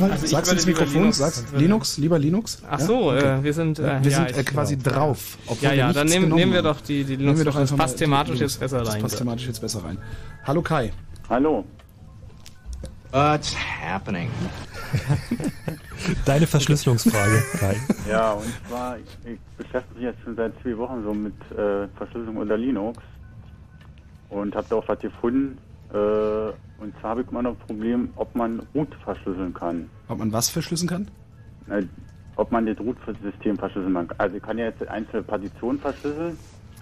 Harald, Also ich sag's würde ins Mikrofon, Linux- sagst Linux, lieber Linux? Ach Ja? so, Okay. äh, wir sind, äh, wir ja, sind äh, quasi genau. drauf. Ja, ja, dann nehmen- nehmen wir doch die- die Nehmen wir doch Linux- das passt thematisch Linux. jetzt besser Das rein, passt so. thematisch jetzt besser rein. Hallo Kai. Hallo. What's happening? Deine Verschlüsselungsfrage, Kai. Ja, und zwar, ich, ich beschäftige mich jetzt schon seit zwei Wochen so mit äh, Verschlüsselung unter Linux und habe da auch was gefunden. Äh, und zwar habe ich immer noch ein Problem, ob man Root verschlüsseln kann. Ob man was verschlüsseln kann? Äh, ob man das Root-System verschlüsseln kann. Also ich kann ja jetzt einzelne Partitionen verschlüsseln,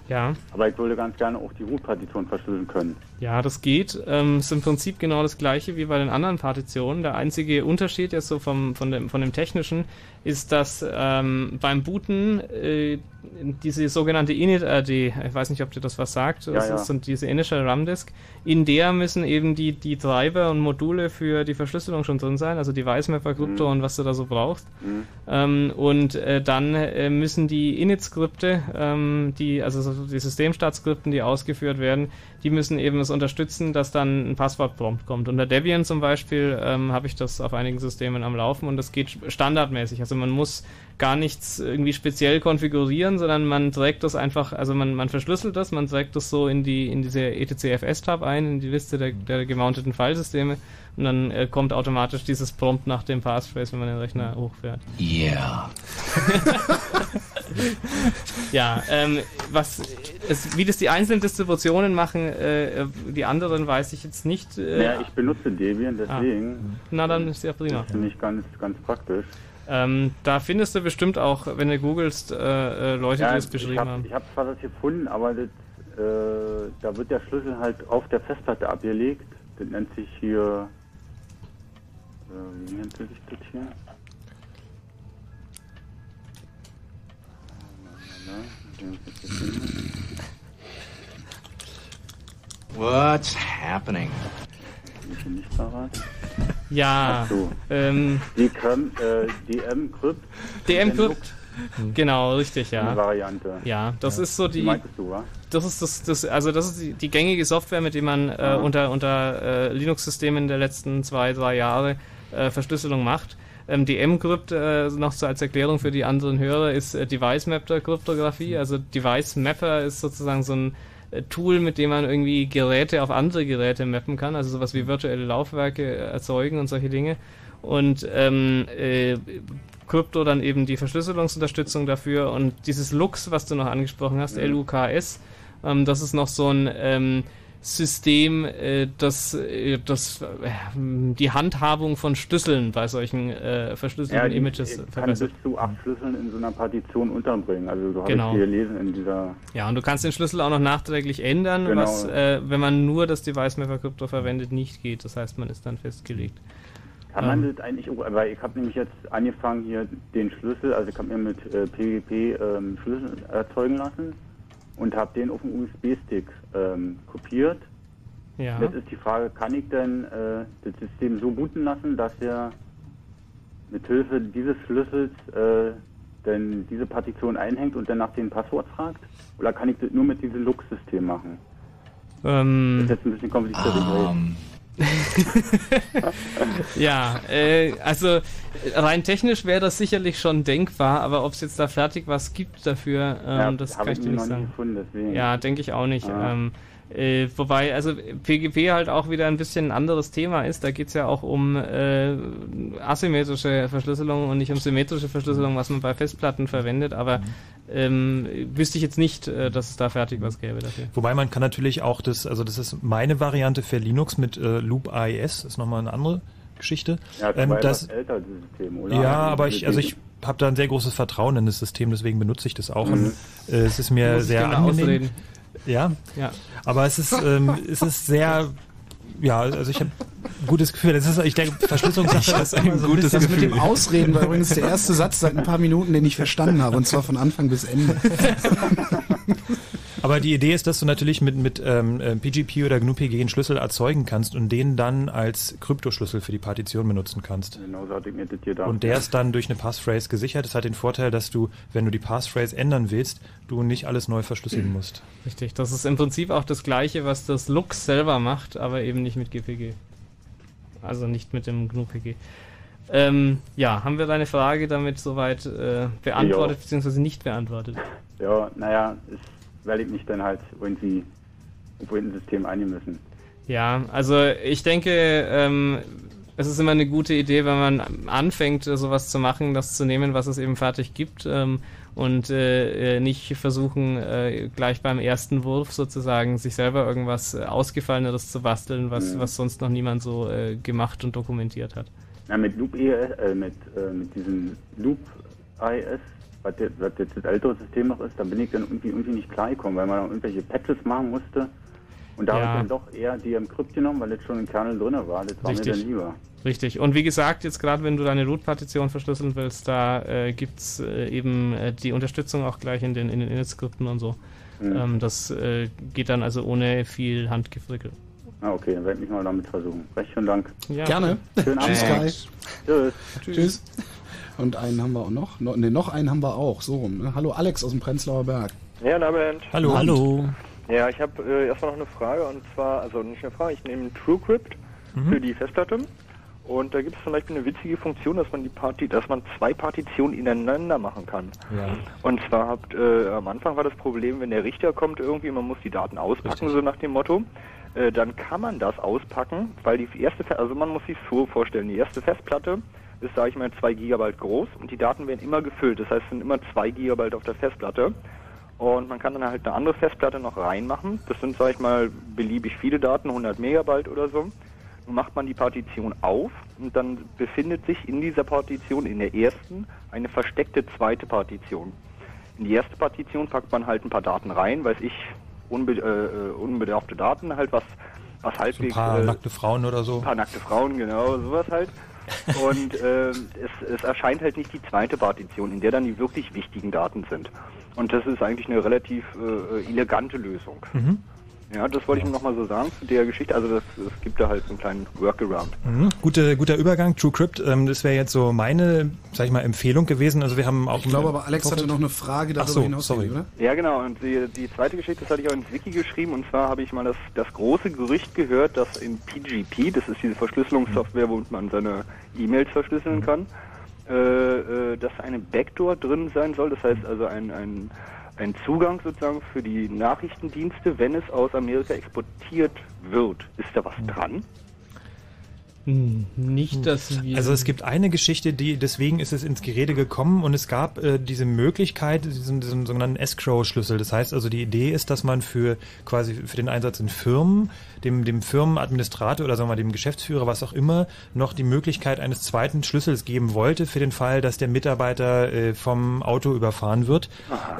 Ja. aber ich würde ganz gerne auch die Root-Partition verschlüsseln können. Ja, das geht. Ähm, ist im Prinzip genau das gleiche wie bei den anderen Partitionen. Der einzige Unterschied jetzt so vom, von, dem, von dem technischen ist, dass ähm, beim Booten äh, diese sogenannte init-RD, ich weiß nicht, ob dir das was sagt, Ja, das ja. ist so diese Initial RAM Disk, in der müssen eben die, die Treiber und Module für die Verschlüsselung schon drin sein, also Device Mapper, Krypto Mhm. und was du da so brauchst. Mhm. Ähm, und äh, dann äh, müssen die Init-Skripte, ähm, die, also so die Systemstartskripten, die ausgeführt werden, die müssen eben das unterstützen, dass dann ein Passwortprompt kommt. Unter Debian zum Beispiel ähm, habe ich das auf einigen Systemen am Laufen und das geht standardmäßig. Also man muss gar nichts irgendwie speziell konfigurieren, sondern man trägt das einfach, also man, man verschlüsselt das, man trägt das so in die in diese etcfs-Tab ein, in die Liste der, der gemounteten Filesysteme und dann äh, kommt automatisch dieses Prompt nach dem Passphrase, wenn man den Rechner hochfährt. Yeah. ja, ähm, was es, wie das die einzelnen Distributionen machen, äh, die anderen weiß ich jetzt nicht. Äh, Ja, ich benutze Debian, deswegen. Ah. Na, dann ist ja prima. Das finde ich ganz, ganz praktisch. Ähm, da findest du bestimmt auch, wenn du googelst, äh, äh, Leute, ja, die das beschrieben ich hab, haben. Ich habe zwar das gefunden, aber das, äh, da wird der Schlüssel halt auf der Festplatte abgelegt. Das nennt sich hier. Äh, wie nennt sich das hier? What's happening? Ich bin nicht parat. Ja, so. ähm, Die Crypt, äh, DM Crypt. DM Crypt. Genau, richtig, ja. Eine Variante. Ja, das ist so die. Die du, wa? Das ist das, das also das ist die, die gängige Software, mit der man äh, unter unter äh, Linux-Systemen der letzten zwei drei Jahre äh, Verschlüsselung macht. Ähm, die M-Crypt, äh, noch so als Erklärung für die anderen Hörer, ist äh, Device Mapper Kryptographie. Also Device Mapper ist sozusagen so ein Tool, mit dem man irgendwie Geräte auf andere Geräte mappen kann, also sowas wie virtuelle Laufwerke erzeugen und solche Dinge. Und ähm, äh, Krypto dann eben die Verschlüsselungsunterstützung dafür und dieses Lux, was du noch angesprochen hast, Mhm. LUKS, ähm, das ist noch so ein ähm, System, äh, das, äh, das äh, die Handhabung von Schlüsseln bei solchen äh, verschlüsselten die Images kann verbessert. bis zu acht Schlüsseln in so einer Partition unterbringen. Also du hast Genau. hier gelesen in dieser. Ja, und du kannst den Schlüssel auch noch nachträglich ändern, Genau. was, äh, wenn man nur das Device Mapper Krypto verwendet, nicht geht. Das heißt, man ist dann festgelegt. Kann man Ähm, das eigentlich, weil ich habe nämlich jetzt angefangen hier den Schlüssel, also ich habe mir mit äh, PGP ähm, Schlüssel erzeugen lassen und habe den auf den USB-Stick ähm, kopiert. Ja. Jetzt ist die Frage, kann ich denn äh, das System so booten lassen, dass er mit Hilfe dieses Schlüssels äh, denn diese Partition einhängt und dann nach dem Passwort fragt? Oder kann ich das nur mit diesem Lux-System machen? Ähm, Das ist jetzt ein bisschen kompliziert. ich weiß. ja, äh, also äh, rein technisch wäre das sicherlich schon denkbar, aber ob es jetzt da fertig was gibt dafür, ähm, Ja, das kann ich dir nicht sagen. gefunden. Ja, denke ich auch nicht. Ah. Ähm, äh, wobei, also PGP halt auch wieder ein bisschen ein anderes Thema ist. Da geht's ja auch um äh, asymmetrische Verschlüsselung und nicht um symmetrische Verschlüsselung, was man bei Festplatten verwendet. Aber ähm, wüsste ich jetzt nicht, äh, dass es da fertig was gäbe dafür. Wobei man kann natürlich auch das, also das ist meine Variante für Linux mit äh, Loop AES, ist nochmal eine andere Geschichte. Ja, das Ähm, das, älter, System, oder? ja, Also aber ich, also ich habe da ein sehr großes Vertrauen in das System, deswegen benutze ich das auch. Mhm. Und, äh, es ist mir sehr gerne angenehm. ausreden. Ja, Ja. aber es ist, ähm, es ist sehr, ja, also ich habe ein gutes Gefühl. Das ist, ich denke, Verschlüsselungssache ist immer so ein bisschen Das mit dem Ausreden war übrigens der erste Satz seit ein paar Minuten, den ich verstanden habe, und zwar von Anfang bis Ende. Aber die Idee ist, dass du natürlich mit, mit ähm, äh, PGP oder GNU-PG einen Schlüssel erzeugen kannst und den dann als Kryptoschlüssel für die Partition benutzen kannst. Genau so hatte ich mir das gedacht. Und der ist dann durch eine Passphrase gesichert. Das hat den Vorteil, dass du, wenn du die Passphrase ändern willst, du nicht alles neu verschlüsseln musst. Richtig, das ist im Prinzip auch das gleiche, was das Lux selber macht, aber eben nicht mit GPG. Also nicht mit dem GNU-PG. Ähm, ja, haben wir deine Frage damit soweit äh, beantwortet, Ja. beziehungsweise nicht beantwortet? Ja, naja, ist, weil ich mich dann halt irgendwie ein System eingemessen. Ja, also ich denke, ähm, es ist immer eine gute Idee, wenn man anfängt, äh, sowas zu machen, das zu nehmen, was es eben fertig gibt ähm, und äh, äh, nicht versuchen, äh, gleich beim ersten Wurf sozusagen sich selber irgendwas äh, Ausgefalleneres zu basteln, was, Mhm. was sonst noch niemand so äh, gemacht und dokumentiert hat. Ja, mit Loop ES, äh, mit, mit diesem Loop IS, was jetzt, was jetzt das ältere System noch ist, da bin ich dann irgendwie, irgendwie nicht klargekommen, weil man dann irgendwelche Patches machen musste. Und da Ja. habe ich dann doch eher die im Crypt genommen, weil das schon im Kernel drin war. Das war mir Richtig. dann lieber. Richtig. Und wie gesagt, jetzt gerade wenn du deine Root-Partition verschlüsseln willst, da äh, gibt's äh, eben äh, die Unterstützung auch gleich in den, in den Init-Skripten und so. Mhm. Ähm, das äh, geht dann also ohne viel Handgefrickel. Ah, okay, dann werde ich mich mal damit versuchen. Recht schönen Dank. Ja. Gerne. Schönen Tschüss, Abend. Kai. Tschüss. Tschüss. Und einen haben wir auch noch. No, ne, noch einen haben wir auch. So rum. Ne? Hallo Alex aus dem Prenzlauer Berg. Ja, guten Abend. Hallo. Hallo. Ja, ich habe äh, erstmal noch eine Frage und zwar, also nicht eine Frage, ich nehme TrueCrypt Mhm. für die Festplatte und da gibt es zum Beispiel eine witzige Funktion, dass man die Parti dass man zwei Partitionen ineinander machen kann. Ja. Und zwar habt äh, am Anfang war das Problem, wenn der Richter kommt irgendwie, man muss die Daten auspacken, Richtig. so nach dem Motto. Äh, dann kann man das auspacken, weil die erste, also man muss sich so vorstellen, die erste Festplatte ist, sage ich mal, 2 Gigabyte groß und die Daten werden immer gefüllt. Das heißt, es sind immer 2 Gigabyte auf der Festplatte. Und man kann dann halt eine andere Festplatte noch reinmachen. Das sind, sage ich mal, beliebig viele Daten, 100 Megabyte oder so. Nun macht man die Partition auf und dann befindet sich in dieser Partition, in der ersten, eine versteckte zweite Partition. In die erste Partition packt man halt ein paar Daten rein, weiß ich, unbe äh, äh, unbedarfte Daten, halt was, was Ein halbwegs... paar äh, nackte Frauen oder so. ein paar nackte Frauen, genau, sowas halt. Und ähm, es, es erscheint halt nicht die zweite Partition, in der dann die wirklich wichtigen Daten sind. Und das ist eigentlich eine relativ äh, elegante Lösung. Mhm. Ja, das wollte ich nur nochmal so sagen zu der Geschichte. Also das, es gibt da halt so einen kleinen Workaround. Mhm. Gute, guter Übergang, TrueCrypt. Ähm, das wäre jetzt so meine, sag ich mal, Empfehlung gewesen. Also wir haben auch. Ich glaube aber, Alex hatte noch eine Frage Ach darüber so, hinaus, sorry. oder? Ja, genau. Und die, die zweite Geschichte, das hatte ich auch ins Wiki geschrieben. Und zwar habe ich mal das, das große Gerücht gehört, dass in PGP, das ist diese Verschlüsselungssoftware, wo man seine E-Mails verschlüsseln kann, äh, äh, dass eine Backdoor drin sein soll. Das heißt also ein, ein, ein Zugang sozusagen für die Nachrichtendienste, wenn es aus Amerika exportiert wird. Ist da was dran? Nicht, dass wir. Also es gibt eine Geschichte, die deswegen ist es ins Gerede gekommen und es gab äh, diese Möglichkeit, diesen, diesen sogenannten Escrow-Schlüssel. Das heißt also, die Idee ist, dass man für quasi für den Einsatz in Firmen dem, dem Firmenadministrator oder sagen wir mal dem Geschäftsführer, was auch immer, noch die Möglichkeit eines zweiten Schlüssels geben wollte für den Fall, dass der Mitarbeiter äh, vom Auto überfahren wird,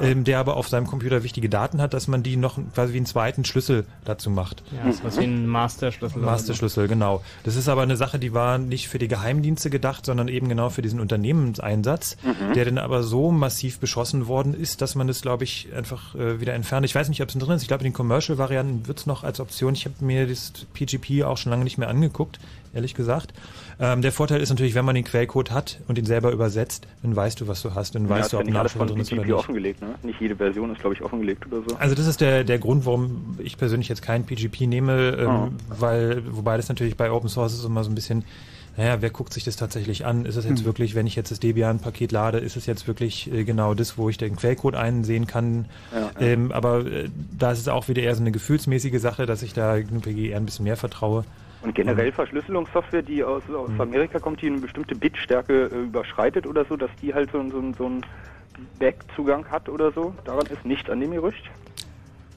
ähm, der aber auf seinem Computer wichtige Daten hat, dass man die noch quasi wie einen zweiten Schlüssel dazu macht. Ja, das ist was wie ein Masterschlüssel. Masterschlüssel, genau. Das ist aber eine Sache, die war nicht für die Geheimdienste gedacht, sondern eben genau für diesen Unternehmenseinsatz, Mhm. der dann aber so massiv beschossen worden ist, dass man das, glaube ich, einfach äh, wieder entfernt. Ich weiß nicht, ob es drin ist. Ich glaube, in den Commercial-Varianten wird es noch als Option. Ich habe mir das PGP auch schon lange nicht mehr angeguckt, ehrlich gesagt. Ähm, der Vorteil ist natürlich, wenn man den Quellcode hat und ihn selber übersetzt, dann weißt du, was du hast, dann ja, weißt du, ob ein Nachschub drin ist oder nicht. offengelegt, ne? Nicht jede Version ist, glaube ich, offengelegt oder so. Also das ist der, der Grund, warum ich persönlich jetzt kein PGP nehme, ähm, Ah. weil, wobei das natürlich bei Open Source ist immer so ein bisschen, naja, wer guckt sich das tatsächlich an? Ist es jetzt Hm. wirklich, wenn ich jetzt das Debian-Paket lade, ist es jetzt wirklich äh, genau das, wo ich den Quellcode einsehen kann? Ja. Ähm, aber äh, da ist es auch wieder eher so eine gefühlsmäßige Sache, dass ich da GNU-PG eher ein bisschen mehr vertraue. Und generell Verschlüsselungssoftware, die aus, aus Amerika kommt, die eine bestimmte Bitstärke äh, überschreitet oder so, dass die halt so, so, so einen Backzugang hat oder so, daran ist nichts an dem Gerücht.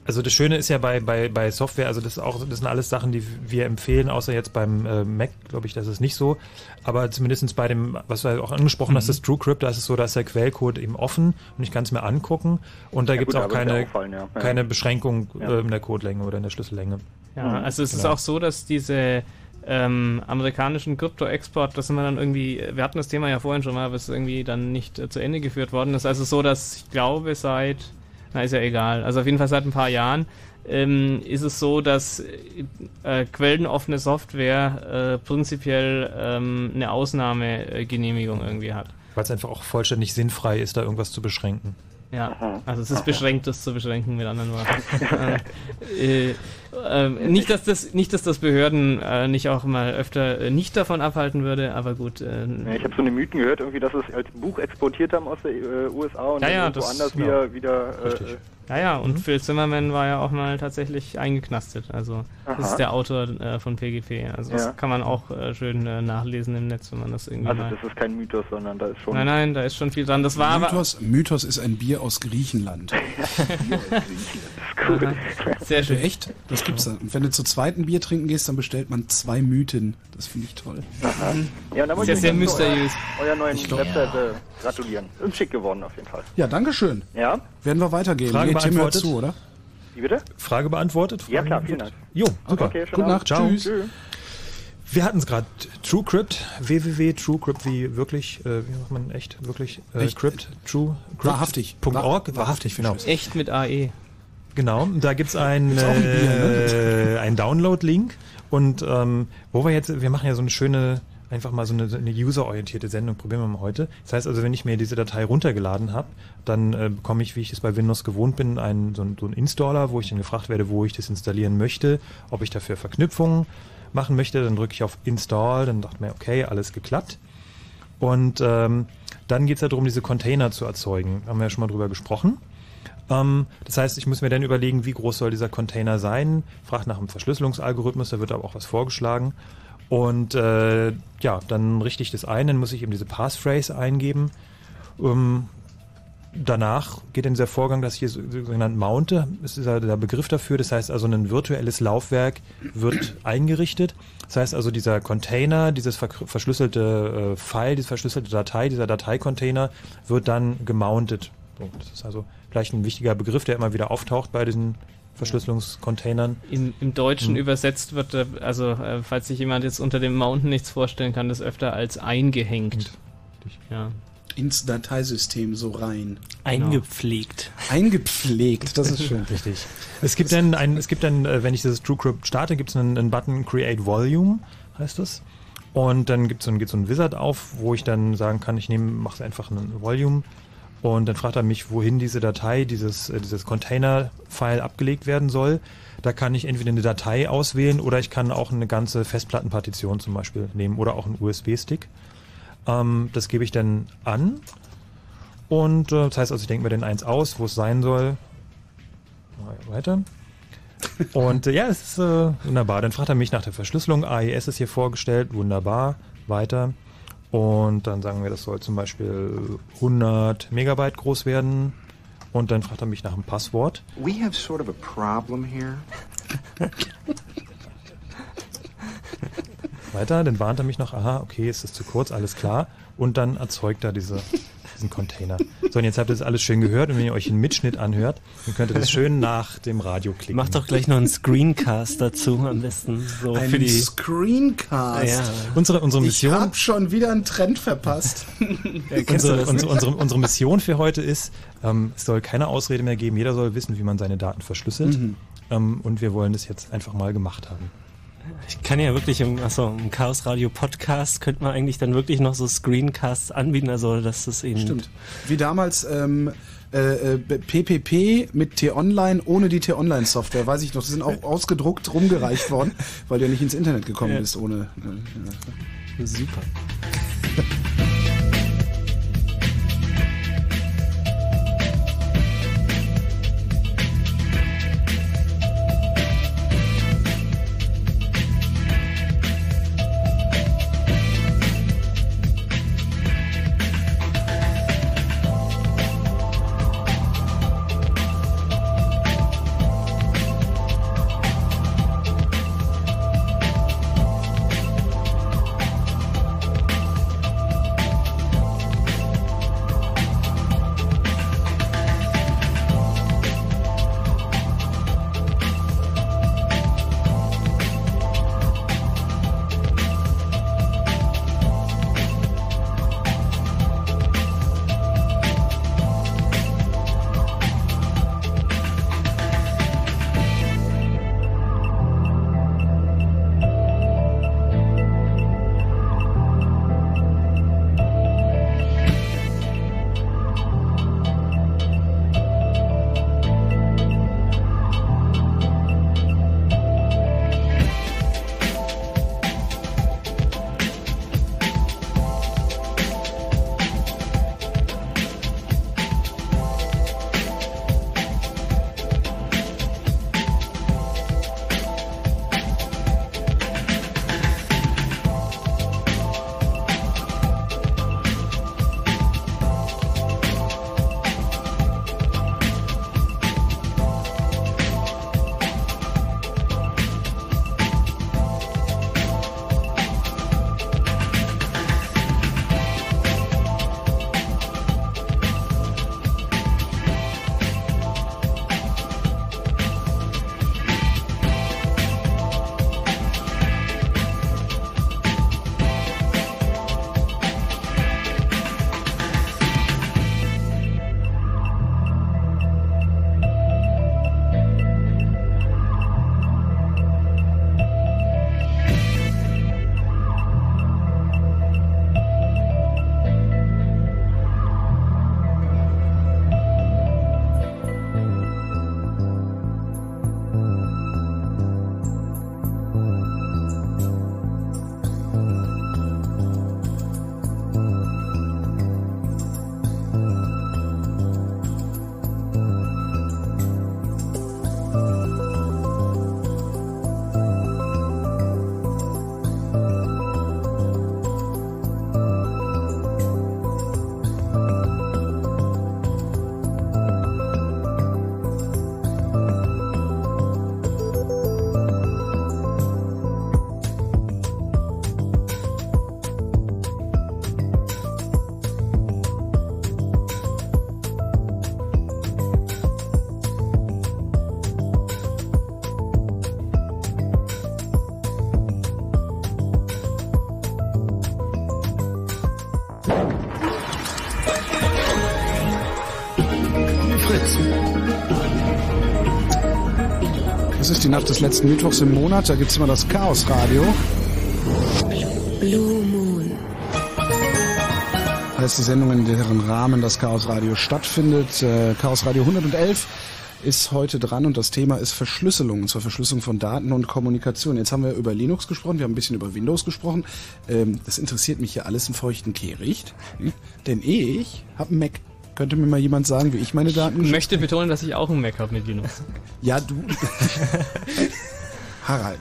Also das Schöne ist ja bei, bei, bei Software, also das ist auch, das sind alles Sachen, die wir empfehlen, außer jetzt beim äh, Mac, glaube ich, das ist nicht so. Aber zumindestens bei dem, was du auch angesprochen hast, Mhm. das TrueCrypt, da ist es so, dass der Quellcode eben offen und ich kann es mir angucken und da Ja, gibt es auch keine, ja auffallen, ja. Ja. keine Beschränkung Ja. äh, in der Codelänge oder in der Schlüssellänge. Ja, also es ist Genau. auch so, dass diese ähm, amerikanischen Krypto-Export, das sind wir dann irgendwie, wir hatten das Thema ja vorhin schon mal, aber es ist irgendwie dann nicht äh, zu Ende geführt worden. Das ist also so, dass ich glaube seit, na ist ja egal, also auf jeden Fall seit ein paar Jahren ähm, ist es so, dass äh, quellenoffene Software äh, prinzipiell ähm, eine Ausnahmegenehmigung irgendwie hat. Weil es einfach auch vollständig sinnfrei ist, da irgendwas zu beschränken. Ja, also es ist beschränkt, das zu beschränken mit anderen Worten. äh, äh, ähm, nicht, dass das, nicht, dass das Behörden äh, nicht auch mal öfter äh, nicht davon abhalten würde, aber gut. Ja, ich habe so eine Mythen gehört, irgendwie, dass es als Buch exportiert haben aus der äh, USA und Ja, dann ja, irgendwo das- anders ja. wieder, wieder. Ja, ja, und Phil Zimmerman war ja auch mal tatsächlich eingeknastet. Also das Aha. ist der Autor äh, von PGP. Also Ja. das kann man auch äh, schön äh, nachlesen im Netz, wenn man das irgendwie Also mal. das ist kein Mythos, sondern da ist schon. Nein, nein, da ist schon viel dran. Das war aber Mythos, Mythos ist ein Bier aus Griechenland. cool. Sehr schön. Echt? Das gibt's da. Und wenn du zu zweiten Bier trinken gehst, dann bestellt man zwei Mythen. Das finde ich toll. Ja, und da wollte Ist ich ja sehr mysteriös. Euer, euer neuen Webseite gratulieren. Ist schick geworden auf jeden Fall. Ja, Dankeschön. Ja? Werden wir weitergehen. Frage Nee, Tim hört beantwortet? zu, oder? Wie bitte? Frage beantwortet? Ja, Frage klar, vielen? Dank. Jo, super. Okay, Gute Nacht. Abend. Tschüss. Wir hatten es gerade. TrueCrypt, www.truecrypt, wie wirklich, äh, wie macht man echt, wirklich, äh, Echt? Crypt, True, Crypt, Wahrhaftig. Org, wahrhaftig, genau. echt mit AE. Genau, da gibt's ein, Gibt's auch ein Bier, äh, ein Download-Link und ähm, wo wir jetzt, wir machen ja so eine schöne einfach mal so eine, eine userorientierte Sendung. Probieren wir mal heute. Das heißt also, wenn ich mir diese Datei runtergeladen habe, dann äh, bekomme ich, wie ich es bei Windows gewohnt bin, einen, so, einen, so einen Installer, wo ich dann gefragt werde, wo ich das installieren möchte, ob ich dafür Verknüpfungen machen möchte. Dann drücke ich auf Install, dann dachte mir, okay, alles geklappt. Und ähm, dann geht es darum, diese Container zu erzeugen. Haben wir ja schon mal drüber gesprochen. Ähm, das heißt, ich muss mir dann überlegen, wie groß soll dieser Container sein. Fragt nach einem Verschlüsselungsalgorithmus, da wird aber auch was vorgeschlagen. Und äh, ja, dann richte ich das ein, dann muss ich eben diese Passphrase eingeben. Ähm, danach geht dann dieser Vorgang, dass ich hier so- sogenannt mounte, ist dieser der Begriff dafür. Das heißt also, ein virtuelles Laufwerk wird eingerichtet. Das heißt also, dieser Container, dieses ver verschlüsselte äh, File, diese verschlüsselte Datei, dieser Dateicontainer wird dann gemountet. So, das ist also vielleicht ein wichtiger Begriff, der immer wieder auftaucht bei diesen Verschlüsselungscontainern. In, Im Deutschen Hm. übersetzt wird, äh, also äh, falls sich jemand jetzt unter dem Mountain nichts vorstellen kann, das öfter als eingehängt. Ja. Ins Dateisystem so rein. Eingepflegt. Eingepflegt, das ist schön. Richtig. Es gibt dann, ein, es gibt dann, äh, wenn ich dieses TrueCrypt starte, gibt es einen, einen Button Create Volume, heißt das. Und dann gibt so geht so ein Wizard auf, wo ich dann sagen kann, ich nehme, mache einfach ein Volume und dann fragt er mich, wohin diese Datei, dieses, äh, dieses Container-File abgelegt werden soll. Da kann ich entweder eine Datei auswählen oder ich kann auch eine ganze Festplattenpartition zum Beispiel nehmen oder auch einen USB-Stick. Ähm, das gebe ich dann an. Und äh, das heißt also, ich denke mir den eins aus, wo es sein soll. Weiter. Und äh, ja, es ist äh, wunderbar. Dann fragt er mich nach der Verschlüsselung. AES ist hier vorgestellt. Wunderbar. Weiter. Und dann sagen wir, das soll zum Beispiel 100 Megabyte groß werden. Und dann fragt er mich nach dem Passwort. We have sort of a problem here. Weiter, dann warnt er mich noch, aha, okay, ist das zu kurz, alles klar. Und dann erzeugt er diese, diesen Container. So, und jetzt habt ihr das alles schön gehört und wenn ihr euch einen Mitschnitt anhört, dann könnt ihr das schön nach dem Radio klicken. Mach doch gleich noch einen Screencast dazu am besten. So Ein für die Screencast. Ja. Unsere, unsere Mission. Ich hab schon wieder einen Trend verpasst. unsere, unsere, unsere, unsere Mission für heute ist, ähm, es soll keine Ausrede mehr geben, jeder soll wissen, wie man seine Daten verschlüsselt. Mhm. Ähm, und wir wollen das jetzt einfach mal gemacht haben. Ich kann ja wirklich im, achso, im Chaos Radio Podcast könnte man eigentlich dann wirklich noch so Screencasts anbieten, also dass das eben. Stimmt. Wie damals ähm, äh, äh, PPP mit T-Online ohne die T-Online-Software, weiß ich noch. Die sind auch ausgedruckt rumgereicht worden, weil du ja nicht ins Internet gekommen Ja. bist ohne. Äh, ja. Super. Nacht des letzten Mittwochs im Monat, da gibt's immer das Chaos Radio. Blue Moon. Heißt die Sendung, in deren Rahmen das Chaos Radio stattfindet. Äh, Chaos Radio 111 ist heute dran und das Thema ist Verschlüsselung, und zwar Verschlüsselung von Daten und Kommunikation. Jetzt haben wir über Linux gesprochen, wir haben ein bisschen über Windows gesprochen. Ähm, das interessiert mich hier alles im feuchten Kehricht, hm? denn ich habe einen Mac. Könnte mir mal jemand sagen, wie ich meine Daten Ich möchte betonen, dass ich auch einen Mac habe mit Linux. Ja, du. Harald.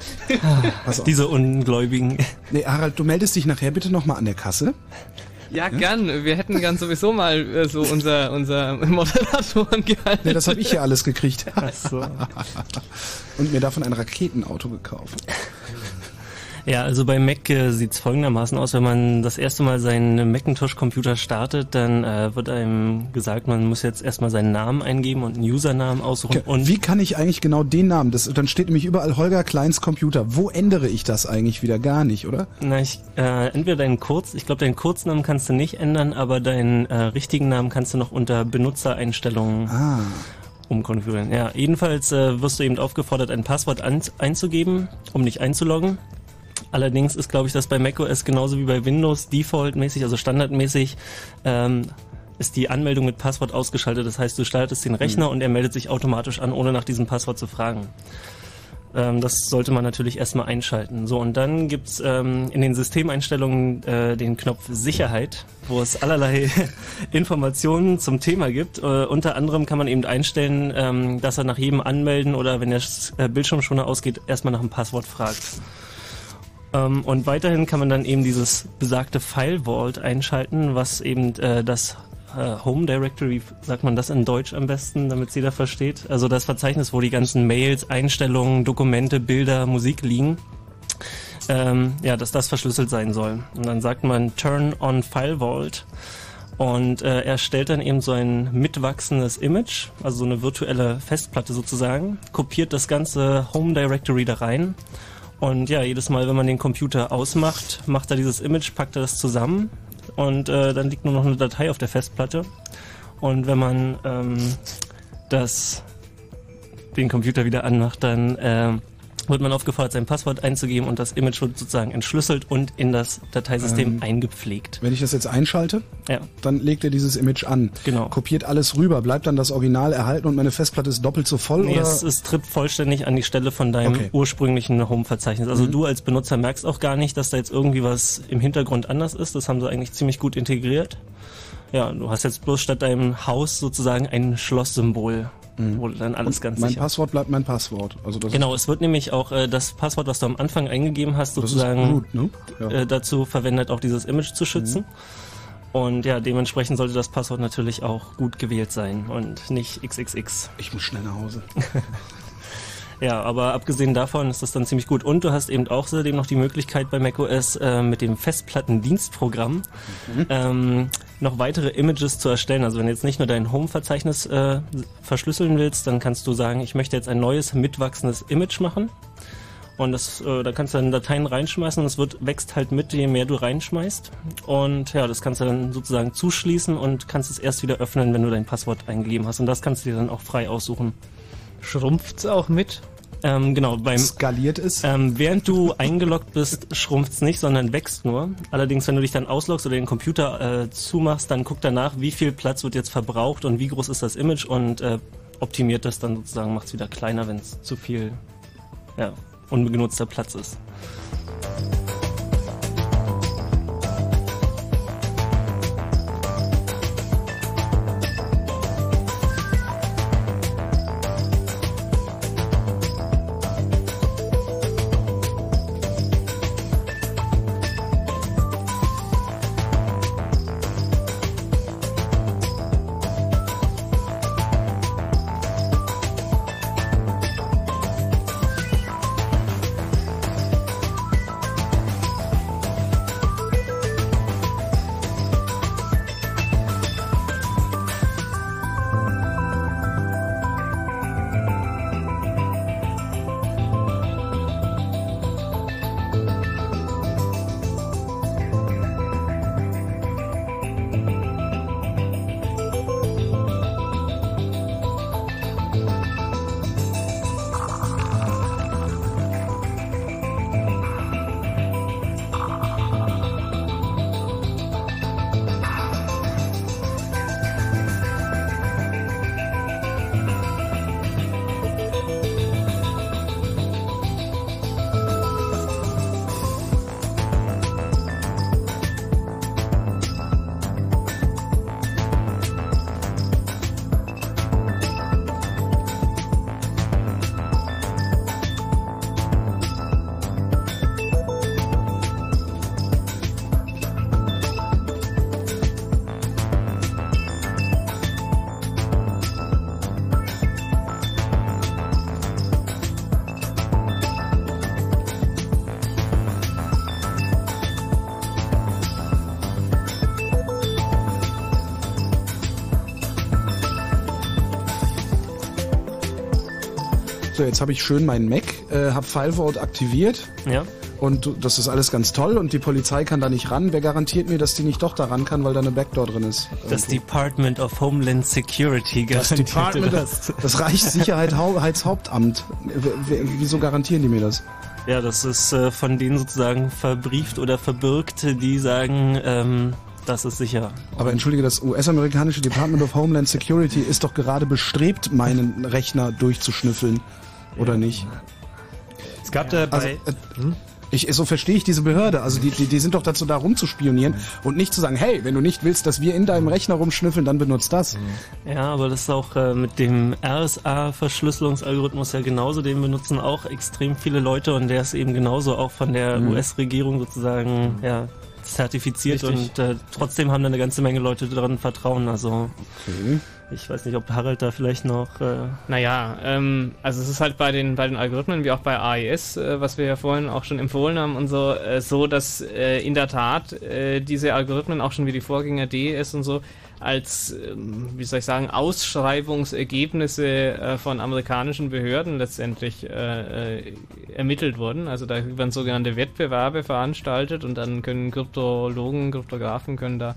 Pass auf. Diese Ungläubigen. Nee, Harald, du meldest dich nachher bitte nochmal an der Kasse. Ja, gern. Wir hätten gern sowieso mal äh, so unser, unser Moderatoren gehalten. Nee, das habe ich hier alles gekriegt. Ach so. Und mir davon ein Raketenauto gekauft. Ja, also bei Mac äh, sieht's folgendermaßen aus, wenn man das erste Mal seinen Macintosh-Computer startet, dann äh, wird einem gesagt, man muss jetzt erstmal seinen Namen eingeben und einen Usernamen aussuchen. Und wie kann ich eigentlich genau den Namen? Das, dann steht nämlich überall Holger Kleins Computer. Wo ändere ich das eigentlich wieder gar nicht, oder? Na, ich, äh, entweder deinen Kurz, ich glaube, deinen Kurznamen kannst du nicht ändern, aber deinen äh, richtigen Namen kannst du noch unter Benutzereinstellungen ah. umkonfigurieren. Ja, jedenfalls äh, wirst du eben aufgefordert, ein Passwort an, einzugeben, um dich einzuloggen. Allerdings ist, glaube ich, das bei macOS genauso wie bei Windows defaultmäßig, also standardmäßig, ähm, ist die Anmeldung mit Passwort ausgeschaltet. Das heißt, du startest den Rechner und er meldet sich automatisch an, ohne nach diesem Passwort zu fragen. Ähm, das sollte man natürlich erstmal einschalten. So, und dann gibt's ähm, in den Systemeinstellungen äh, den Knopf Sicherheit, wo es allerlei Informationen zum Thema gibt. Äh, unter anderem kann man eben einstellen, ähm, dass er nach jedem Anmelden oder wenn der äh, Bildschirmschoner ausgeht, erstmal nach dem Passwort fragt. Ähm, und weiterhin kann man dann eben dieses besagte File Vault einschalten, was eben äh, das äh, Home Directory, sagt man das in Deutsch am besten, damit es jeder versteht. Also das Verzeichnis, wo die ganzen Mails, Einstellungen, Dokumente, Bilder, Musik liegen. Ähm, ja, dass das verschlüsselt sein soll. Und dann sagt man Turn on File Vault. Und äh, er stellt dann eben so ein mitwachsendes Image, also so eine virtuelle Festplatte sozusagen, kopiert das ganze Home Directory da rein. Und ja, jedes Mal, wenn man den Computer ausmacht, macht er dieses Image, packt er das zusammen und äh, dann liegt nur noch eine Datei auf der Festplatte. Und wenn man ähm, das den Computer wieder anmacht, dann äh, wird man aufgefordert, sein Passwort einzugeben und das Image wird sozusagen entschlüsselt und in das Dateisystem Ähm, eingepflegt. Wenn ich das jetzt einschalte, Ja. dann legt er dieses Image an. Genau. Kopiert alles rüber, bleibt dann das Original erhalten und meine Festplatte ist doppelt so voll? Nee, oder? es, es tritt vollständig an die Stelle von deinem Okay. ursprünglichen Home-Verzeichnis. Also Mhm. du als Benutzer merkst auch gar nicht, dass da jetzt irgendwie was im Hintergrund anders ist. Das haben sie eigentlich ziemlich gut integriert. Ja, du hast jetzt bloß statt deinem Haus sozusagen ein Schlosssymbol, wo du dann alles ganz Mhm. mein sicher Passwort bleibt mein Passwort. Also das Genau, es wird nämlich auch äh, das Passwort, was du am Anfang eingegeben hast, sozusagen gut, ne? Ja. äh, dazu verwendet, auch dieses Image zu schützen. Und ja, dementsprechend sollte das Passwort natürlich auch gut gewählt sein und nicht XXX. Ich muss schnell nach Hause. Ja, aber abgesehen davon ist das dann ziemlich gut. Und du hast eben auch außerdem noch die Möglichkeit bei macOS äh, mit dem Festplattendienstprogramm Mhm. ähm, noch weitere Images zu erstellen. Also wenn du jetzt nicht nur dein Home-Verzeichnis äh, verschlüsseln willst, dann kannst du sagen, ich möchte jetzt ein neues mitwachsendes Image machen. Und das, äh, da kannst du dann Dateien reinschmeißen und es wird, wächst halt mit, je mehr du reinschmeißt. Und ja, das kannst du dann sozusagen zuschließen und kannst es erst wieder öffnen, wenn du dein Passwort eingegeben hast. Und das kannst du dir dann auch frei aussuchen. Schrumpft's auch mit? Ähm, genau, beim skaliert ist. Ähm, während du eingeloggt bist, schrumpft's nicht, sondern wächst nur. Allerdings, wenn du dich dann ausloggst oder den Computer äh, zumachst, dann guckt danach, wie viel Platz wird jetzt verbraucht und wie groß ist das Image und äh, optimiert das dann sozusagen, macht's wieder kleiner, wenn es zu viel ja, unbenutzter Platz ist. So, jetzt habe ich schön meinen Mac, äh, habe FileVault aktiviert. Ja. Und das ist alles ganz toll und die Polizei kann da nicht ran. Wer garantiert mir, dass die nicht doch da ran kann, weil da eine Backdoor drin ist? Das Department of Homeland Security garantiert Department, das. das, das Reichssicherheitshauptamt. Wieso garantieren die mir das? Ja, das ist äh, von denen sozusagen verbrieft oder verbürgt, die sagen, ähm, das ist sicher. Aber entschuldige, das US-amerikanische Department of Homeland Security ist doch gerade bestrebt, meinen Rechner durchzuschnüffeln. Oder nicht? Es gab da Also, bei. äh, ich, so verstehe ich diese Behörde. Also die, die, die sind doch dazu da rumzuspionieren und nicht zu sagen, hey, wenn du nicht willst, dass wir in deinem Rechner rumschnüffeln, dann benutzt das. Ja, aber das ist auch äh, mit dem RSA-Verschlüsselungsalgorithmus ja genauso. Den benutzen auch extrem viele Leute und der ist eben genauso auch von der Mhm. US-Regierung sozusagen ja, zertifiziert Richtig. und äh, trotzdem haben da eine ganze Menge Leute daran Vertrauen. Also Okay. Ich weiß nicht, ob Harald da vielleicht noch... Äh, Naja, ähm, also es ist halt bei den, bei den Algorithmen, wie auch bei AES, äh, was wir ja vorhin auch schon empfohlen haben und so, äh, so, dass äh, in der Tat äh, diese Algorithmen, auch schon wie die Vorgänger DES und so, als, ähm, wie soll ich sagen, Ausschreibungsergebnisse äh, von amerikanischen Behörden letztendlich äh, äh, ermittelt wurden. Also da werden sogenannte Wettbewerbe veranstaltet und dann können Kryptologen, Kryptografen können da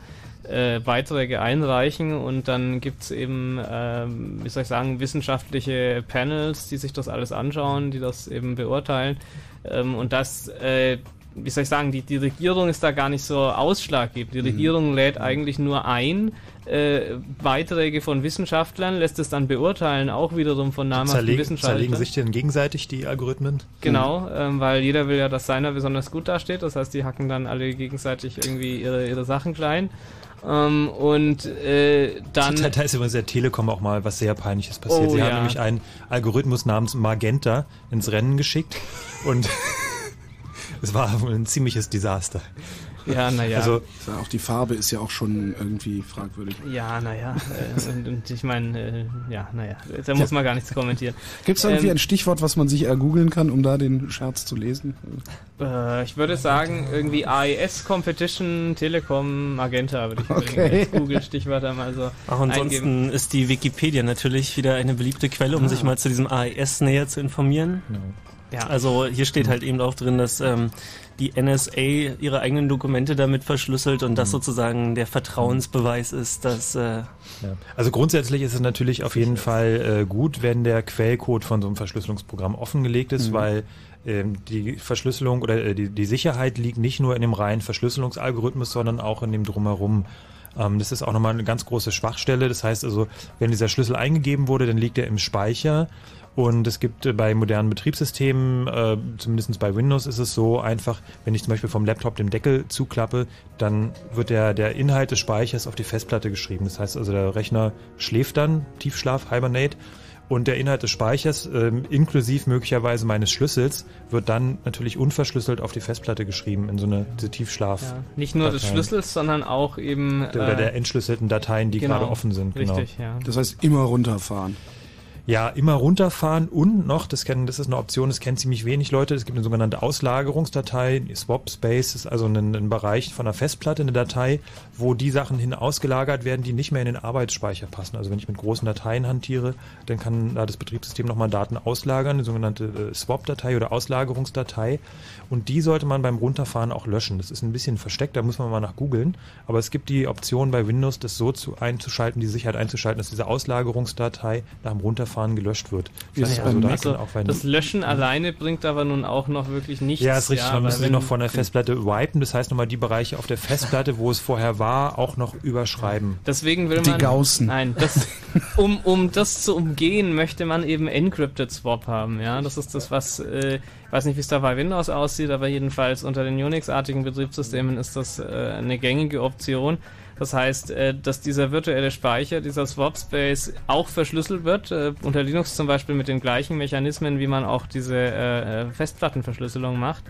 äh, Beiträge einreichen und dann gibt's eben, ähm, wie soll ich sagen, wissenschaftliche Panels, die sich das alles anschauen, die das eben beurteilen. Ähm, und das, äh, wie soll ich sagen, die, die Regierung ist da gar nicht so ausschlaggebend. Die Regierung lädt eigentlich nur ein, äh, Beiträge von Wissenschaftlern, lässt es dann beurteilen, auch wiederum von namhaften Zerlegen, Wissenschaftlern. zerlegen sich denn gegenseitig die Algorithmen? Genau, ähm, weil jeder will ja, dass seiner besonders gut dasteht. Das heißt, die hacken dann alle gegenseitig irgendwie ihre, ihre Sachen klein. Ähm, und äh, dann. Da, ist übrigens der Telekom auch mal was sehr Peinliches passiert. Oh, Sie ja. haben nämlich einen Algorithmus namens Magenta ins Rennen geschickt und es war wohl ein ziemliches Desaster. Ja, naja. Also, ja Auch die Farbe ist ja auch schon irgendwie fragwürdig. Ja, naja. Äh, und, und ich meine, äh, ja, naja. Da muss man gar nichts kommentieren. Gibt es irgendwie Ähm, ein Stichwort, was man sich ergoogeln kann, um da den Scherz zu lesen? Äh, ich würde sagen, irgendwie AES Competition Telekom Magenta würde ich Okay. irgendwie als Google-Stichwörter mal so Auch eingeben. ansonsten ist die Wikipedia natürlich wieder eine beliebte Quelle, um Ah. sich mal zu diesem AES näher zu informieren. Ja. Also hier steht halt eben auch drin, dass ähm, die NSA ihre eigenen Dokumente damit verschlüsselt und Mhm. das sozusagen der Vertrauensbeweis ist, dass äh, Ja. Also grundsätzlich ist es natürlich auf jeden Fall äh, gut, wenn der Quellcode von so einem Verschlüsselungsprogramm offengelegt ist, Mhm. weil ähm, die Verschlüsselung oder äh, die, die Sicherheit liegt nicht nur in dem reinen Verschlüsselungsalgorithmus, sondern auch in dem drumherum. Ähm, das ist auch nochmal eine ganz große Schwachstelle. Das heißt also, wenn dieser Schlüssel eingegeben wurde, dann liegt er im Speicher. Und es gibt äh, bei modernen Betriebssystemen, äh, zumindest bei Windows ist es so einfach, wenn ich zum Beispiel vom Laptop den Deckel zuklappe, dann wird der, der Inhalt des Speichers auf die Festplatte geschrieben. Das heißt also, der Rechner schläft dann, Tiefschlaf, Hibernate, und der Inhalt des Speichers, ähm, inklusive möglicherweise meines Schlüssels, wird dann natürlich unverschlüsselt auf die Festplatte geschrieben, in so eine diese Tiefschlaf. Ja, nicht nur des Dateien. Schlüssels, sondern auch eben. Oder äh, der entschlüsselten Dateien, die genau, gerade offen sind. Genau. Richtig, ja. Das heißt, immer runterfahren. Ja, immer runterfahren und noch, das kennen, das ist eine Option, das kennen ziemlich wenig Leute, es gibt eine sogenannte Auslagerungsdatei, Swap Space ist also ein, ein Bereich von einer Festplatte, eine Datei, wo die Sachen hin ausgelagert werden, die nicht mehr in den Arbeitsspeicher passen. Also wenn ich mit großen Dateien hantiere, dann kann da das Betriebssystem nochmal Daten auslagern, eine sogenannte äh, Swap-Datei oder Auslagerungsdatei. Und die sollte man beim Runterfahren auch löschen. Das ist ein bisschen versteckt, da muss man mal nach googeln. Aber es gibt die Option bei Windows, das so zu einzuschalten, die Sicherheit einzuschalten, dass diese Auslagerungsdatei nach dem Runterfahren gelöscht wird. Das da kann Also, auch bei- das Löschen alleine bringt aber nun auch noch wirklich nichts. ja, ist richtig. Ja, man müssen sie noch von der Festplatte wipen. Das heißt nochmal die Bereiche auf der Festplatte, wo es vorher war, auch noch überschreiben. Deswegen will Die man. Gaußen. Nein, das, um, um das zu umgehen, möchte man eben Encrypted Swap haben. Ja, das ist das, was, äh, weiß nicht, wie es da bei Windows aussieht, aber jedenfalls unter den Unix-artigen Betriebssystemen ist das äh, eine gängige Option. Das heißt, äh, dass dieser virtuelle Speicher, dieser Swap Space auch verschlüsselt wird, äh, unter Linux zum Beispiel mit den gleichen Mechanismen, wie man auch diese äh, äh, Festplattenverschlüsselung macht.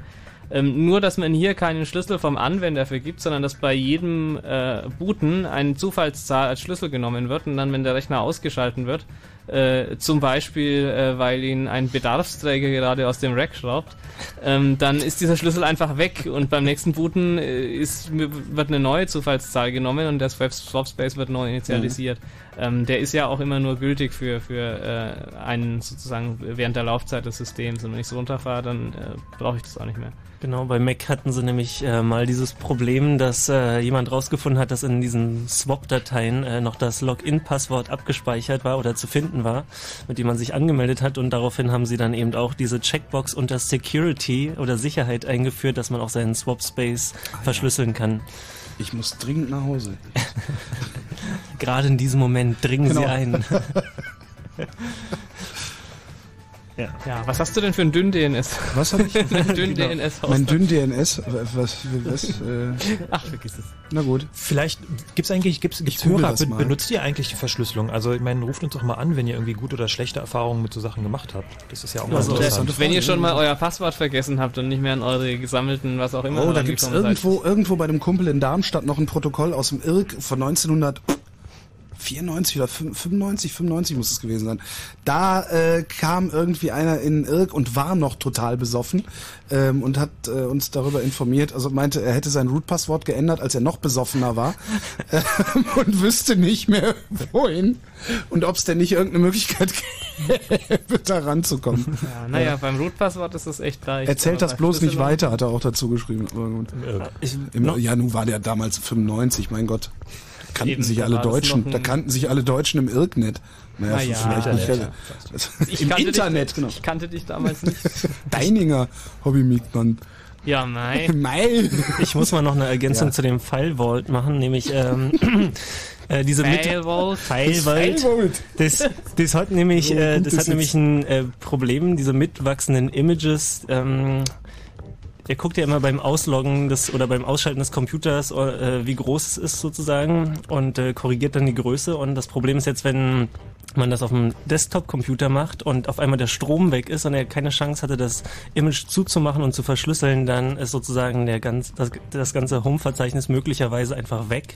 Ähm, nur, dass man hier keinen Schlüssel vom Anwender vergibt, sondern dass bei jedem äh, Booten eine Zufallszahl als Schlüssel genommen wird und dann, wenn der Rechner ausgeschalten wird, äh, zum Beispiel, äh, weil ihn ein Bedarfsträger gerade aus dem Rack schraubt, ähm, dann ist dieser Schlüssel einfach weg und beim nächsten Booten äh, ist, wird eine neue Zufallszahl genommen und der Swapspace wird neu initialisiert. Ähm, der ist ja auch immer nur gültig für, für äh, einen sozusagen während der Laufzeit des Systems und wenn ich es runterfahre, dann äh, brauche ich das auch nicht mehr. Genau, bei Mac hatten sie nämlich äh, mal dieses Problem, dass äh, jemand rausgefunden hat, dass in diesen Swap-Dateien äh, noch das Login-Passwort abgespeichert war oder zu finden war, mit dem man sich angemeldet hat und daraufhin haben sie dann eben auch diese Checkbox unter Security oder Sicherheit eingeführt, dass man auch seinen Swap-Space Ah, verschlüsseln kann. Ich muss dringend nach Hause. Gerade in diesem Moment dringen Genau. sie ein. Ja. ja, was hast du denn für ein dünn DNS? Was habe ich? ein dünn Genau. DNS Mein dünn DNS. Was? was äh, Ach, vergiss es. Na gut. Vielleicht gibt's eigentlich gibt's, gibt's Hörer, das be benutzt ihr eigentlich die Verschlüsselung? Also ich meine, ruft uns doch mal an, wenn ihr irgendwie gute oder schlechte Erfahrungen mit so Sachen gemacht habt. Das ist ja auch mal Also, interessant. wenn ihr schon mal euer Passwort vergessen habt und nicht mehr an eure gesammelten, was auch immer Oh, da gibt's seid. irgendwo, irgendwo bei dem Kumpel in Darmstadt noch ein Protokoll aus dem IRK von 1994 oder 95, 95 muss es gewesen sein. Da äh, kam irgendwie einer in IRK und war noch total besoffen ähm, und hat äh, uns darüber informiert, also meinte, er hätte sein Root-Passwort geändert, als er noch besoffener war ähm, und wüsste nicht mehr wohin und ob es denn nicht irgendeine Möglichkeit gäbe, da ranzukommen. Ja, naja, beim Root-Passwort ist das echt leicht. Erzählt das bloß nicht weiter, hat er auch dazu geschrieben. Ich- Im, ja, nun war der damals 95, mein Gott. Kannten Eben, sich da alle Deutschen, da kannten sich alle Deutschen im Irknet. Naja, Na ja, vielleicht nicht. Internet, Ich Im kannte Internet, dich, genau. Ich kannte dich damals nicht. Deininger Hobby-Mietmann. Ja, mei. Mei. Ich muss mal noch eine Ergänzung Ja. zu dem File Vault machen, nämlich ähm, äh, diese? File Vault. Das, das hat nämlich, äh, das hat nämlich ein äh, Problem, diese mitwachsenden Images. Ähm, der guckt ja immer beim Ausloggen des oder beim Ausschalten des Computers, äh, wie groß es ist sozusagen und äh, korrigiert dann die Größe. Und das Problem ist jetzt, wenn man das auf dem Desktop-Computer macht und auf einmal der Strom weg ist und er keine Chance hatte, das Image zuzumachen und zu verschlüsseln, dann ist sozusagen der ganz, das, das ganze Home-Verzeichnis möglicherweise einfach weg.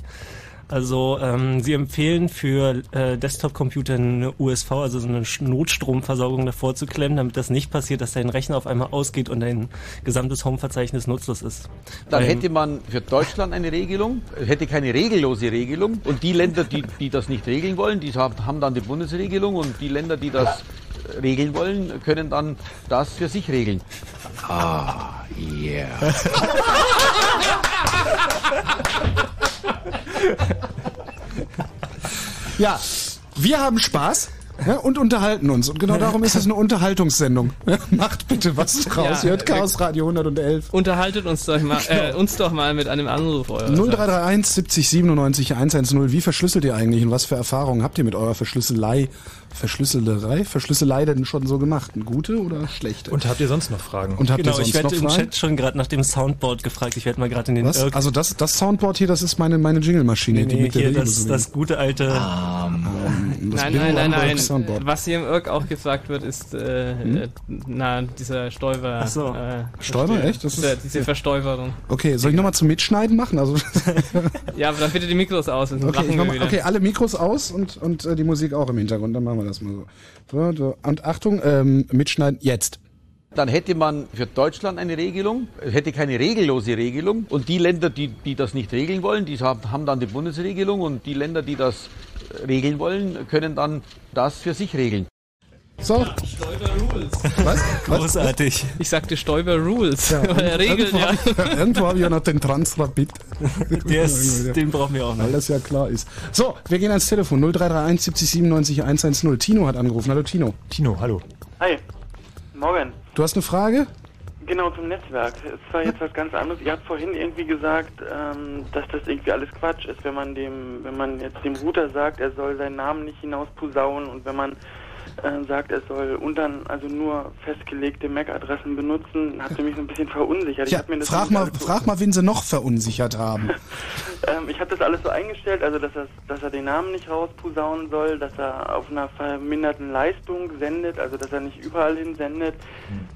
Also ähm, sie empfehlen für äh, Desktop-Computer eine USV, also so eine Notstromversorgung davor zu klemmen, damit das nicht passiert, dass dein Rechner auf einmal ausgeht und dein gesamtes Home-Verzeichnis nutzlos ist. Dann hätte man für Deutschland eine Regelung, hätte keine regellose Regelung. Und die Länder, die, die das nicht regeln wollen, die haben dann die Bundesregelung. Und die Länder, die das regeln wollen, können dann das für sich regeln. Ah, yeah. Ja, wir haben Spaß. Ja, und unterhalten uns. Und genau darum ist es eine Unterhaltungssendung. Ja, macht bitte was draus. Ja, Ihr hört Chaos Radio 111. Unterhaltet uns doch mal, äh, uns doch mal mit einem Anruf eurer 0331 70 97 110. Wie verschlüsselt ihr eigentlich und was für Erfahrungen habt ihr mit eurer Verschlüsselei, Verschlüsselerei, Verschlüsselei denn schon so gemacht? Eine gute oder schlechte? Und habt ihr sonst noch Fragen? Und habt genau, ihr sonst ich werde im? Chat schon gerade nach dem Soundboard gefragt. Ich werde mal gerade in den Was? Irk- Also das, das Soundboard hier, das ist meine, meine Jingle-Maschine, nee, die nee, mit der hier Regel das, das gute alte. das Nein, Billo nein, nein, Hamburg nein. Soundboard. Was hier im Irk auch gefragt wird, ist äh, äh, na, dieser Stäuber. Hm? Ach so. Äh, Stäuber, echt? Das ist- diese, diese Verstäuberung. Okay, soll ich nochmal zum Mitschneiden machen? Also, Ja, aber dann bitte die Mikros aus, okay, mal, okay, alle Mikros aus und, und äh, die Musik auch im Hintergrund. Dann machen wir das mal so. Und Achtung, ähm, Mitschneiden jetzt. Dann hätte man für Deutschland eine Regelung, hätte keine regellose Regelung. Und die Länder, die, die das nicht regeln wollen, die haben dann die Bundesregelung. Und die Länder, die das regeln wollen, können dann das für sich regeln. So. Was? Großartig. Ich sagte Stäuber Rules. Ja, Regeln, irgendwo, ja. irgendwo habe ich ja noch den Transrapid. Ist, den brauchen wir auch noch. Weil das ja klar ist. So, wir gehen ans Telefon. 0331 70 97 110. Tino hat angerufen. Hallo Tino. Tino, hallo. Hi. Morgen. Du hast eine Frage? Genau zum Netzwerk. Es war jetzt was ganz anderes. Ihr habt vorhin irgendwie gesagt, ähm, dass das irgendwie alles Quatsch ist, wenn man dem, wenn man jetzt dem Router sagt, er soll seinen Namen nicht hinaus posaunen und wenn man äh, sagt, er soll untern, also nur festgelegte MAC-Adressen benutzen, hat mich so ein bisschen verunsichert. Ich Ja, hab mir das frag mal, frag mal, wen sie noch verunsichert haben. Ähm, ich habe das alles so eingestellt, also dass er, dass er den Namen nicht rausposaunen soll, dass er auf einer verminderten Leistung sendet, also dass er nicht überall hin sendet,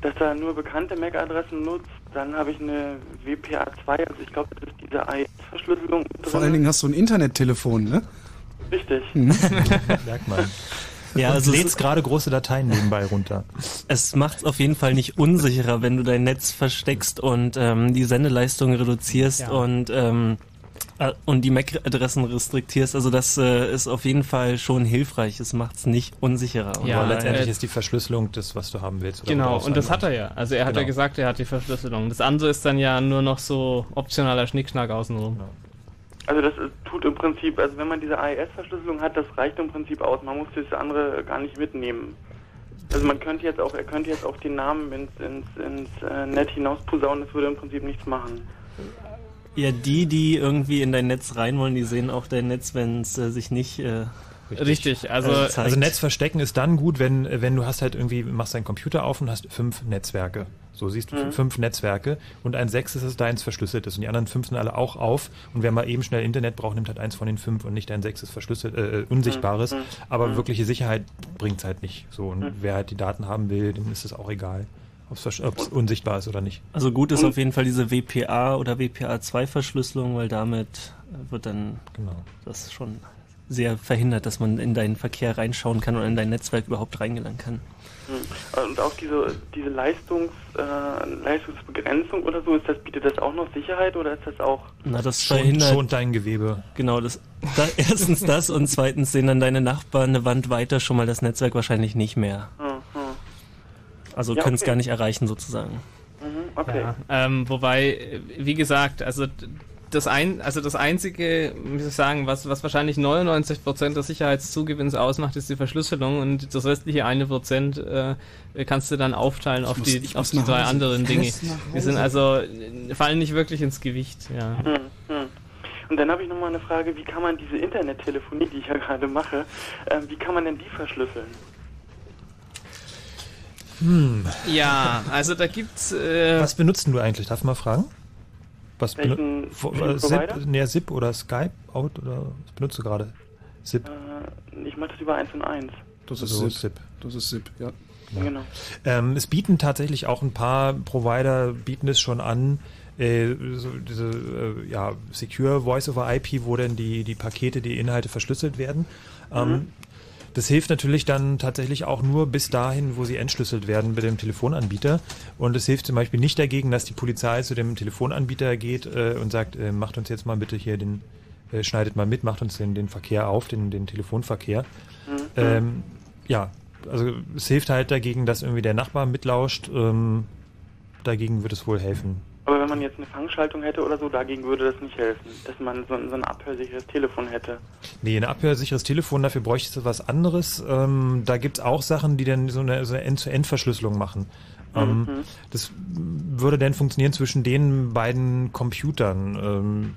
dass er nur bekannte MAC-Adressen nutzt. Dann habe ich eine WPA2, also ich glaube, das ist diese AES-Verschlüsselung Vor allen Dingen hast du ein Internettelefon, ne? Richtig. Mhm. Merkt man. Ja, also lädst gerade große Dateien nebenbei runter. Es macht es auf jeden Fall nicht unsicherer, wenn du dein Netz versteckst und ähm, die Sendeleistung reduzierst Ja. und ähm, äh, und die MAC-Adressen restriktierst. Also das äh, ist auf jeden Fall schon hilfreich. Es macht es nicht unsicherer. Und Ja, Aber letztendlich äh, ist die Verschlüsselung das, was du haben willst. oder Genau, und das hat er ja. Also er hat ja Genau. gesagt, er hat die Verschlüsselung. Das andere ist dann ja nur noch so optionaler Schnickschnack außenrum. Also das tut im Prinzip, also wenn man diese AES-Verschlüsselung hat, das reicht im Prinzip aus. Man muss das andere gar nicht mitnehmen. Also man könnte jetzt auch, er könnte jetzt auch den Namen ins, ins, ins äh, Net hinaus posaunen, das würde im Prinzip nichts machen. Ja, die, die irgendwie in dein Netz rein wollen, die sehen auch dein Netz, wenn es äh, sich nicht äh, Richtig, also- äh, zeigt. Also Netz verstecken ist dann gut, wenn, wenn du hast halt irgendwie, machst deinen Computer auf und hast fünf Netzwerke. So siehst du Mhm. fünf Netzwerke und ein sechstes ist deins verschlüsseltes und die anderen fünf sind alle auch auf und wer mal eben schnell Internet braucht, nimmt halt eins von den fünf und nicht dein sechstes verschlüsselt, äh, unsichtbares. Mhm. Aber Mhm. wirkliche Sicherheit bringt's halt nicht. So und Mhm. wer halt die Daten haben will, dem ist es auch egal, ob es unsichtbar ist oder nicht. Also gut ist auf jeden Fall diese WPA oder WPA2-Verschlüsselung, weil damit äh, wird dann Genau. das schon sehr verhindert, dass man in deinen Verkehr reinschauen kann und in dein Netzwerk überhaupt reingelangen kann. Mhm. Und auch diese, diese Leistungs, äh, Leistungsbegrenzung oder so, ist das, bietet das auch noch Sicherheit oder ist das auch... Na, das Schon- verhindert schont dein Gewebe. Genau, das, da, erstens das und zweitens sehen dann deine Nachbarn eine Wand weiter schon mal das Netzwerk wahrscheinlich nicht mehr. Mhm. Also Ja, können es okay. gar nicht erreichen sozusagen. Mhm, okay. Ja, ähm, wobei, wie gesagt, also das ein, also das einzige, wie soll ich sagen, was, was wahrscheinlich 99% des Sicherheitszugewinns ausmacht, ist die Verschlüsselung und das restliche eine Prozent äh, kannst du dann aufteilen auf muss- die, auf die drei Hause. anderen Dinge. Die sind also, äh, fallen nicht wirklich ins Gewicht, ja. Hm, hm. Und dann habe ich nochmal eine Frage, wie kann man diese Internettelefonie, die ich ja gerade mache, ähm, wie kann man denn die verschlüsseln? Hm. Ja, also da gibt's. Äh, Was benutzt du eigentlich? Darf ich mal fragen? Was Welchen- welchen äh, nee, Zip oder Skype Out oder was benutzt du gerade? Zip. Äh, ich mache das über 1 und 1. Das ist Also SIP. Das ist SIP, ja. Genau. Ähm, es bieten tatsächlich auch ein paar Provider bieten es schon an, äh, so diese äh, ja, Secure Voice over IP, wo dann die, die Pakete, die Inhalte verschlüsselt werden. Ähm, Mhm. Das hilft natürlich dann tatsächlich auch nur bis dahin, wo sie entschlüsselt werden bei dem Telefonanbieter. Und es hilft zum Beispiel nicht dagegen, dass die Polizei zu dem Telefonanbieter geht äh, und sagt, äh, macht uns jetzt mal bitte hier den, äh, schneidet mal mit, macht uns den, den Verkehr auf, den, den Telefonverkehr. Mhm. Ähm, ja, also es hilft halt dagegen, dass irgendwie der Nachbar mitlauscht. Ähm, dagegen wird es wohl helfen. Aber wenn man jetzt eine Fangschaltung hätte oder so, dagegen würde das nicht helfen, dass man so, ein- so ein abhörsicheres Telefon hätte. Nee, ein abhörsicheres Telefon, dafür bräuchte es was anderes. Ähm, da gibt's auch Sachen, die dann so eine, so eine End-zu-End-Verschlüsselung machen. Ähm, Mhm. Das würde dann funktionieren zwischen den beiden Computern. Ähm,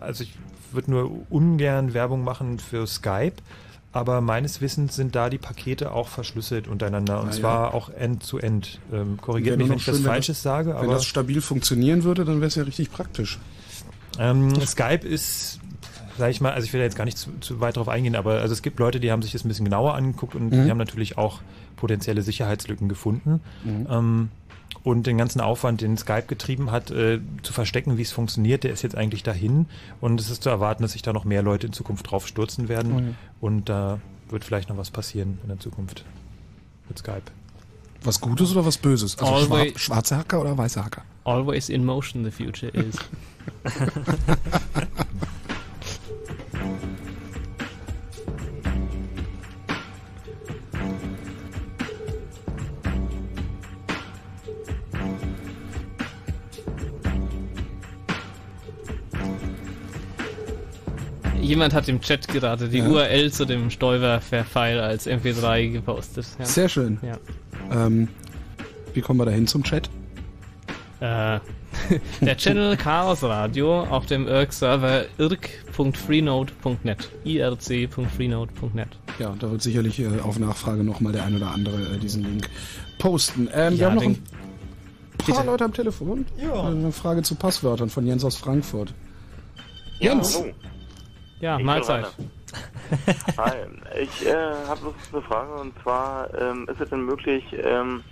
also ich würde nur ungern Werbung machen für Skype, aber meines Wissens sind da die Pakete auch verschlüsselt untereinander und ja. zwar auch End-zu-End. Ähm, korrigiert mich, wenn ich was wenn Falsches das, sage, Wenn aber das stabil funktionieren würde, dann wäre es ja richtig praktisch. ähm, Skype ist, sag ich mal, also ich will da jetzt gar nicht zu, zu weit drauf eingehen, aber also es gibt Leute, die haben sich das ein bisschen genauer angeguckt und Mhm. die haben natürlich auch potenzielle Sicherheitslücken gefunden. Mhm. Ähm, und den ganzen Aufwand, den Skype getrieben hat, äh, zu verstecken, wie es funktioniert, der ist jetzt eigentlich dahin. Und es ist zu erwarten, dass sich da noch mehr Leute in Zukunft drauf stürzen werden. Mhm. Und da wird vielleicht noch was passieren in der Zukunft mit Skype. Was Gutes oder was Böses? Also Always- schwar schwarze Hacker oder weiße Hacker? Always in motion the future is. Jemand hat im Chat gerade die Ja. URL zu dem Steuerver-File als MP3 gepostet. Ja. Sehr schön. Ja. Ähm, wie kommen wir dahin zum Chat? Äh, der Channel Chaos Radio auf dem IRC-Server irk.freenode.net. irc.freenode.net. Ja, da wird sicherlich äh, auf Nachfrage nochmal der ein oder andere äh, diesen Link posten. Ähm, wir haben noch ein paar Bitte. Leute am Telefon. Ja. Eine Frage zu Passwörtern von Jens aus Frankfurt. Jens! hallo. Ja, Ich Mahlzeit. Hi, ich äh, habe noch eine Frage und zwar ähm, ist es denn möglich, ähm,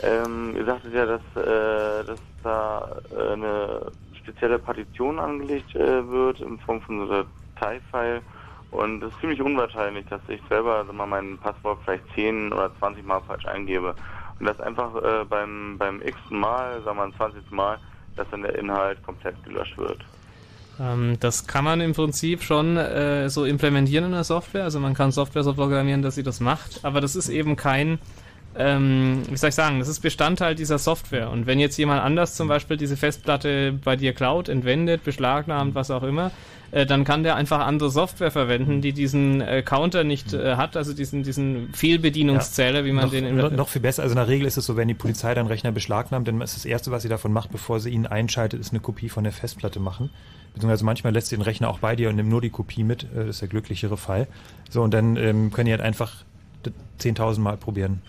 ähm, ihr sagtet ja, dass, äh, dass da äh, eine spezielle Partition angelegt äh, wird in Form von so einer Datei-File Und es ist ziemlich unwahrscheinlich, dass ich selber sag mal, mein Passwort vielleicht 10 oder 20 Mal falsch eingebe. Und das einfach äh, beim, beim x-ten Mal, sagen wir mal 20. Mal, dass dann der Inhalt komplett gelöscht wird. Ähm, das kann man im Prinzip schon äh, so implementieren in der Software. Also man kann Software so programmieren, dass sie das macht. Aber das ist eben kein, ähm, wie soll ich sagen, das ist Bestandteil dieser Software. Und wenn jetzt jemand anders zum Beispiel diese Festplatte bei dir klaut, entwendet, beschlagnahmt, was auch immer, äh, dann kann der einfach andere Software verwenden, die diesen äh, Counter nicht äh, hat, also diesen, diesen Fehlbedienungszähler, wie man noch, den in noch, noch viel besser. Also in der Regel ist es so, wenn die Polizei deinen Rechner beschlagnahmt, dann ist das Erste, was sie davon macht, bevor sie ihn einschaltet, ist eine Kopie von der Festplatte machen. Beziehungsweise manchmal lässt sie den Rechner auch bei dir und nimmt nur die Kopie mit. äh, Das ist der glücklichere Fall. So, und dann ähm, können die halt einfach 10.000 Mal probieren.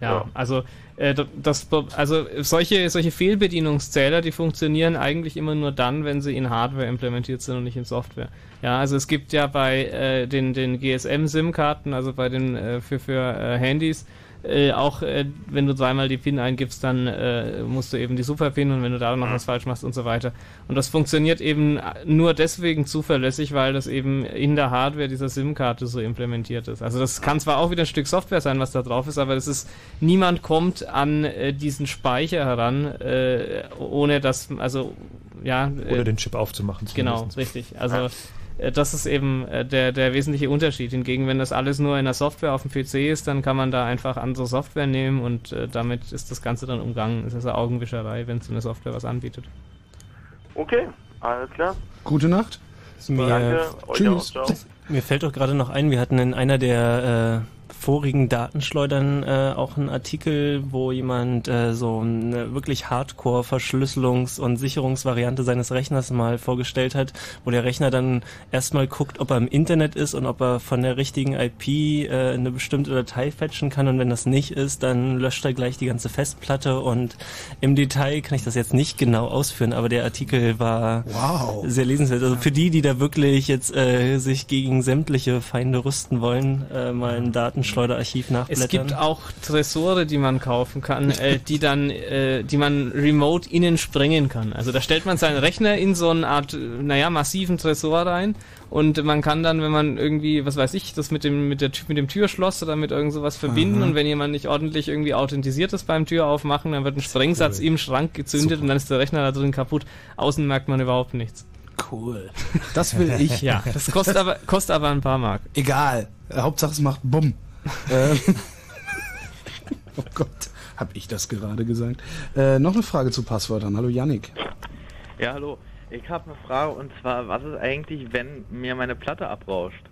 Ja, also äh, das, also solche solche Fehlbedienungszähler, die funktionieren eigentlich immer nur dann, wenn sie in Hardware implementiert sind und nicht in Software. Ja, also es gibt ja bei äh, den den GSM SIM-Karten, also bei den äh, für für äh, Handys äh, auch äh, wenn du zweimal die PIN eingibst, dann äh, musst du eben die Super-PIN und wenn du da noch was falsch machst und so weiter. Und das funktioniert eben nur deswegen zuverlässig, weil das eben in der Hardware dieser SIM-Karte so implementiert ist. Also das kann zwar auch wieder ein Stück Software sein, was da drauf ist, aber das ist niemand kommt an äh, diesen Speicher heran, äh, ohne dass also ja Oder äh, den Chip aufzumachen. Genau, richtig. Also äh, das ist eben äh, der, der wesentliche Unterschied. Hingegen, wenn das alles nur in der Software auf dem PC ist, dann kann man da einfach andere Software nehmen und äh, damit ist das Ganze dann umgangen. Es ist eine Augenwischerei, wenn so eine Software was anbietet. Okay, alles klar. Gute Nacht. Mir, Danke, euch auch, ciao. mir fällt doch gerade noch ein, wir hatten in einer der äh, vorigen Datenschleudern äh, auch einen Artikel, wo jemand äh, so eine wirklich Hardcore-Verschlüsselungs- und Sicherungsvariante seines Rechners mal vorgestellt hat, wo der Rechner dann erstmal guckt, ob er im Internet ist und ob er von der richtigen IP äh, eine bestimmte Datei fetchen kann und wenn das nicht ist, dann löscht er gleich die ganze Festplatte und im Detail kann ich das jetzt nicht genau ausführen, aber der Artikel war Wow. sehr lesenswert. Also für die, die da wirklich jetzt äh, sich gegen sämtliche Feinde rüsten wollen, äh, mal ein Datenschleuderarchiv nachblättern. Es gibt auch Tresore, die man kaufen kann, äh, die dann, äh, die man remote innen sprengen kann. Also da stellt man seinen Rechner in so eine Art, äh, naja, massiven Tresor rein und man kann dann, wenn man irgendwie, was weiß ich, das mit dem mit der Tür- mit dem Türschloss oder mit irgend sowas verbinden Aha. und wenn jemand nicht ordentlich irgendwie authentisiert ist beim Tür aufmachen, dann wird ein Sprengsatz im Schrank gezündet und dann ist der Rechner da drin kaputt. Außen merkt man überhaupt nichts. Cool. Das will ich. Ja, das kostet aber kostet aber ein paar Mark. Egal. Hauptsache es macht Bumm. Ähm, oh Gott, hab ich das gerade gesagt. Äh, noch eine Frage zu Passwörtern. Hallo Yannick. Ja, hallo. Ich habe eine Frage und zwar, was ist eigentlich, wenn mir meine Platte abrauscht?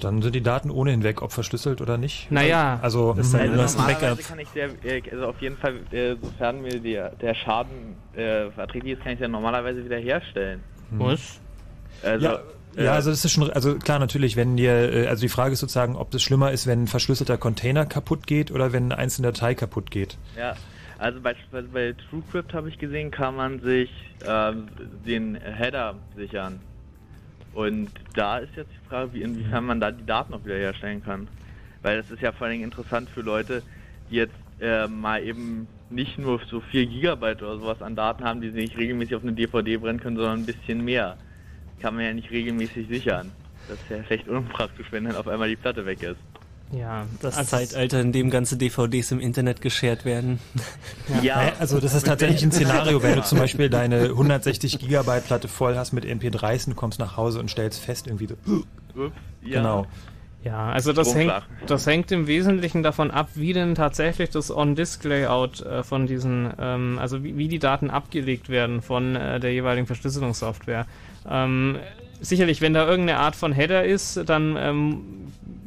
Dann sind die Daten ohnehin weg, ob verschlüsselt oder nicht. Naja. also Das ist ein- Also ein normalerweise Backup. kann ich sehr, äh, also auf jeden Fall, äh, sofern mir der, der Schaden äh, verträglich ist, kann ich ja normalerweise wieder herstellen. Was? Also, ja, ja, also das ist schon, also klar, natürlich, wenn dir, äh, also die Frage ist sozusagen, ob das schlimmer ist, wenn ein verschlüsselter Container kaputt geht oder wenn eine einzelne Datei kaputt geht. Ja, also beispielsweise bei TrueCrypt habe ich gesehen, kann man sich ähm, den Header sichern. Und da ist jetzt die Frage, wie inwiefern man da die Daten auch wieder herstellen kann. Weil das ist ja vor allen Dingen interessant für Leute, die jetzt äh, mal eben nicht nur so 4 Gigabyte oder sowas an Daten haben, die sie nicht regelmäßig auf eine DVD brennen können, sondern ein bisschen mehr. Kann man ja nicht regelmäßig sichern. Das ist ja recht unpraktisch, wenn dann auf einmal die Platte weg ist. Ja, das also- Zeitalter, in dem ganze DVDs im Internet geshared werden. Naja, also das ist tatsächlich ein Szenario, wenn du zum Beispiel deine 160 Gigabyte Platte voll hast mit MP3s und du kommst nach Hause und stellst fest irgendwie so. Ups, ja. Genau. Ja, also das hängt, das hängt im Wesentlichen davon ab, wie denn tatsächlich das On-Disk-Layout äh, von diesen, ähm, also wie, wie die Daten abgelegt werden von äh, der jeweiligen Verschlüsselungssoftware. Ähm, sicherlich, wenn da irgendeine Art von Header ist, dann ähm,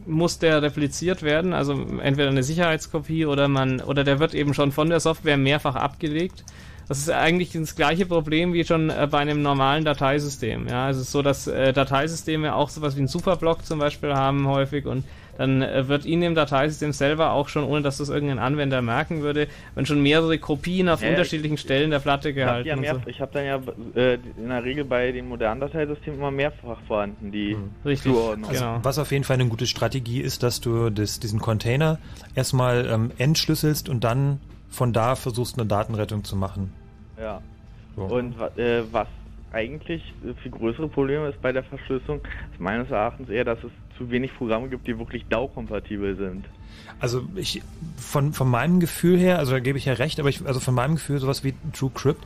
muss der repliziert werden, also entweder eine Sicherheitskopie oder man, oder der wird eben schon von der Software mehrfach abgelegt. Das ist eigentlich das gleiche Problem wie schon äh, bei einem normalen Dateisystem. Ja, es ist so, dass äh, Dateisysteme auch sowas wie ein Superblock zum Beispiel haben häufig und dann äh, wird Ihnen im Dateisystem selber auch schon, ohne dass das irgendein Anwender merken würde, wenn schon mehrere Kopien auf Ja, unterschiedlichen Stellen der Platte Ich habe gehalten ja so. ich hab dann ja äh, in der Regel bei den modernen Dateisystemen immer mehrfach vorhanden, die Richtig, Zuordnung. Also, Genau. Was auf jeden Fall eine gute Strategie ist, dass du das, diesen Container erstmal ähm, entschlüsselst und dann von da versuchst, eine Datenrettung zu machen. Ja. So. Und wa- äh, was eigentlich äh, viel größere Problem ist bei der Verschlüsselung, ist meines Erachtens eher, dass es zu wenig Programme gibt, die wirklich DAO-kompatibel sind. Also ich von, von meinem Gefühl her, also da gebe ich ja recht, aber ich, also von meinem Gefühl sowas wie TrueCrypt,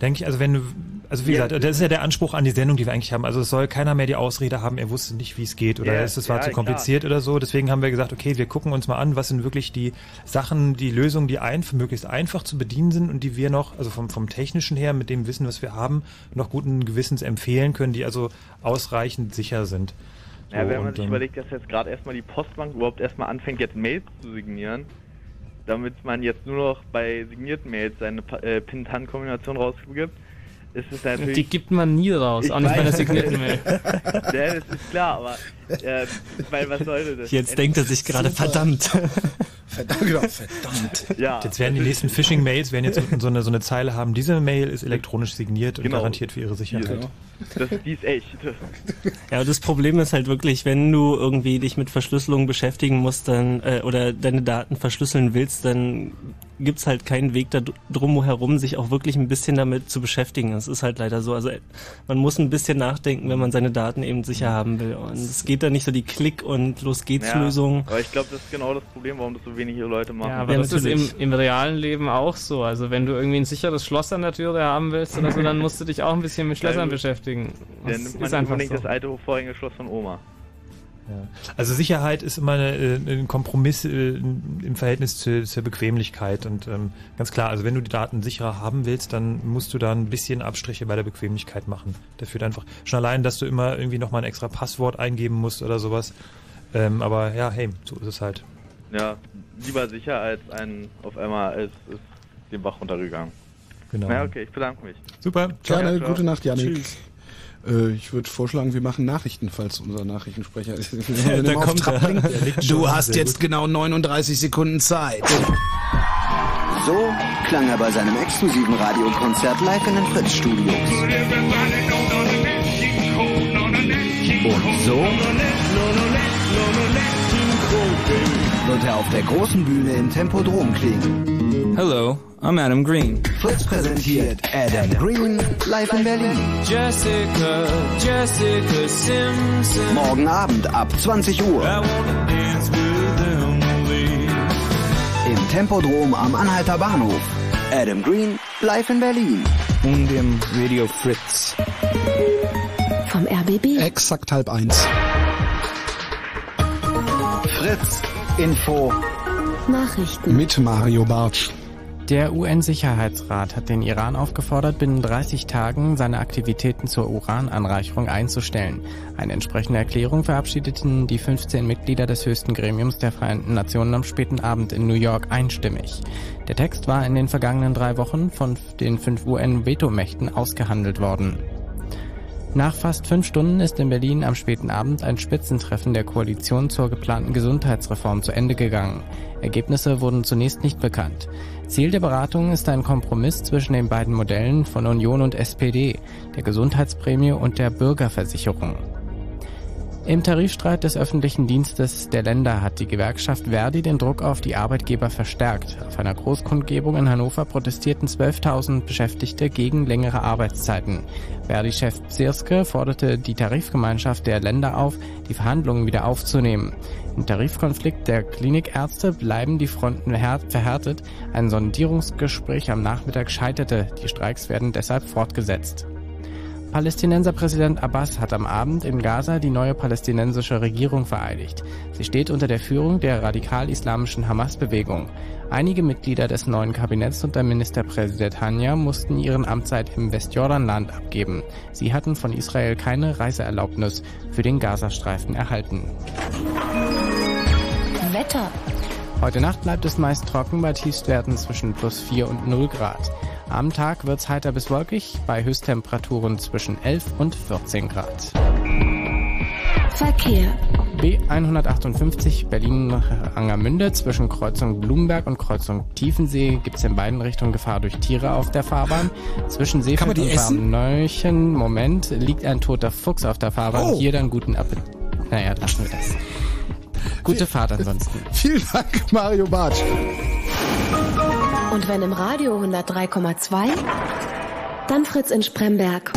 denke ich, also wenn du, also wie Ja. gesagt, das ist ja der Anspruch an die Sendung, die wir eigentlich haben. Also es soll keiner mehr die Ausrede haben, er wusste nicht, wie es geht oder Ja, es es war ja, zu klar. kompliziert oder so. Deswegen haben wir gesagt, okay, wir gucken uns mal an, was sind wirklich die Sachen, die Lösungen, die ein, möglichst einfach zu bedienen sind und die wir noch, also vom, vom technischen her, mit dem Wissen, was wir haben, noch guten Gewissens empfehlen können, die also ausreichend sicher sind. Ja, So, wenn man sich überlegt, dass jetzt gerade erstmal die Postbank überhaupt erstmal anfängt, jetzt Mails zu signieren, damit man jetzt nur noch bei signierten Mails seine äh, Pin-Tan-Kombination rausgibt, ist es natürlich... Die gibt man nie raus, auch nicht bei weiß. signierten Mail. ja, das ist klar, aber äh, weil was sollte das? Jetzt denkt er sich gerade, verdammt. Verdammt, genau, verdammt. Ja, Jetzt werden die nächsten Phishing-Mails werden jetzt unten so eine, so eine Zeile haben, diese Mail ist elektronisch signiert und Genau. garantiert für ihre Sicherheit. Das, die ist echt. Ja, das Problem ist halt wirklich, wenn du irgendwie dich mit Verschlüsselung beschäftigen musst, dann äh, oder deine Daten verschlüsseln willst, dann gibt's halt keinen Weg da drum herum, sich auch wirklich ein bisschen damit zu beschäftigen. Das ist halt leider so. Also man muss ein bisschen nachdenken, wenn man seine Daten eben sicher haben will. Und es geht da nicht so die Klick und los geht's Ja, Lösung. Aber ich glaube, das ist genau das Problem, warum das so wenige Leute machen. Ja, aber das ist im, im realen Leben auch so. Also wenn du irgendwie ein sicheres Schloss an der Türe haben willst oder so, dann musst du dich auch ein bisschen mit Schlössern Ja, beschäftigen. Dann Das nimmt ist man einfach unbedingt so. das alte Vorhängeschloss von Oma. Also Sicherheit ist immer eine, äh, ein Kompromiss äh, im Verhältnis zu, zur Bequemlichkeit und ähm, ganz klar, also wenn du die Daten sicherer haben willst, dann musst du da ein bisschen Abstriche bei der Bequemlichkeit machen. Da führt einfach schon allein, dass du immer irgendwie nochmal ein extra Passwort eingeben musst oder sowas. Ähm, aber ja, hey, so ist es halt. Ja, lieber sicher als ein auf einmal ist, ist den Bach runtergegangen. Genau. Na okay, ich bedanke mich. Super. Gerne, Ja, ciao. gute Nacht, Janik. Tschüss. Äh, ich würde vorschlagen, wir machen Nachrichten, falls unser Nachrichtensprecher ist. Da er kommt er. Du hast jetzt gut. genau 39 Sekunden Zeit. So klang er bei seinem exklusiven Radiokonzert live in den Fritz-Studios. Und so wird er auf der großen Bühne im Tempodrom klingen. Hello, I'm Adam Green. Fritz präsentiert Adam Green live in Berlin. Jessica, Jessica Simpson. Morgen Abend ab 20 Uhr. Im Tempodrom am Anhalter Bahnhof. Adam Green live in Berlin. Und im Radio Fritz. Vom RBB. Exakt halb eins. Fritz Info. Nachrichten. Mit Mario Bartsch. Der UN-Sicherheitsrat hat den Iran aufgefordert, binnen 30 Tagen seine Aktivitäten zur Urananreicherung einzustellen. Eine entsprechende Erklärung verabschiedeten die 15 Mitglieder des höchsten Gremiums der Vereinten Nationen am späten Abend in New York einstimmig. Der Text war in den vergangenen drei Wochen von den fünf UN-Vetomächten ausgehandelt worden. Nach fast fünf Stunden ist in Berlin am späten Abend ein Spitzentreffen der Koalition zur geplanten Gesundheitsreform zu Ende gegangen. Ergebnisse wurden zunächst nicht bekannt. Ziel der Beratungen ist ein Kompromiss zwischen den beiden Modellen von Union und SPD, der Gesundheitsprämie und der Bürgerversicherung. Im Tarifstreit des öffentlichen Dienstes der Länder hat die Gewerkschaft Verdi den Druck auf die Arbeitgeber verstärkt. Auf einer Großkundgebung in Hannover protestierten 12.000 Beschäftigte gegen längere Arbeitszeiten. Verdi-Chef Psirske forderte die Tarifgemeinschaft der Länder auf, die Verhandlungen wieder aufzunehmen. Im Tarifkonflikt der Klinikärzte bleiben die Fronten verhär- verhärtet. Ein Sondierungsgespräch am Nachmittag scheiterte. Die Streiks werden deshalb fortgesetzt. Palästinenser Präsident Abbas hat am Abend in Gaza die neue palästinensische Regierung vereidigt. Sie steht unter der Führung der radikal-islamischen Hamas-Bewegung. Einige Mitglieder des neuen Kabinetts unter Ministerpräsident Hanja mussten ihren Amtszeit im Westjordanland abgeben. Sie hatten von Israel keine Reiseerlaubnis für den Gazastreifen erhalten. Wetter. Heute Nacht bleibt es meist trocken bei Tiefstwerten zwischen plus 4 und 0 Grad. Am Tag wird's heiter bis wolkig bei Höchsttemperaturen zwischen 11 und 14 Grad. Verkehr. B158 Berlin-Angermünde zwischen Kreuzung Blumenberg und Kreuzung Tiefensee gibt's in beiden Richtungen Gefahr durch Tiere auf der Fahrbahn. Zwischen Seefeld und? Warneuchen, Moment, liegt ein toter Fuchs auf der Fahrbahn. Oh. Hier dann guten Appetit. Naja, lassen wir das. Gute Fahrt ansonsten. Vielen Dank, Mario Bartsch. Und wenn im Radio 103,2, dann Fritz in Spremberg.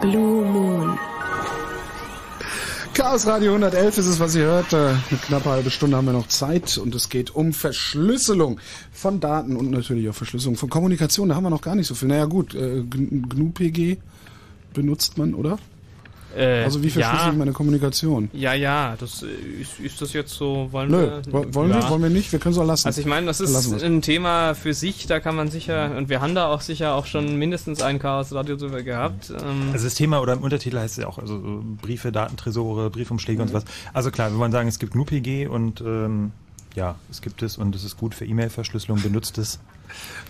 Blue Moon. Chaos Radio 111 ist es, was ihr hört. Äh, eine knappe halbe Stunde haben wir noch Zeit und es geht um Verschlüsselung von Daten und natürlich auch Verschlüsselung von Kommunikation. Da haben wir noch gar nicht so viel. Naja gut, äh, GNU-PG benutzt man, oder? Äh, Also wie verschlüssel ja. ich meine Kommunikation? Ja, ja, das äh, ist, ist das jetzt so, wollen Nö, wir? wo- wollen wir, wollen wir nicht? Wir können es auch lassen. Also ich meine, das ist ein Thema für sich, da kann man sicher, und wir haben da auch sicher auch schon mindestens ein Chaos Radio drüber gehabt. Ähm, Also das Thema oder im Untertitel heißt es ja auch also so Briefe, Datentresore, Briefumschläge und sowas. Also klar, wir wollen sagen, es gibt GNU-PG und ähm, ja, es gibt es und es ist gut für E-Mail-Verschlüsselung, benutzt es.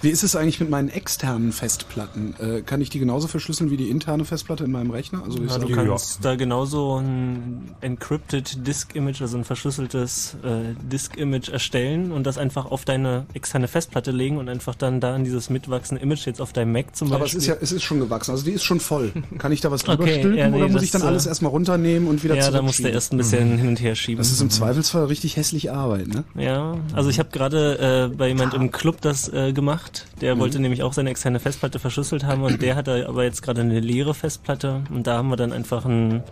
Wie ist es eigentlich mit meinen externen Festplatten? Äh, kann ich die genauso verschlüsseln wie die interne Festplatte in meinem Rechner? Also Ja, du kannst da genauso ein encrypted Disk Image, also ein verschlüsseltes äh, Disk Image erstellen und das einfach auf deine externe Festplatte legen und einfach dann da in dieses mitwachsende Image jetzt auf deinem Mac zum Beispiel. Aber es ist ja, es ist schon gewachsen. Also die ist schon voll. Kann ich da was drüber Okay, stülpen ja, nee, oder muss ich dann äh, alles erstmal runternehmen und wieder Ja, da musst du erst ein bisschen hin und her schieben. Das ist im Mhm. Zweifelsfall richtig hässlich Arbeit, ne? Ja, also ich habe gerade äh, bei jemand im Club das äh, gemacht. Der Mhm. wollte nämlich auch seine externe Festplatte verschlüsselt haben und der hatte aber jetzt gerade eine leere Festplatte und da haben wir dann einfach ein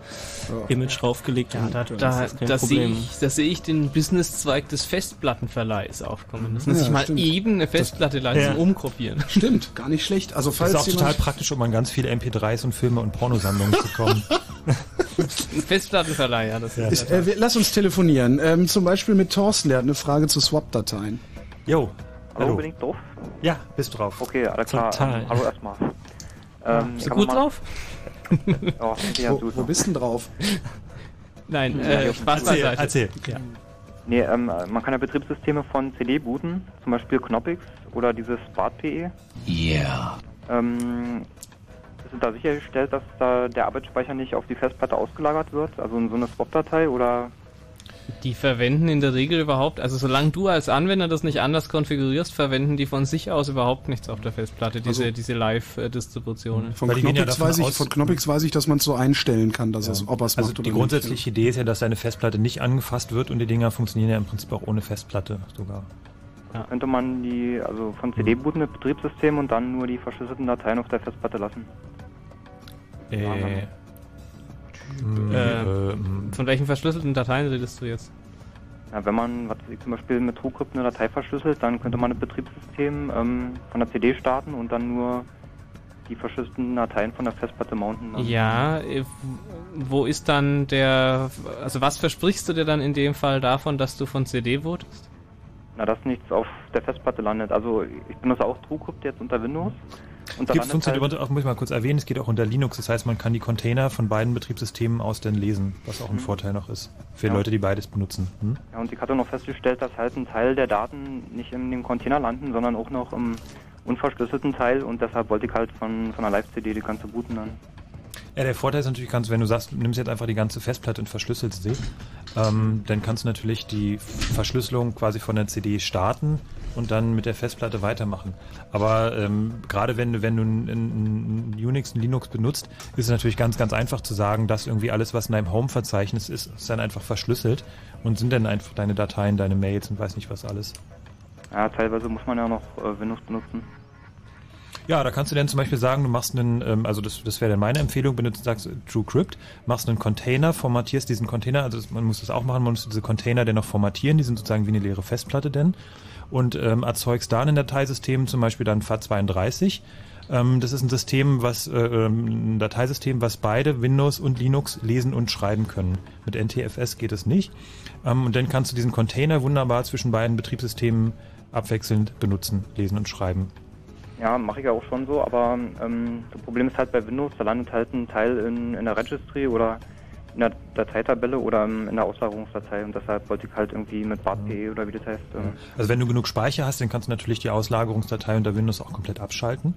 Image draufgelegt. ja, und da, das da, ist kein da sehe ich, da sehe ich den Businesszweig des Festplattenverleihs aufkommen. Das Ja, muss ich mal stimmt. eben eine Festplatte leisten, Ja. umkopieren. Stimmt, gar nicht schlecht. Also Das falls ist auch total praktisch, um an ganz viele MP3s und Filme und Pornosammlungen zu kommen. Ein Festplattenverleih, ja, das ist Ich, äh, wir, lass uns telefonieren. Ähm, zum Beispiel mit Thorsten, der hat eine Frage zu Swap-Dateien. Jo. Hallo, bin ich drauf? Ja, bist drauf. Okay, alles klar. Total. Ähm, hallo erstmal. Ähm, Bist du gut mal- drauf? Ja, ich Wo, wo bist denn drauf? Nein, Ja, äh, ja, Spaß erzähl, beiseite. erzähl. Ja. Nee, ähm, man kann ja Betriebssysteme von CD booten, zum Beispiel Knoppix oder dieses BART.PE. Yeah. Ähm, ist da sichergestellt, dass da der Arbeitsspeicher nicht auf die Festplatte ausgelagert wird, also in so eine Swap-Datei oder Die verwenden in der Regel überhaupt, also solange du als Anwender das nicht anders konfigurierst, verwenden die von sich aus überhaupt nichts auf der Festplatte, diese, Also- diese Live-Distributionen. Von Knoppix, weiß ich, von Knoppix weiß ich, dass man es so einstellen kann, dass es, ob er es Also macht oder die grundsätzliche Idee ist ja, dass deine Festplatte nicht angefasst wird und die Dinger funktionieren ja im Prinzip auch ohne Festplatte sogar. könnte man die, also von CD booten mit Betriebssystem und dann nur die verschlüsselten Dateien auf der Festplatte lassen? Äh, Äh, ähm, von welchen verschlüsselten Dateien redest du jetzt? Ja, wenn man, was zum Beispiel mit TrueCrypt eine Datei verschlüsselt, dann könnte man ein Betriebssystem ähm, von der CD starten und dann nur die verschlüsselten Dateien von der Festplatte mounten. lassen. Ja, äh, wo ist dann der, also was versprichst du dir dann in dem Fall davon, dass du von CD votest? Na, dass nichts auf der Festplatte landet. Also ich benutze auch TrueCrypt jetzt unter Windows. Und Gibt, landet funktioniert halt, muss ich mal kurz erwähnen, es geht auch unter Linux, das heißt, man kann die Container von beiden Betriebssystemen aus dann lesen, was auch ein Mhm. Vorteil noch ist für Ja. Leute, die beides benutzen. Hm? ja, und ich hatte noch festgestellt, dass halt ein Teil der Daten nicht in dem Container landen, sondern auch noch im unverschlüsselten Teil und deshalb wollte ich halt von, von der Live-CD die ganze booten dann. Ja, der Vorteil ist natürlich, kannst, wenn du sagst, du nimmst jetzt einfach die ganze Festplatte und verschlüsselst sie, ähm, dann kannst du natürlich die Verschlüsselung quasi von der CD starten und dann mit der Festplatte weitermachen. Aber ähm, gerade wenn du, wenn du ein, Unix, ein Linux benutzt, ist es natürlich ganz, ganz einfach zu sagen, dass irgendwie alles, was in deinem Home-Verzeichnis ist, ist dann einfach verschlüsselt und sind dann einfach deine Dateien, deine Mails und weiß nicht was alles. Ja, teilweise muss man ja noch äh, Windows benutzen. Ja, da kannst du dann zum Beispiel sagen, du machst einen, ähm, also das, das wäre dann meine Empfehlung, du sagst TrueCrypt, machst einen Container, formatierst diesen Container, also das, man muss das auch machen, man muss diese Container dann noch formatieren, die sind sozusagen wie eine leere Festplatte denn und ähm, erzeugst da ein Dateisystem, zum Beispiel dann FAT32. Ähm, das ist ein System, was äh, ähm, ein Dateisystem, was beide Windows und Linux lesen und schreiben können. Mit NTFS geht es nicht. Ähm, und dann kannst du diesen Container wunderbar zwischen beiden Betriebssystemen abwechselnd benutzen, lesen und schreiben. Ja, mache ich ja auch schon so, aber ähm, das Problem ist halt bei Windows, da landet halt ein Teil in, in der Registry oder in der Dateitabelle oder in der Auslagerungsdatei und deshalb wollte ich halt irgendwie mit BART.PE oder wie das heißt. Ähm, Also wenn du genug Speicher hast, dann kannst du natürlich die Auslagerungsdatei unter Windows auch komplett abschalten.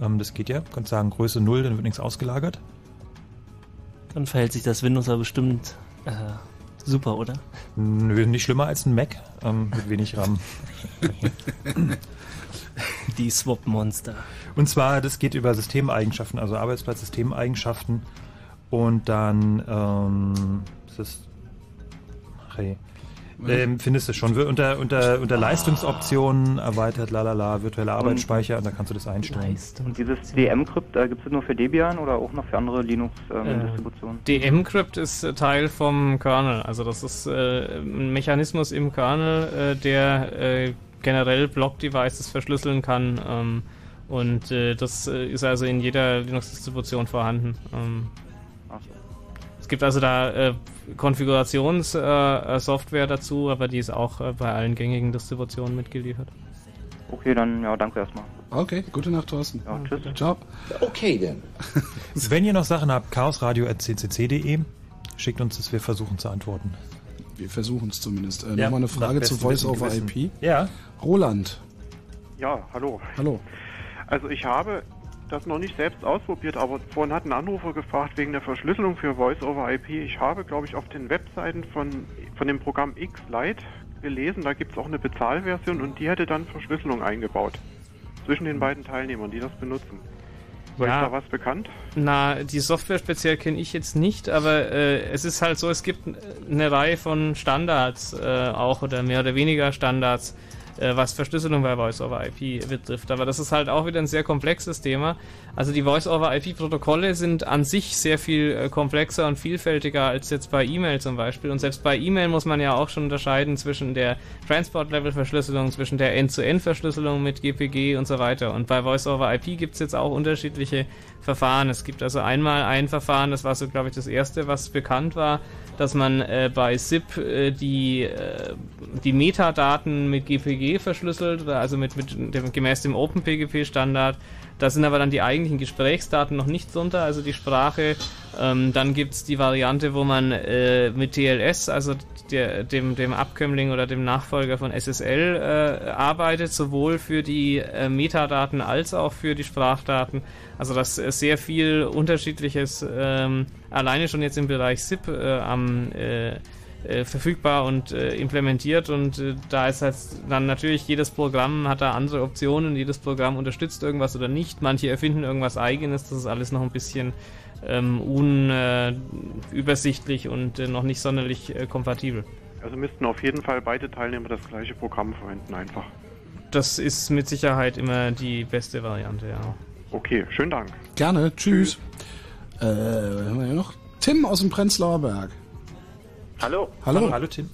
Ähm, das geht ja. Du kannst sagen Größe 0, dann wird nichts ausgelagert. Dann verhält sich das Windows aber bestimmt äh, super, oder? Nö, nicht schlimmer als ein Mac ähm, mit wenig RAM. Die Swap-Monster. Und zwar, das geht über Systemeigenschaften, also Arbeitsplatz-Systemeigenschaften. Und dann, ähm, das ist, hey, Ähm, findest du schon. Unter, unter, unter Leistungsoptionen erweitert, lalala, virtueller Arbeitsspeicher, und da kannst du das einstellen. Und dieses DM-Crypt, äh, gibt es nur für Debian oder auch noch für andere Äh, Linux-Distributionen? DM-Crypt ist äh, Teil vom Kernel. Also das ist äh, ein Mechanismus im Kernel, äh, der äh, generell Block-Devices verschlüsseln kann. Ähm, und äh, das äh, ist also in jeder Linux-Distribution vorhanden. Es gibt also da äh, Konfigurationssoftware äh, Software dazu, aber die ist auch äh, bei allen gängigen Distributionen mitgeliefert. Okay, dann ja, danke erstmal. Okay, gute Nacht, Thorsten. Ja, tschüss. Ciao. Okay, then. Wenn ihr noch Sachen habt, chaosradio.ccc.de, schickt uns das, wir versuchen zu antworten. Wir versuchen es zumindest. Äh, Ja, Nochmal eine Frage zu Voice over Gewissen. IP. Ja. Roland. Ja, hallo. Hallo. Also ich habe das noch nicht selbst ausprobiert, aber vorhin hat ein Anrufer gefragt wegen der Verschlüsselung für Voice over IP. Ich habe, glaube ich, auf den Webseiten von, von dem Programm X-Lite gelesen, da gibt es auch eine Bezahlversion und die hätte dann Verschlüsselung eingebaut. Zwischen den beiden Teilnehmern, die das benutzen. Ist Ja. da was bekannt? Na, die Software speziell kenne ich jetzt nicht, aber äh, es ist halt so, es gibt eine Reihe von Standards äh, auch oder mehr oder weniger Standards, was Verschlüsselung bei Voice-over-IP betrifft. Aber das ist halt auch wieder ein sehr komplexes Thema. Also die Voice-over-IP-Protokolle sind an sich sehr viel äh, komplexer und vielfältiger als jetzt bei E-Mail zum Beispiel. Und selbst bei E-Mail muss man ja auch schon unterscheiden zwischen der Transport-Level-Verschlüsselung, zwischen der End-zu-End-Verschlüsselung mit GPG und so weiter. Und bei Voice-over-IP gibt es jetzt auch unterschiedliche Verfahren. Es gibt also einmal ein Verfahren, das war so, glaube ich, das erste, was bekannt war, dass man äh, bei SIP äh, die, äh, die Metadaten mit GPG verschlüsselt, oder also mit, mit dem, gemäß dem OpenPGP-Standard. Da sind aber dann die eigentlichen Gesprächsdaten noch nicht drunter, also die Sprache. Ähm, dann gibt es die Variante, wo man äh, mit TLS, also der, dem, dem Abkömmling oder dem Nachfolger von SSL, äh, arbeitet, sowohl für die äh, Metadaten als auch für die Sprachdaten. Also das ist sehr viel Unterschiedliches, ähm, alleine schon jetzt im Bereich SIP äh, am äh, äh, verfügbar und äh, implementiert und äh, da ist halt dann natürlich jedes Programm hat da andere Optionen, jedes Programm unterstützt irgendwas oder nicht, manche erfinden irgendwas eigenes, das ist alles noch ein bisschen ähm, unübersichtlich und äh, noch nicht sonderlich äh, kompatibel. Also müssten auf jeden Fall beide Teilnehmer das gleiche Programm verwenden einfach. Das ist mit Sicherheit immer die beste Variante, ja. Okay, schönen Dank. Gerne. Tschüss. Äh, was haben wir hier noch? Tim aus dem Prenzlauer Berg. Hallo. Hallo. Hallo Tim.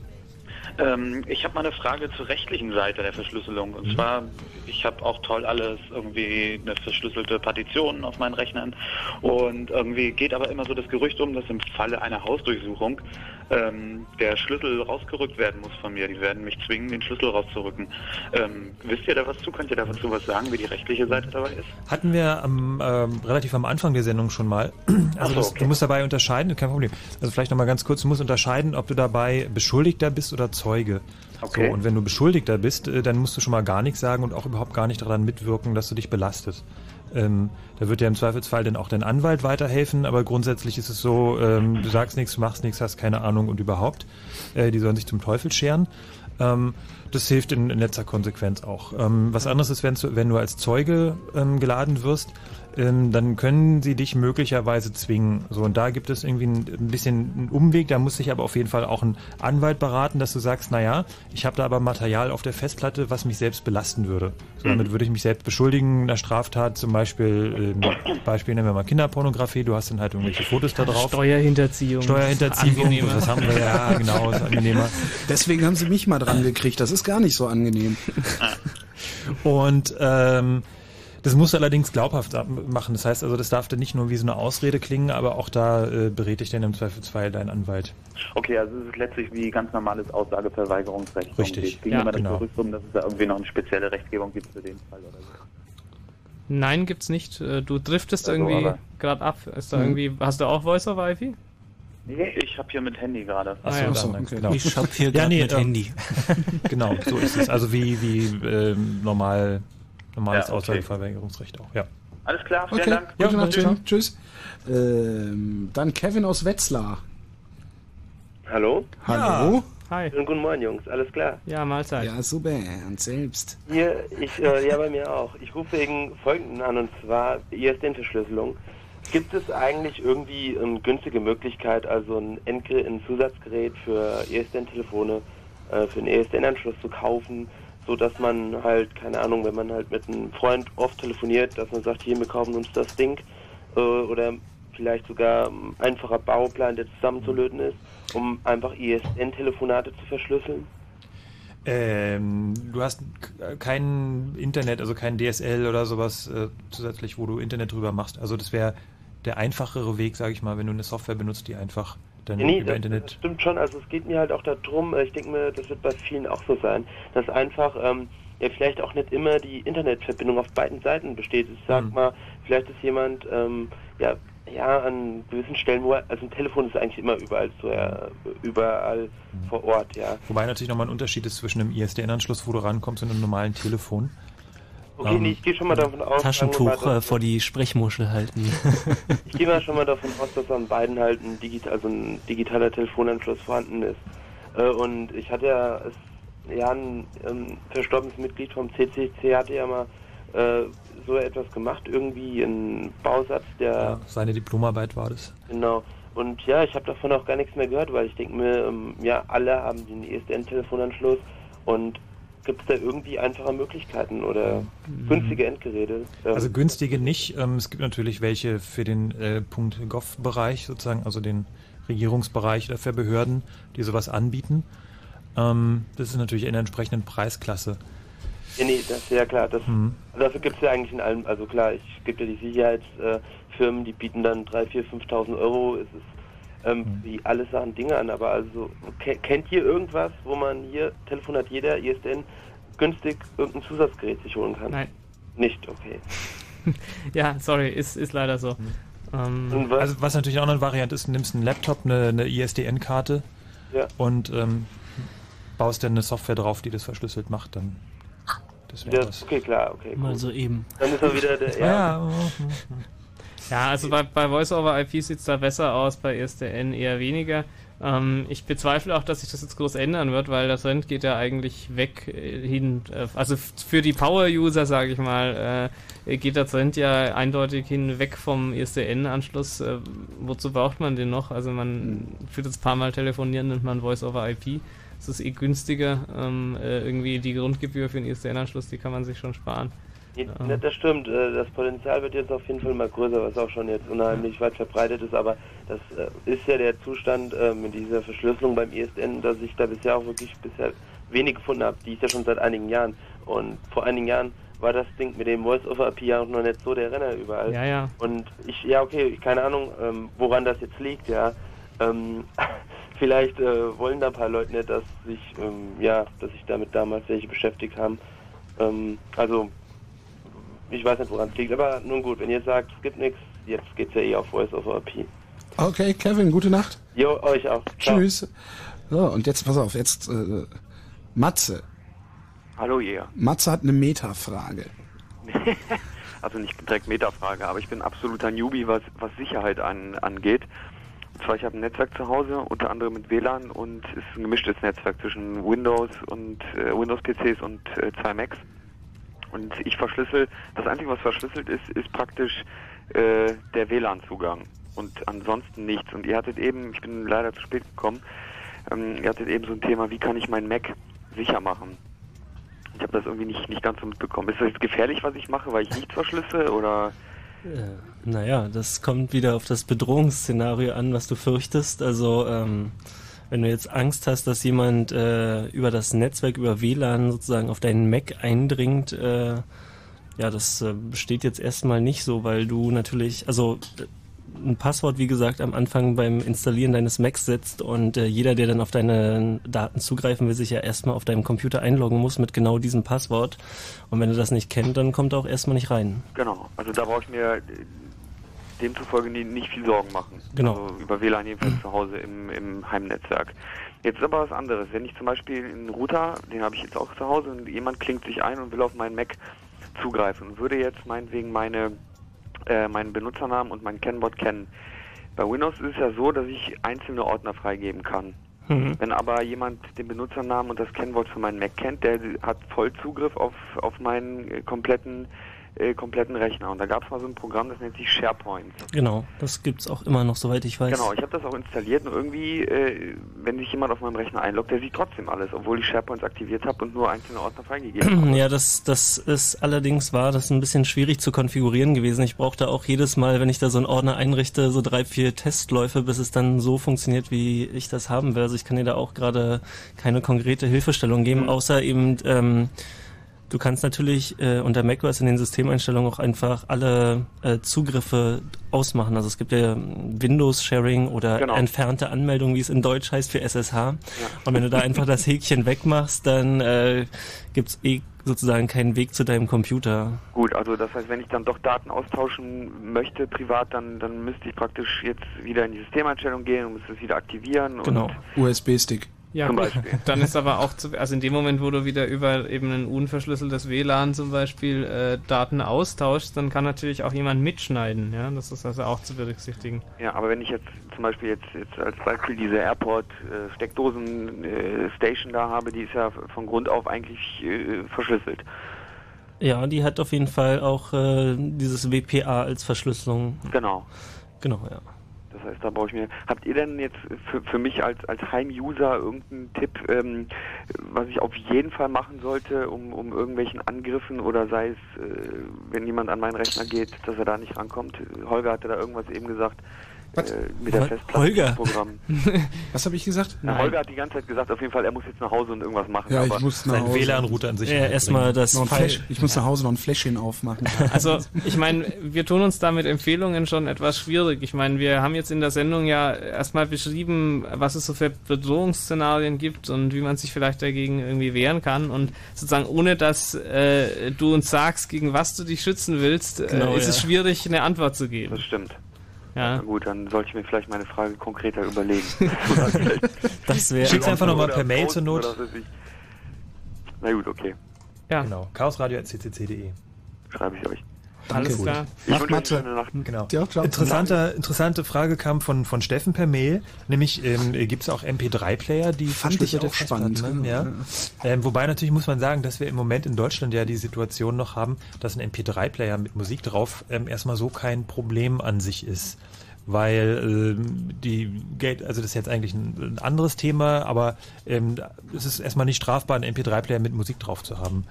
Ähm, ich habe mal eine Frage zur rechtlichen Seite der Verschlüsselung. Und zwar, ich habe auch toll alles irgendwie eine verschlüsselte Partition auf meinen Rechnern. Und irgendwie geht aber immer so das Gerücht um, dass im Falle einer Hausdurchsuchung ähm, der Schlüssel rausgerückt werden muss von mir. Die werden mich zwingen, den Schlüssel rauszurücken. Ähm, wisst ihr da was zu? Könnt ihr dazu was sagen, wie die rechtliche Seite dabei ist? Hatten wir am, ähm, relativ am Anfang der Sendung schon mal. Also so, das, okay. du musst dabei unterscheiden, kein Problem. Also vielleicht nochmal ganz kurz, du musst unterscheiden, ob du dabei Beschuldigter bist oder Zeuge. Okay. So, und wenn du Beschuldigter bist, äh, dann musst du schon mal gar nichts sagen und auch überhaupt gar nicht daran mitwirken, dass du dich belastest. Ähm, da wird dir im Zweifelsfall dann auch dein Anwalt weiterhelfen, aber grundsätzlich ist es so, ähm, du sagst nichts, machst nichts, hast keine Ahnung und überhaupt. Äh, die sollen sich zum Teufel scheren. Ähm, das hilft in, in letzter Konsequenz auch. Ähm, was anderes ist, wenn du, wenn du als Zeuge ähm, geladen wirst, ähm, dann können sie dich möglicherweise zwingen. So, und da gibt es irgendwie ein, ein bisschen einen Umweg, da muss sich aber auf jeden Fall auch ein Anwalt beraten, dass du sagst, naja, ich habe da aber Material auf der Festplatte, was mich selbst belasten würde. So, damit würde ich mich selbst beschuldigen einer Straftat, zum Beispiel, ähm, Beispiel nennen wir mal Kinderpornografie, du hast dann halt irgendwelche Fotos da drauf. Steuerhinterziehung. Steuerhinterziehung, Angenehmer. das haben wir ja, genau, ist angenehmer. Deswegen haben sie mich mal dran gekriegt. Das ist gar nicht so angenehm. Und ähm, das muss allerdings glaubhaft machen. Das heißt also, das darf dann nicht nur wie so eine Ausrede klingen, aber auch da äh, berät dich dann im Zweifelsfall dein Anwalt. Okay, also es ist letztlich wie ganz normales Aussageverweigerungsrecht. Richtig. Es ging Ja, immer das genau. Gerücht um, dass es da irgendwie noch eine spezielle Rechtgebung gibt für den Fall oder so. Nein, gibt's nicht. Äh, Du driftest Also, irgendwie gerade ab. Ist da Mhm. irgendwie, hast du auch Voice over IP? Nee, ich habe hier mit Handy gerade. Ach so, Ach so, dann, okay. genau. Ich hab hier grad mit ähm, Handy. genau, so ist es. Also wie, wie ähm, normal, normales Ja, okay. Aussageverweigerungsrecht auch, ja. Alles klar, vielen Okay, Dank. gute Nacht, Tim. Tschüss. Ähm, dann Kevin aus Wetzlar. Hallo? Hallo? Hi. Schönen guten Morgen, Jungs. Alles klar? Ja, Mahlzeit. Ja, super. Und selbst. Hier, ich, äh, ja, bei mir auch. Ich rufe wegen Folgenden an, und zwar ISDN-Verschlüsselung. Gibt es eigentlich irgendwie eine günstige Möglichkeit, also ein, Endgerät, ein Zusatzgerät für ISDN-Telefone äh, für einen ESDN-Anschluss zu kaufen, so dass man halt, keine Ahnung, wenn man halt mit einem Freund oft telefoniert, dass man sagt, hier, wir kaufen uns das Ding äh, oder vielleicht sogar ein einfacher Bauplan, der zusammenzulöten ist, um einfach ISDN-Telefonate zu verschlüsseln? Ähm, du hast kein Internet, also kein DSL oder sowas äh, zusätzlich, wo du Internet drüber machst. Also das wäre der einfachere Weg, sage ich mal, wenn du eine Software benutzt, die einfach dann nee, über das, Internet. das stimmt schon. Also es geht mir halt auch darum, äh, ich denke mir, das wird bei vielen auch so sein, dass einfach ähm, ja vielleicht auch nicht immer die Internetverbindung auf beiden Seiten besteht. Ich sag mal, vielleicht ist jemand ähm, ja ja an gewissen Stellen, wo er, also ein Telefon ist eigentlich immer überall so ja, überall vor Ort, ja. Wobei natürlich nochmal ein Unterschied ist zwischen einem ISDN-Anschluss, wo du rankommst, und einem normalen Telefon. Okay, Ähm, nee, ich gehe schon mal davon aus, Taschentuch mal, äh, vor die Sprechmuschel halten. Ich gehe mal schon mal davon aus, dass an beiden halt ein, digital, also ein digitaler Telefonanschluss vorhanden ist. Äh, und ich hatte ja, es, ja ein ähm, verstorbenes Mitglied vom CCC hatte ja mal äh, so etwas gemacht, irgendwie ein Bausatz, der Ja, seine Diplomarbeit war das. Genau. Und ja, ich habe davon auch gar nichts mehr gehört, weil ich denke mir, ähm, ja, alle haben den ISDN-Telefonanschluss und gibt es da irgendwie einfache Möglichkeiten oder günstige Endgeräte? Ähm, Also günstige nicht. Ähm, es gibt natürlich welche für den äh, .gov-Bereich sozusagen, also den Regierungsbereich oder für Behörden, die sowas anbieten. Ähm, das ist natürlich in der entsprechenden Preisklasse. Ja, nee, das ist ja klar. Das, Mhm. Dafür gibt es ja eigentlich in allem, also klar, es gibt ja die Sicherheitsfirmen, die bieten dann 3.000, 4.000, 5.000 Euro. Es ist ähm, wie alle Sachen Dinge an, aber also ke kennt ihr irgendwas, wo man hier, Telefon hat jeder, ISDN, günstig irgendein Zusatzgerät sich holen kann? Nein. Nicht, okay. ja, sorry, ist, ist leider so. Ähm, Also was natürlich auch noch eine Variante ist, du nimmst einen Laptop, eine, eine ISDN-Karte Ja. und ähm, baust dann eine Software drauf, die das verschlüsselt macht. Dann das wäre Ja, was. okay, klar, okay. Mal gut. so eben. Dann ist er wieder der, ja. Ja, also bei, bei Voice-over-IP sieht es da besser aus, bei ESDN eher weniger. Ähm, ich bezweifle auch, dass sich das jetzt groß ändern wird, weil der Trend geht ja eigentlich weg äh, hin. Äh, also für die Power-User, sage ich mal, äh, geht der Trend ja eindeutig hin weg vom ISDN-Anschluss. Äh, wozu braucht man den noch? Also man jetzt ein paar Mal telefonieren, nimmt man Voice-over-IP. Es ist eh günstiger. Ähm, äh, irgendwie die Grundgebühr für den ISDN-Anschluss, die kann man sich schon sparen. Ähm. ne, Das stimmt, äh, das Potenzial wird jetzt auf jeden Fall mal größer, was auch schon jetzt unheimlich weit verbreitet ist, aber das äh, ist ja der Zustand äh, mit dieser Verschlüsselung beim ISDN, dass ich da bisher auch wirklich bisher wenig gefunden habe, die ist ja schon seit einigen Jahren und vor einigen Jahren war das Ding mit dem Voice-over-IP ja auch noch nicht so der Renner überall. Ja, ja. Und ich, ja okay, keine Ahnung, ähm, woran das jetzt liegt, ja. Ähm, vielleicht äh, wollen da ein paar Leute nicht, dass sich, ähm, ja, dass sich damit damals welche beschäftigt haben. Ähm, also ich weiß nicht, woran es liegt, aber nun gut, wenn ihr sagt, es gibt nichts, jetzt geht's ja eh auf Voice over IP. Okay, Kevin, gute Nacht. Jo, euch auch. Ciao. Tschüss. So, und jetzt pass auf, jetzt äh, Matze. Hallo ihr. Matze hat eine Metafrage. also nicht direkt Metafrage, aber ich bin absoluter Newbie, was, was Sicherheit an, angeht. Und zwar, ich habe ein Netzwerk zu Hause, unter anderem mit WLAN und es ist ein gemischtes Netzwerk zwischen Windows und äh, Windows-PCs und äh, zwei Macs. Und ich verschlüssel, das Einzige, was verschlüsselt ist, ist praktisch äh, der WLAN-Zugang und ansonsten nichts. Und ihr hattet eben, ich bin leider zu spät gekommen, ähm, ihr hattet eben so ein Thema, wie kann ich meinen Mac sicher machen? Ich habe das irgendwie nicht, nicht ganz so mitbekommen. Ist das jetzt gefährlich, was ich mache, weil ich nichts verschlüssel oder? Äh, naja, das kommt wieder auf das Bedrohungsszenario an, was du fürchtest. Also, ähm, wenn du jetzt Angst hast, dass jemand äh, über das Netzwerk, über WLAN sozusagen auf deinen Mac eindringt, äh, ja, das äh, besteht jetzt erstmal nicht so, weil du natürlich, also äh, ein Passwort, wie gesagt, am Anfang beim Installieren deines Macs setzt und äh, jeder, der dann auf deine Daten zugreifen will, sich ja erstmal auf deinem Computer einloggen muss mit genau diesem Passwort. Und wenn er das nicht kennt, dann kommt er auch erstmal nicht rein. Genau, also da brauche ich mir demzufolge nicht viel Sorgen machen. Genau. Also über WLAN jedenfalls zu Hause im, im Heimnetzwerk. Jetzt ist aber was anderes. Wenn ich zum Beispiel einen Router, den habe ich jetzt auch zu Hause, und jemand klingt sich ein und will auf meinen Mac zugreifen und würde jetzt meinetwegen meine, äh, meinen Benutzernamen und mein Kennwort kennen. Bei Windows ist es ja so, dass ich einzelne Ordner freigeben kann. Mhm. Wenn aber jemand den Benutzernamen und das Kennwort für meinen Mac kennt, der hat Vollzugriff auf, auf meinen äh, kompletten äh, kompletten Rechner. Und da gab es mal so ein Programm, das nennt sich SharePoint. Genau, das gibt's auch immer noch, soweit ich weiß. Genau, ich habe das auch installiert und irgendwie, äh, wenn sich jemand auf meinem Rechner einloggt, der sieht trotzdem alles, obwohl ich SharePoints aktiviert habe und nur einzelne Ordner freigegeben habe. Ja, das, das ist allerdings war das ein bisschen schwierig zu konfigurieren gewesen. Ich brauchte auch jedes Mal, wenn ich da so einen Ordner einrichte, so drei, vier Testläufe, bis es dann so funktioniert, wie ich das haben will. Also ich kann dir da auch gerade keine konkrete Hilfestellung geben, außer eben ähm, Du kannst natürlich äh, unter macOS in den Systemeinstellungen auch einfach alle äh, Zugriffe ausmachen. Also es gibt ja Windows-Sharing oder Genau. entfernte Anmeldung, wie es in Deutsch heißt, für SSH. Und wenn du da einfach das Häkchen wegmachst, dann äh, gibt's eh sozusagen keinen Weg zu deinem Computer. Gut, also das heißt, wenn ich dann doch Daten austauschen möchte privat, dann, dann müsste ich praktisch jetzt wieder in die Systemeinstellung gehen und müsste es wieder aktivieren. Genau. USB-Stick. Ja, Zum. Beispiel. dann ist aber auch, zu, also in dem Moment, wo du wieder über eben ein unverschlüsseltes WLAN zum Beispiel äh, Daten austauschst, dann kann natürlich auch jemand mitschneiden. Ja, das ist also auch zu berücksichtigen. Ja, aber wenn ich jetzt zum Beispiel jetzt, jetzt als Beispiel diese Airport-Steckdosen-Station da habe, die ist ja von Grund auf eigentlich äh, verschlüsselt. Ja, die hat auf jeden Fall auch äh, dieses WPA als Verschlüsselung. Genau. Genau, ja. Heißt, da brauche ich mir. Habt ihr denn jetzt für, für mich als, als Heim-User irgendeinen Tipp, ähm, was ich auf jeden Fall machen sollte, um, um irgendwelchen Angriffen oder sei es, äh, wenn jemand an meinen Rechner geht, dass er da nicht rankommt? Holger hatte da irgendwas eben gesagt. Äh, mit der Hol- Holger? Programm. Was habe ich gesagt? Na, Holger hat die ganze Zeit gesagt, auf jeden Fall, er muss jetzt nach Hause und irgendwas machen. Ja, aber ich muss nach Hause. Ja, erstmal das Noch ein File- Flash, ich muss nach Hause noch ein Fläschchen aufmachen. Also, ich meine, wir tun uns da mit Empfehlungen schon etwas schwierig. Ich meine, wir haben jetzt in der Sendung ja erstmal beschrieben, was es so für Bedrohungsszenarien gibt und wie man sich vielleicht dagegen irgendwie wehren kann. Und sozusagen, ohne dass äh, du uns sagst, gegen was du dich schützen willst, Genau, äh, ist ja. es schwierig, eine Antwort zu geben. Das stimmt. Ja. Na gut, dann sollte ich mir vielleicht meine Frage konkreter überlegen. Das wäre- Schick's einfach nochmal per Mail zur Not. Na gut, okay. Ja. Genau. chaosradio.ccc.de. Schreibe ich euch. Alles Danke. klar. Ich Macht Mathe. Genau. Interessante, interessante Frage kam von, von Steffen per Mail, nämlich ähm, gibt es auch MP3-Player, die Fand ich auch spannend, ne? ja. Ähm, wobei natürlich muss man sagen, dass wir im Moment in Deutschland ja die Situation noch haben, dass ein MP3-Player mit Musik drauf ähm, erstmal so kein Problem an sich ist. Weil ähm, die Geld, also das ist jetzt eigentlich ein, ein anderes Thema, aber ähm, es ist erstmal nicht strafbar, einen MP3-Player mit Musik drauf zu haben.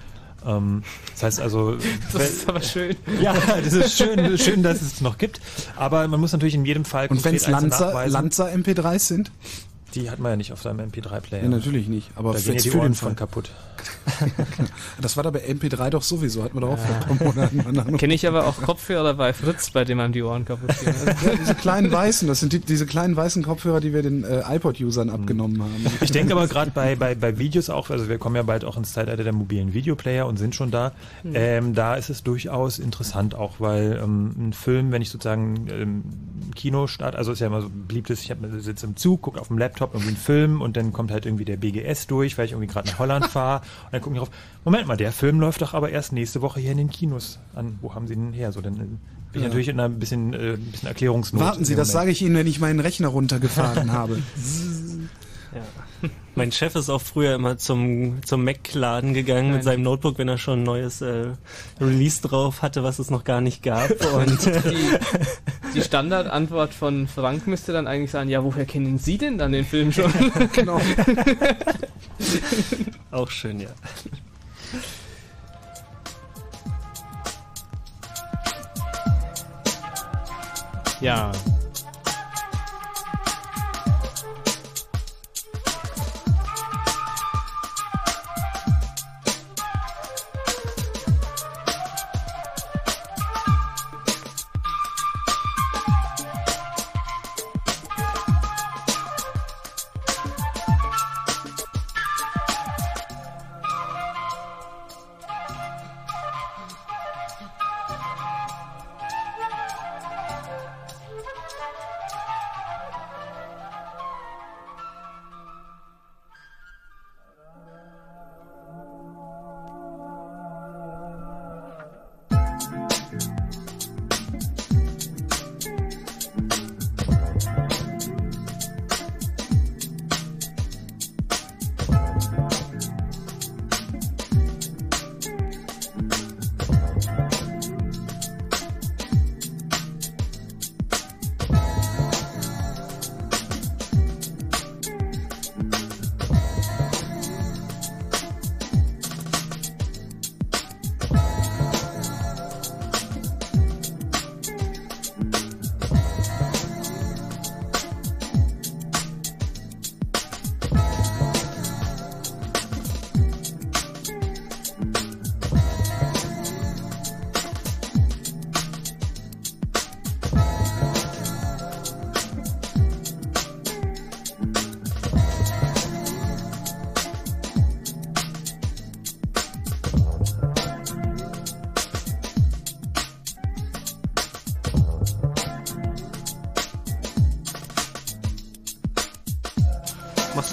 Ähm, das heißt also, Das ist aber schön. ja, das ist schön, schön, dass es noch gibt. Aber man muss natürlich in jedem Fall Und wenn es Lanza. Lanza MP3s sind? Die hat man ja nicht auf seinem MP3-Player. Ja, natürlich nicht. Aber da gehen ja die für den Ohren Fall. von kaputt. Das war da bei MP3 doch sowieso, hat man doch auch vor ein paar Monaten. Kenne ich aber auch Kopfhörer bei Fritz, bei dem einem die Ohren kaputt gehen. Ja, diese kleinen weißen, das sind die, diese kleinen weißen Kopfhörer, die wir den äh, iPod-Usern abgenommen haben. Ich denke aber gerade bei, bei, bei Videos auch, also wir kommen ja bald auch ins Zeitalter der mobilen Videoplayer und sind schon da. Hm. Ähm, da ist es durchaus interessant auch, weil ähm, ein Film, wenn ich sozusagen ähm, im Kino starte, also ist ja immer so beliebtes, ich sitze im Zug, gucke auf dem Laptop irgendwie einen Film und dann kommt halt irgendwie der BGS durch, weil ich irgendwie gerade nach Holland fahre dann gucke ich drauf, Moment mal, der Film läuft doch aber erst nächste Woche hier in den Kinos an. Wo haben sie den her? So, dann äh, bin ich Ja. natürlich in einer bisschen, äh, bisschen Erklärungsnot. Warten Sie, das sage ich Ihnen, wenn ich meinen Rechner runtergefahren habe. Ja. Mein Chef ist auch früher immer zum, zum Mac-Laden gegangen mit seinem Notebook, wenn er schon ein neues äh, Release drauf hatte, was es noch gar nicht gab. Und Die, die Standardantwort von Frank müsste dann eigentlich sein, ja, woher kennen Sie denn dann den Film schon? genau. auch schön, ja. Ja.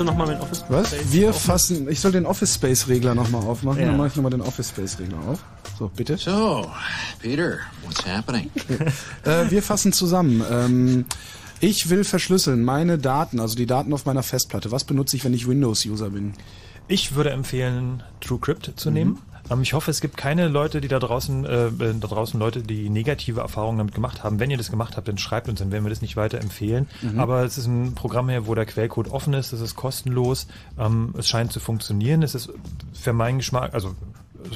Du nochmal mit Office Was? Space Wir aufmachen? fassen, ich soll den Office Space Regler nochmal aufmachen. Ja. Dann mache ich nochmal den Office Space Regler auf. So, bitte. So, Peter, what's happening? äh, wir fassen zusammen. Ähm, ich will verschlüsseln meine Daten, also die Daten auf meiner Festplatte. Was benutze ich, wenn ich Windows-User bin? Ich würde empfehlen, TrueCrypt zu nehmen. Ähm, ich hoffe, es gibt keine Leute, die da draußen, äh, äh, da draußen Leute, die negative Erfahrungen damit gemacht haben. Wenn ihr das gemacht habt, dann schreibt uns, dann werden wir das nicht weiter empfehlen. Mhm. Aber es ist ein Programm hier, wo der Quellcode offen ist, es ist kostenlos, ähm, es scheint zu funktionieren. Es ist für meinen Geschmack, also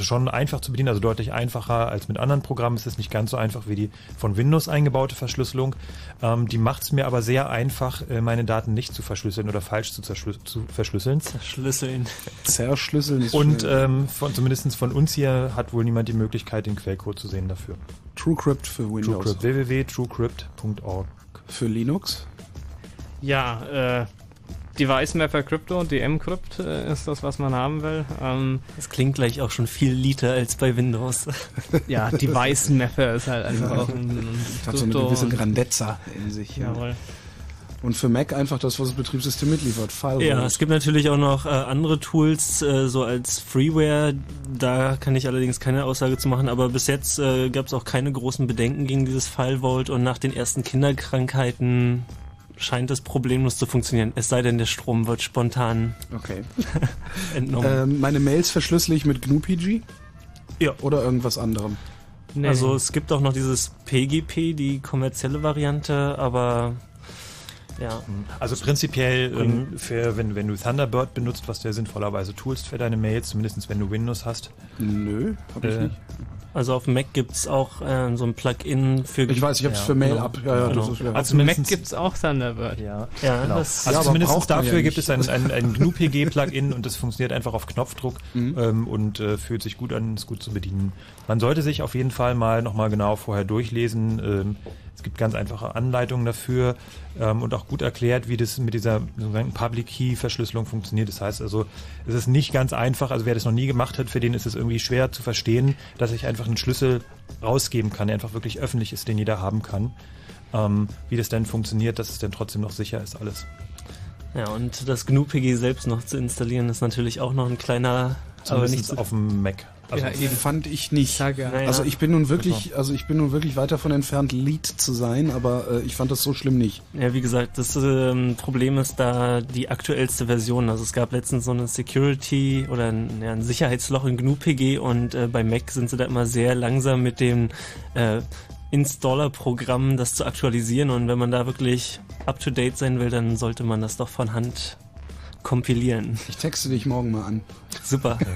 ist schon einfach zu bedienen, also deutlich einfacher als mit anderen Programmen. Es ist nicht ganz so einfach wie die von Windows eingebaute Verschlüsselung. Ähm, die macht es mir aber sehr einfach, äh, meine Daten nicht zu verschlüsseln oder falsch zu, zu verschlüsseln. Zerschlüsseln. Zerschlüsseln ist Und ähm, von, zumindest von uns hier hat wohl niemand die Möglichkeit, den Quellcode zu sehen dafür. TrueCrypt für Windows. TrueCrypt, www.truecrypt.org. Für Linux? Ja, äh, Device Mapper Crypto, DM-Crypt äh, ist das, was man haben will. Ähm, Das klingt gleich auch schon viel liter als bei Windows. ja, Device Mapper ist halt einfach auch ein, ein Hat so eine gewisse Grandezza in sich. ja. Jawohl. Und für Mac einfach das, was das Betriebssystem mitliefert. File Ja, es gibt natürlich auch noch äh, andere Tools, äh, so als Freeware. Da kann ich allerdings keine Aussage zu machen, aber bis jetzt äh, gab es auch keine großen Bedenken gegen dieses File Vault und nach den ersten Kinderkrankheiten scheint es problemlos zu funktionieren. Es sei denn, der Strom wird spontan Okay. entnommen. Ähm, meine Mails verschlüssel ich mit GNU-PG? Ja. Oder irgendwas anderem? Also es gibt auch noch dieses PGP, die kommerzielle Variante, aber ja. Also prinzipiell, ähm, für, wenn, wenn du Thunderbird benutzt, was du ja sinnvollerweise tust für deine Mails, zumindest wenn du Windows hast. Nö, hab ich nicht. Also auf Mac gibt's auch äh, so ein Plugin für... Ich weiß, ich hab's für Mail ab. Ja, ja, das ist- ja. Also Mac zumindest- gibt's auch Thunderbird. Ja, Ja, genau. das- also Ja, zumindest dafür ja gibt es ein, ein, ein GNU-PG-Plugin und das funktioniert einfach auf Knopfdruck Mhm. ähm, und äh, fühlt sich gut an, ist gut zu bedienen. Man sollte sich auf jeden Fall mal nochmal genau vorher durchlesen. Ähm, es gibt ganz einfache Anleitungen dafür ähm, und auch gut erklärt, wie das mit dieser sogenannten Public Key Verschlüsselung funktioniert. Das heißt also, es ist nicht ganz einfach. Also wer das noch nie gemacht hat, für den ist es irgendwie schwer zu verstehen, dass ich einfach einen Schlüssel rausgeben kann, der einfach wirklich öffentlich ist, den jeder haben kann. Ähm, wie das denn funktioniert, dass es dann trotzdem noch sicher ist alles. Ja, und das GNU-PG selbst noch zu installieren, ist natürlich auch noch ein kleiner... Aber Zumindest nicht so, auf dem Mac. Also ja, eben fand ich nicht. Sag ja. Also ich bin nun wirklich, also ich bin nun wirklich weit davon entfernt, Lead zu sein, aber äh, ich fand das so schlimm nicht. Ja, wie gesagt, das ähm, Problem ist da die aktuellste Version. Also es gab letztens so eine Security oder ein, ja, ein Sicherheitsloch in GNU-PG und äh, bei Mac sind sie da immer sehr langsam mit dem äh, Installer-Programm das zu aktualisieren und wenn man da wirklich up-to-date sein will, dann sollte man das doch von Hand kompilieren. Ich texte dich morgen mal an. Super.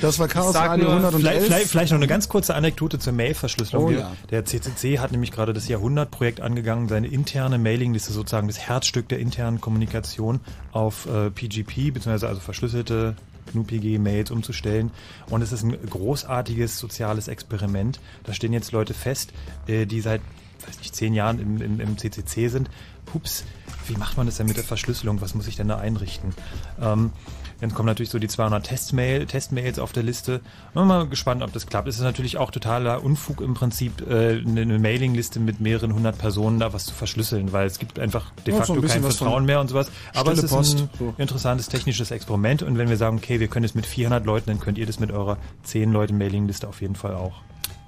Das war Chaos Sag Radio nur, 111. Vielleicht, vielleicht, vielleicht noch eine ganz kurze Anekdote zur Mail-Verschlüsselung. Oh ja. Der CCC hat nämlich gerade das Jahrhundertprojekt angegangen, seine interne Mailingliste, sozusagen das Herzstück der internen Kommunikation, auf äh, PGP, beziehungsweise also verschlüsselte GNU-PG-Mails umzustellen. Und es ist ein großartiges soziales Experiment. Da stehen jetzt Leute fest, äh, die seit, weiß nicht, zehn Jahren im, im, im CCC sind. Pups, wie macht man das denn mit der Verschlüsselung? Was muss ich denn da einrichten? Ähm, dann kommen natürlich so die 200 Testmail, Testmails auf der Liste. Bin mal gespannt, ob das klappt. Es ist natürlich auch totaler Unfug im Prinzip, äh, eine Mailingliste mit mehreren hundert Personen da was zu verschlüsseln, weil es gibt einfach de Ja, so facto ein bisschen kein Vertrauen mehr und sowas. Aber es ist Post, ein so. interessantes technisches Experiment und wenn wir sagen, okay, wir können es mit 400 Leuten, dann könnt ihr das mit eurer 10 Leute Mailingliste auf jeden Fall auch.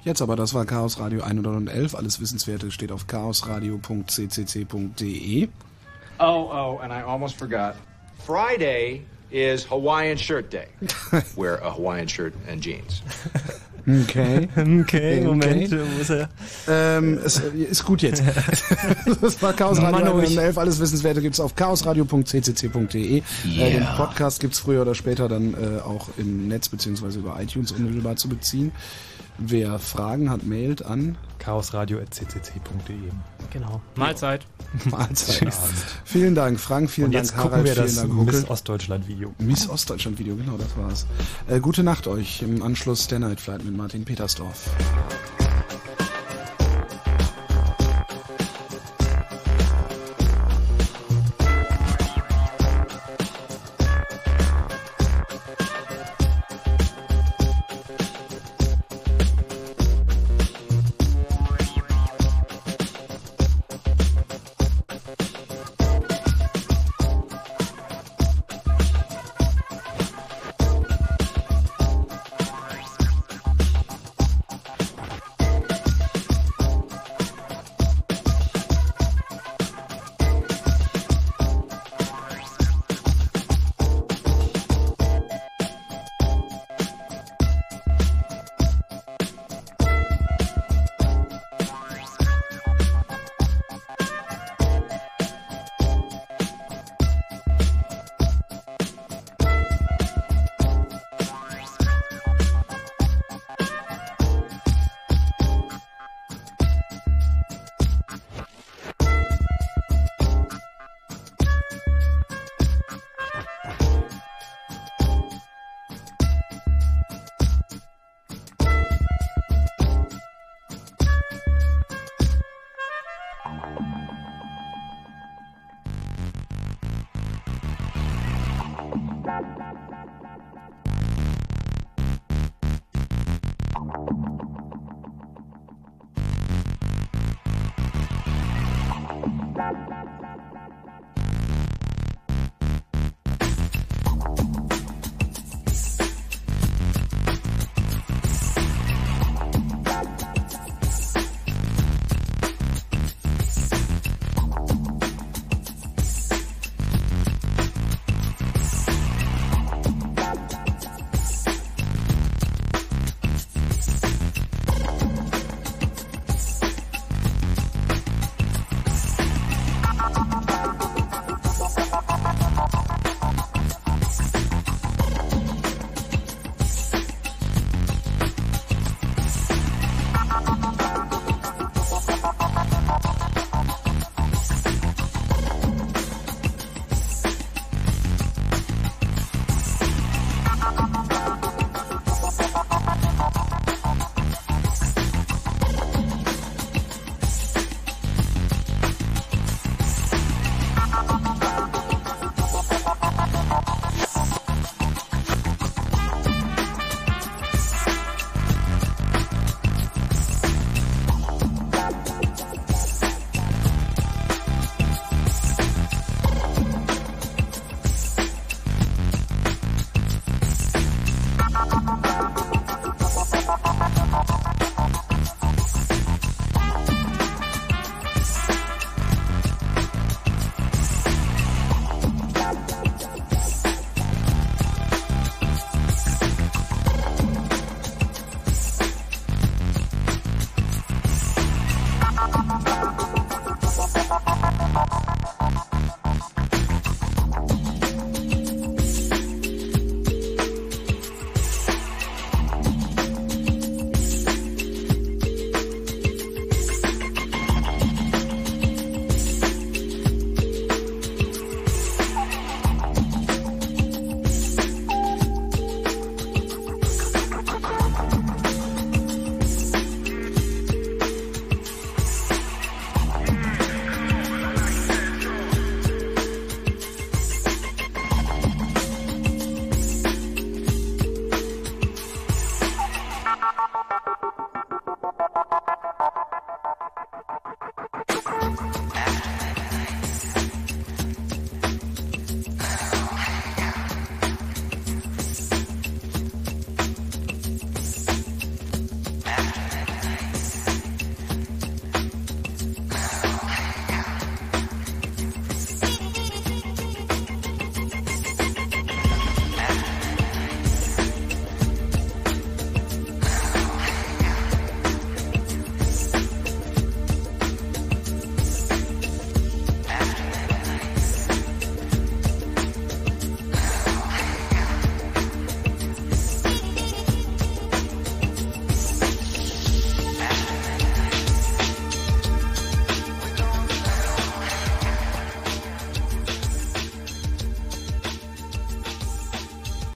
Jetzt aber, das war Chaos Radio 111. Alles Wissenswerte steht auf chaosradio.ccc.de. Oh, oh, and I almost forgot. Friday is Hawaiian Shirt Day. Wear a Hawaiian shirt and jeans. Okay. Okay, Moment, wo ist er? Ähm, es ist gut jetzt. das war Chaos Radio Mann, oh, ich- 111. Alles Wissenswerte gibt's auf chaosradio.ccc.de. Äh, den Yeah. Podcast gibt's früher oder später dann äh, auch im Netz beziehungsweise über iTunes unmittelbar zu beziehen. Wer Fragen hat, mailt an chaosradio.ccc.de. Genau. Mahlzeit. Mahlzeit. Abend. Vielen Dank, Frank. Vielen Und Dank, jetzt gucken Harald. wir vielen das Dank. Miss Ostdeutschland-Video. Miss Ostdeutschland Video, genau, das war's. Äh, gute Nacht euch im Anschluss der Night Flight mit Martin Petersdorf.